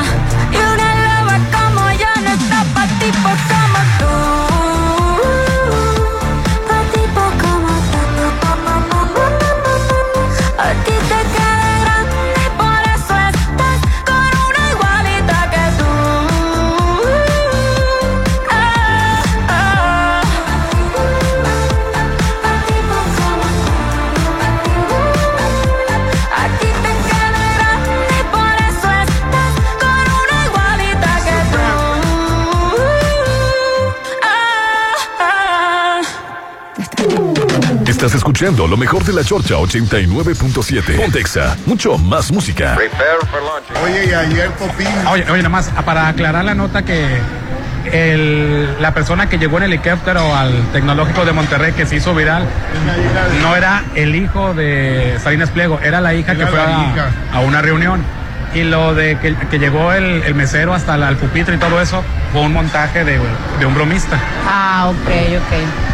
Estás escuchando lo mejor de la Chorcha 89.7. Pontexa, mucho más música. Oye, y ayer Popín. Oye, oye, nada más, para aclarar la nota que el- la persona que llegó en helicóptero al tecnológico de Monterrey que se hizo viral no era el hijo de Salinas Pliego, era la hija que Era fue la a, a una reunión. Y lo de que, que llegó el, el mesero hasta la- el pupitre y todo eso fue un montaje de, de un bromista. Ah, ok, ok.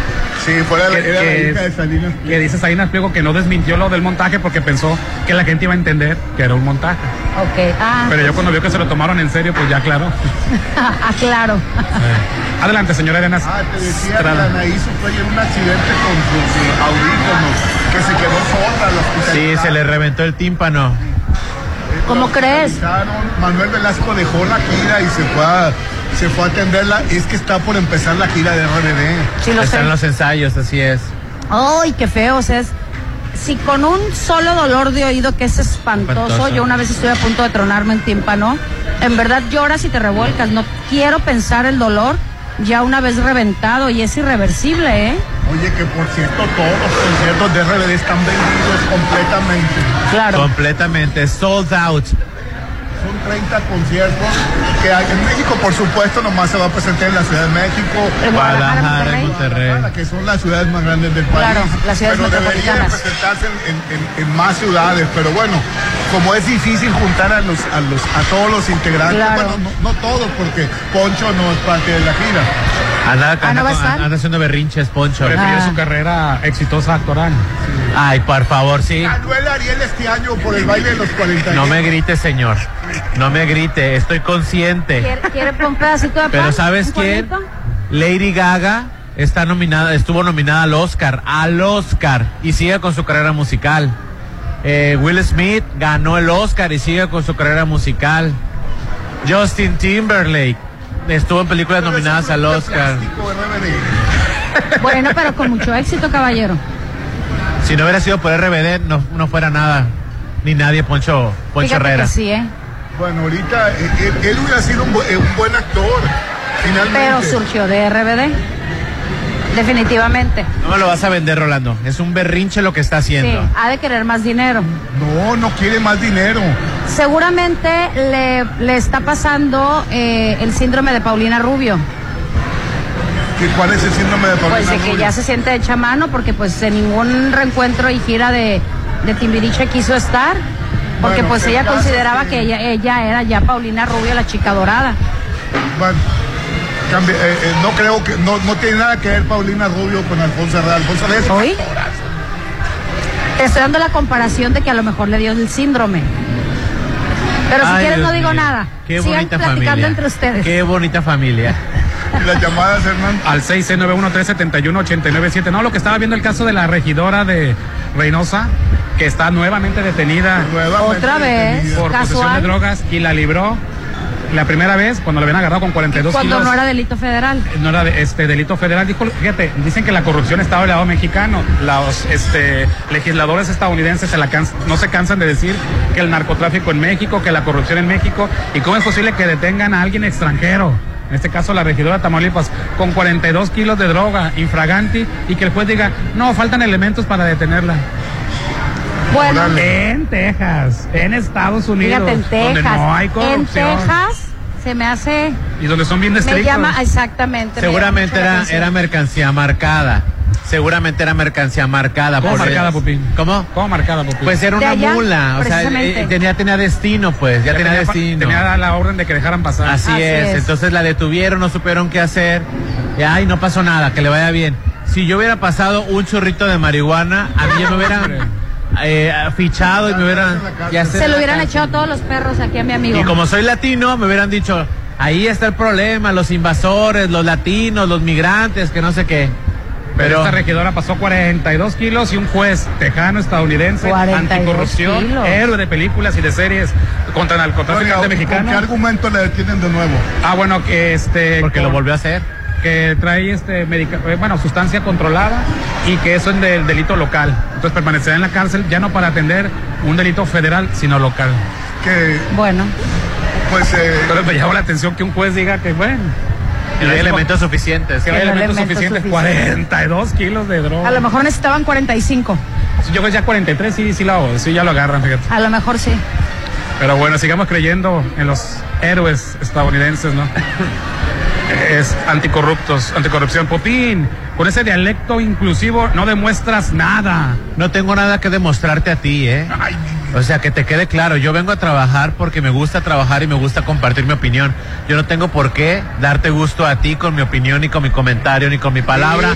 Sí, fue la, Que- era la que- hija de Salinas. Que dice Salinas Pliego que no desmintió lo del montaje porque pensó que la gente iba a entender que era un montaje. Ok, ah, Pero yo cuando vio que se lo tomaron en serio, pues ya claro. ah, claro. Adelante, señora Arenas. Ah, te decía que. Anaí sufrió un accidente con sus audífonos, que se quedó sorda. la Sí, se le reventó el tímpano. ¿Cómo crees? Manuel Velasco dejó la gira y se fue a, se fue a atenderla. Es que está por empezar la gira de RBD. Sí, lo Están sé. los ensayos, así es. Ay, qué feo, o sea, es- si con un solo dolor de oído que es espantoso, Espantoso. yo una vez estuve a punto de tronarme un tímpano, en verdad lloras y te revuelcas, no quiero pensar el dolor ya una vez reventado y es irreversible, ¿eh? Oye, que por cierto, todos los conciertos de RBD están vendidos completamente. Claro. Completamente, sold out. Son 30 conciertos que hay en México, por supuesto, nomás se va a presentar en la Ciudad de México, En Guadalajara, Monterrey. Que son las ciudades más grandes del país. Claro, las ciudades pero debería de metropolitanas. presentarse en, en- en más ciudades. Pero bueno, como es difícil juntar a los a los a todos los integrantes, Claro. bueno, no, no todos, porque Poncho no es parte de la gira. Anda, Ah, anda ¿no anda haciendo berrinches, Poncho. Prefirió Ah. su carrera exitosa actoral. Ay, por favor, sí. Ganó el Ariel este año por el baile de los 40. No me grite, señor. No me grite, estoy consciente. ¿Quiere, quiere un pedacito de Pero pan? ¿sabes ¿Un quién? Lady Gaga está nominada, estuvo nominada al Oscar, al Oscar, y sigue con su carrera musical. Eh, Will Smith ganó el Oscar y sigue con su carrera musical. Justin Timberlake estuvo en películas nominadas al Oscar. Bueno, pero con mucho éxito, caballero. Si no hubiera sido por RBD, no, no fuera nada, ni nadie, Poncho, Poncho Fíjate Herrera. que sí, ¿eh? Bueno, ahorita eh, él, él hubiera sido un, eh, un buen actor, finalmente. Pero surgió de RBD. Definitivamente. No me lo vas a vender, Rolando. Es un berrinche lo que está Sí, haciendo. ha de querer más dinero. No, no quiere más dinero. Seguramente le, le está pasando eh, el síndrome de Paulina Rubio. ¿Que ¿Cuál es el síndrome de Paulina Pues de que Rubio? ya se siente hecha mano porque pues en ningún reencuentro y gira de, de Timbiriche quiso estar. Porque Bueno, pues el ella consideraba que que- ella, ella era ya Paulina Rubio, la chica dorada. Bueno, cambia- eh, eh, no creo que, no, no tiene nada que ver Paulina Rubio con Alfonso Herrera. Alfonso es ¿Hoy? Te estoy dando la comparación de que a lo mejor le dio el síndrome. Pero si Ay, quieres Dios no digo mío. nada. Qué Sigan bonita platicando familia. entre ustedes. Qué bonita familia. las llamadas, Hernán. Al 691-371-897. No, lo que estaba viendo el caso de la regidora de Reynosa, que está nuevamente detenida Nuevamente Otra vez, detenida. por posesión de drogas y la libró la primera vez cuando la habían agarrado con 42 Cuando kilos. no era delito federal. no era de- este delito federal. Dijo, fíjate, dicen que la corrupción está del lado mexicano. Los este, legisladores estadounidenses se la cans- no se cansan de decir que el narcotráfico en México, que la corrupción en México. ¿Y cómo es posible que detengan a alguien extranjero? En este caso la regidora de Tamaulipas, con 42 kilos de droga, infraganti, y que el juez diga, no, faltan elementos para detenerla. Bueno, En Texas, en Estados Unidos, fíjate, en donde Texas. no hay en corrupción Texas se me hace. y donde son bien Me estrictos. llama, exactamente. me Seguramente llama mucho la era, era mercancía marcada. Seguramente era mercancía marcada. ¿Cómo por- marcada, Pupín? ¿Cómo? ¿Cómo marcada, Pupín? Pues era una allá, mula. O sea, eh, tenía, tenía destino, pues. Ya, tenía, destino. Tenía la orden de que dejaran pasar. Así, Así es. es. Entonces la detuvieron, no supieron qué hacer. Y ay, no pasó nada, que le vaya bien. Si yo hubiera pasado un churrito de marihuana, a mí ya me hubieran eh, fichado y me hubieran. ya Se lo hubieran echado todos los perros aquí a mi amigo. Y como soy latino, me hubieran dicho, ahí está el problema, los invasores, los latinos, los migrantes, que no sé qué. Pero esta regidora pasó 42 kilos y un juez tejano estadounidense 42 anticorrupción, kilos. héroe de películas y de series contra el narcotraficante Oiga, ¿con mexicano. qué argumento le detienen de nuevo? Ah, bueno, que este. porque lo volvió a hacer. Que trae este medica- eh, bueno, sustancia controlada y que eso es del delito local. Entonces permanecerá en la cárcel ya no para atender un delito federal, sino local. Que, Bueno, pues, eh, Pero me llama la atención que un juez diga que, bueno. Y no hay elementos suficientes. Que no hay elementos elementos suficientes. suficientes. 42 kilos de droga. a lo mejor necesitaban 45. Yo creo que ya 43 sí, sí, la, sí ya lo agarran, fíjate. A lo mejor sí. Pero bueno, sigamos creyendo en los héroes estadounidenses, ¿no? es anticorruptos, anticorrupción. Popín, con ese dialecto inclusivo no demuestras nada. No tengo nada que demostrarte a ti, ¿eh? O sea, que te quede claro, yo vengo a trabajar porque me gusta trabajar y me gusta compartir mi opinión. Yo no tengo por qué darte gusto a ti con mi opinión, ni con mi comentario, ni con mi palabra.